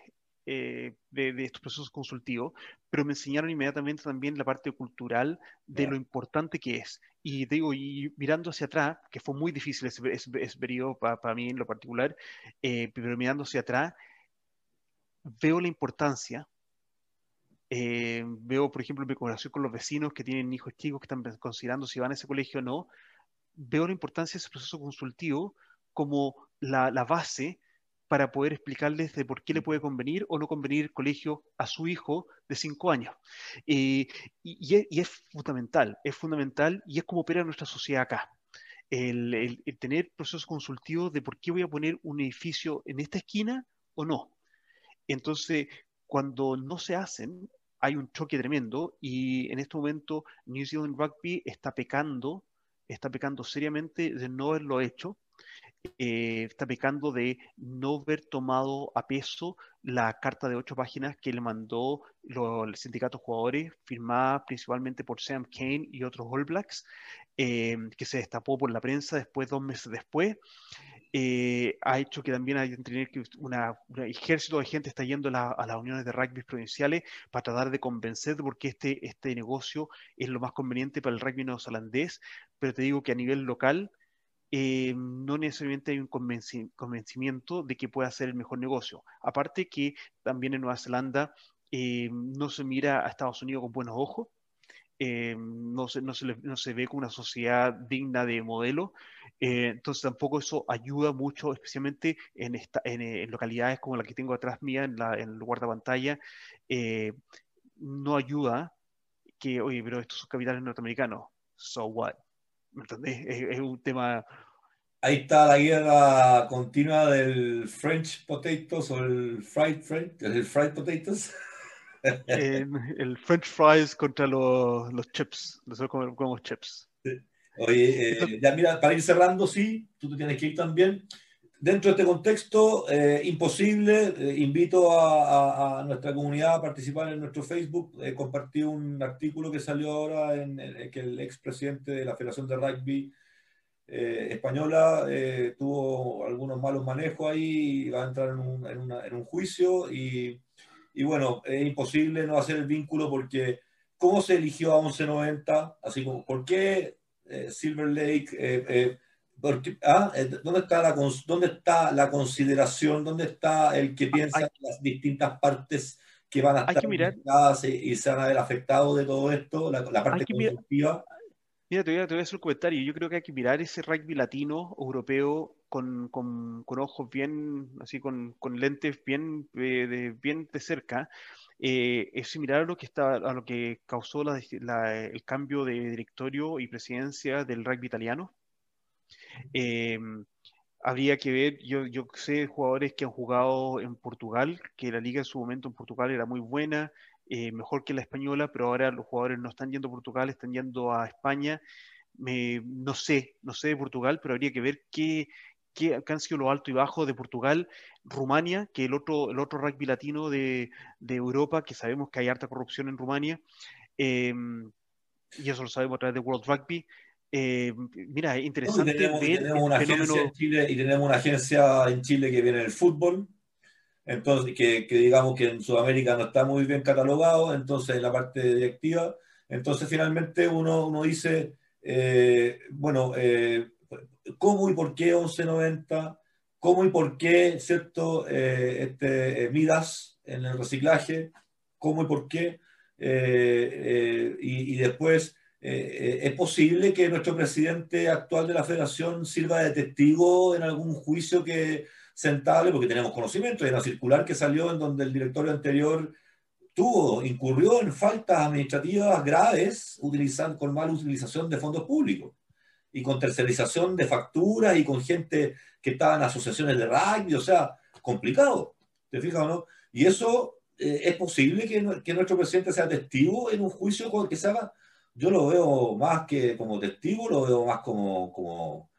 eh, de, estos procesos consultivos, pero me enseñaron inmediatamente también la parte cultural de lo importante que es. Y digo, y mirando hacia atrás, que fue muy difícil ese, periodo para mí en lo particular, eh, pero mirando hacia atrás, veo la importancia. Eh, veo, por ejemplo, mi conversación con los vecinos que tienen hijos chicos que están considerando si van a ese colegio o no. Veo la importancia de ese proceso consultivo como la, la base para poder explicarles de por qué le puede convenir o no convenir el colegio a su hijo de cinco años. y, es, fundamental, es fundamental y es como opera nuestra sociedad acá. El, tener procesos consultivos de por qué voy a poner un edificio en esta esquina o no. Entonces, cuando no se hacen, hay un choque tremendo y en este momento New Zealand Rugby está pecando, está pecando seriamente de no haberlo hecho eh, está pecando de no haber tomado a peso la carta de ocho páginas que le mandó el sindicato jugadores, firmada principalmente por Sam Kane y otros All Blacks, eh, que se destapó por la prensa después, dos meses después. Eh, ha hecho que también hay que un ejército de gente está yendo a, las uniones de rugby provinciales para tratar de convencer de por qué este, este negocio es lo más conveniente para el rugby neozelandés, pero te digo que a nivel local eh, no necesariamente hay un convencimiento de que pueda ser el mejor negocio. Aparte que también en Nueva Zelanda eh, no se mira a Estados Unidos con buenos ojos, eh, no, se, ve como una sociedad digna de modelo, entonces tampoco eso ayuda mucho, especialmente en, localidades como la que tengo atrás mía, en, la, en el guardapantalla, no ayuda que, oye, pero estos son capitales norteamericanos, so what? ¿Me entendés? Es, un tema... Ahí está la guerra continua del French potatoes o el fried French, el fried potatoes. el French fries contra los, los chips. Nosotros comemos chips. Oye, eh, ya mira, para ir cerrando, sí, tú te tienes que ir también. Dentro de este contexto, eh, imposible, eh, invito a, nuestra comunidad a participar en nuestro Facebook. Eh, compartí un artículo que salió ahora en, que el expresidente de la Federación de Rugby Española tuvo algunos malos manejos ahí y va a entrar en un, en un juicio. Y, y, bueno, es imposible no hacer el vínculo porque ¿cómo se eligió a 1190? Así como, ¿por qué Silver Lake? Ah, eh, ¿dónde, está la, ¿Dónde está la consideración? ¿Dónde está el que piensa en las distintas partes que van a estar que y, se van a ver afectados de todo esto? La, parte constructiva. Mira, te voy, a, te voy, a, hacer un comentario. Yo creo que hay que mirar ese rugby latino, europeo, con, con, con ojos bien, así, con, con lentes bien, eh, de, bien de cerca. Eh, es similar a lo que, está, a lo que causó la, la, el cambio de directorio y presidencia del rugby italiano. Eh, habría que ver, yo, sé jugadores que han jugado en Portugal, que la liga en su momento en Portugal era muy buena, eh, mejor que la española, pero ahora los jugadores no están yendo a Portugal, están yendo a España. No sé, no sé de Portugal, pero habría que ver qué, qué, han sido lo alto y bajo de Portugal, Rumania, que el otro, el otro rugby latino de, de Europa, que sabemos que hay harta corrupción en Rumania, eh, y eso lo sabemos a través de World Rugby. Eh, mira, es interesante y tenemos, ver tenemos una fenómeno... agencia en Chile y tenemos una agencia en Chile que viene del fútbol entonces que, que, digamos que en Sudamérica no está muy bien catalogado, entonces en la parte directiva, entonces finalmente uno, uno dice, eh, bueno, eh, ¿cómo y por qué 1190? ¿Cómo y por qué, cierto, eh, este, Midas en el reciclaje? ¿Cómo y por qué? Y, y, después, ¿es posible que nuestro presidente actual de la federación sirva de testigo en algún juicio que sentable, porque tenemos conocimiento, de una circular que salió en donde el directorio anterior tuvo, incurrió en faltas administrativas graves utilizando, con mala utilización de fondos públicos y con tercerización de facturas y con gente que estaba en asociaciones de rugby, o sea, complicado, ¿te fijas o no? Y eso eh, es posible que, que, nuestro presidente sea testigo en un juicio que se haga. Yo lo veo más que como testigo, lo veo más como, como,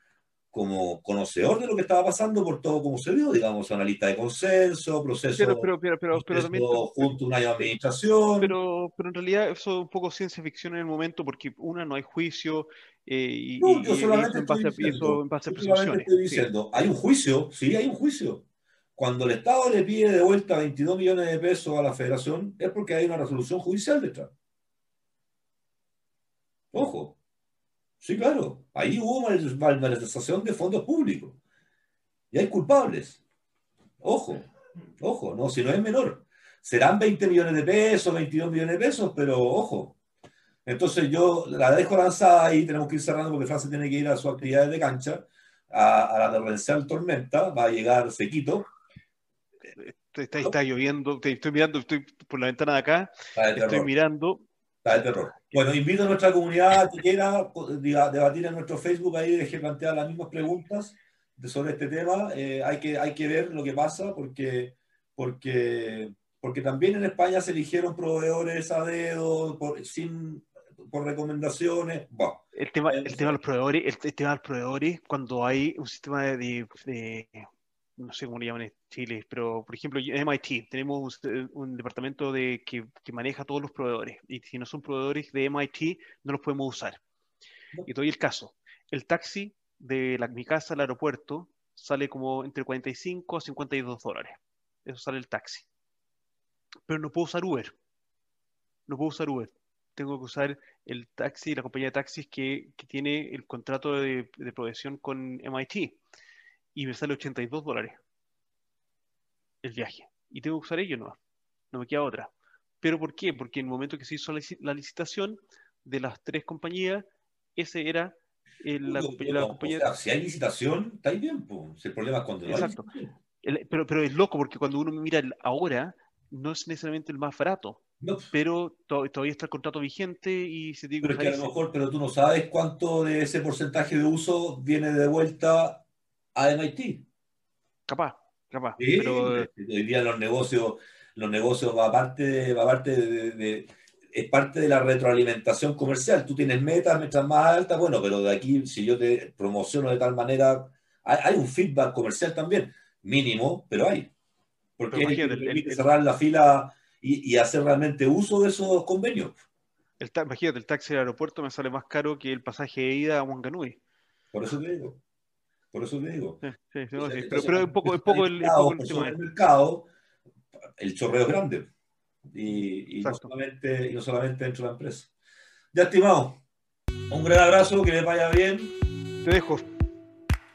como conocedor de lo que estaba pasando por todo como se vio, digamos, analista de consenso, proceso, pero, pero, pero, pero, pero también, junto a una administración. Pero, pero en realidad eso es un poco ciencia ficción en el momento porque una, no hay juicio eh, y, no, yo solamente y en base, estoy diciendo, eso en base a presunciones. Estoy diciendo, sí. hay un juicio, sí, hay un juicio. Cuando el Estado le pide de vuelta 22 millones de pesos a la federación es porque hay una resolución judicial detrás. Ojo, Sí, claro. Ahí hubo malversación de fondos públicos. Y hay culpables. Ojo, ojo, no, si no es menor. Serán 20 millones de pesos, 22 millones de pesos, pero ojo. Entonces yo la dejo lanzada ahí, tenemos que ir cerrando porque Francia tiene que ir a sus actividades de cancha, a, a la torrencial tormenta, va a llegar sequito. Está, está lloviendo, estoy mirando, estoy por la ventana de acá, estoy mirando, Está el terror. Bueno, invito a nuestra comunidad que quiera debatir en nuestro Facebook, ahí deje plantear las mismas preguntas sobre este tema. Eh, hay, que, hay que ver lo que pasa porque, porque, porque también en España se eligieron proveedores a dedo, por, sin, por recomendaciones. Bueno, el, tema, el tema de los proveedores, el, el, tema de los proveedores, cuando hay un sistema de, de, de no sé cómo le llaman en Chile, pero por ejemplo, en MIT tenemos un, un departamento de, que, que, maneja todos los proveedores y si no son proveedores de MIT no los podemos usar. Y doy el caso. El taxi de la, mi casa al aeropuerto sale como entre 45 a 52 dólares. Eso sale el taxi. Pero no puedo usar Uber. No puedo usar Uber. Tengo que usar el taxi, la compañía de taxis que, que tiene el contrato de, de provisión con MIT y me sale 82 dólares el viaje. Y tengo que usar ello, no, no me queda otra. ¿Pero por qué? Porque en el momento que se hizo la licitación de las tres compañías, ese era el, la, compañía, la compañía... O sea, si hay licitación, está ahí bien, pues. El problema es cuando Exacto. el, pero, pero es loco porque cuando uno mira el ahora, no es necesariamente el más barato. No. Pero to todavía está el contrato vigente y se tiene que pero que a lo mejor, pero tú no sabes cuánto de ese porcentaje de uso viene de vuelta a MIT. Capaz, capaz. Sí, pero... Hoy día los negocios, los negocios va parte, va parte de, de, es parte de la retroalimentación comercial. Tú tienes metas, metas más altas, bueno, pero de aquí, si yo te promociono de tal manera, hay, hay un feedback comercial también, mínimo, pero hay. Porque hay que cerrar la fila y, y, hacer realmente uso de esos convenios. El, imagínate, el taxi del aeropuerto me sale más caro que el pasaje de ida a Wanganui. Por eso te digo. Por eso te digo. Sí, sí, sí, entonces, pero, es un poco, el, mercado, el chorreo es grande. Y, y no solamente, y no solamente dentro de la empresa. Ya, estimado, un gran abrazo, que les vaya bien. Te dejo.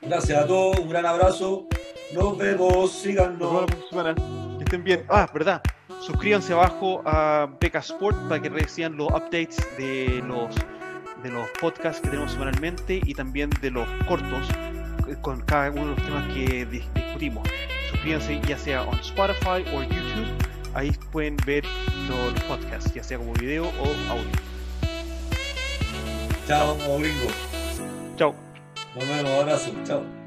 Gracias a todos, un gran abrazo. Nos vemos, síganos. Nos vemos semana. Que estén bien. Ah, verdad. Suscríbanse abajo a Beca Sport para que reciban los updates de los de los podcasts que tenemos semanalmente y también de los cortos con cada uno de los temas que discutimos. Suscríbanse ya sea en Spotify o YouTube, ahí pueden ver los, podcasts, ya sea como video o audio. Chao, gringo. Chao. Nos vemos, abrazo. Chao.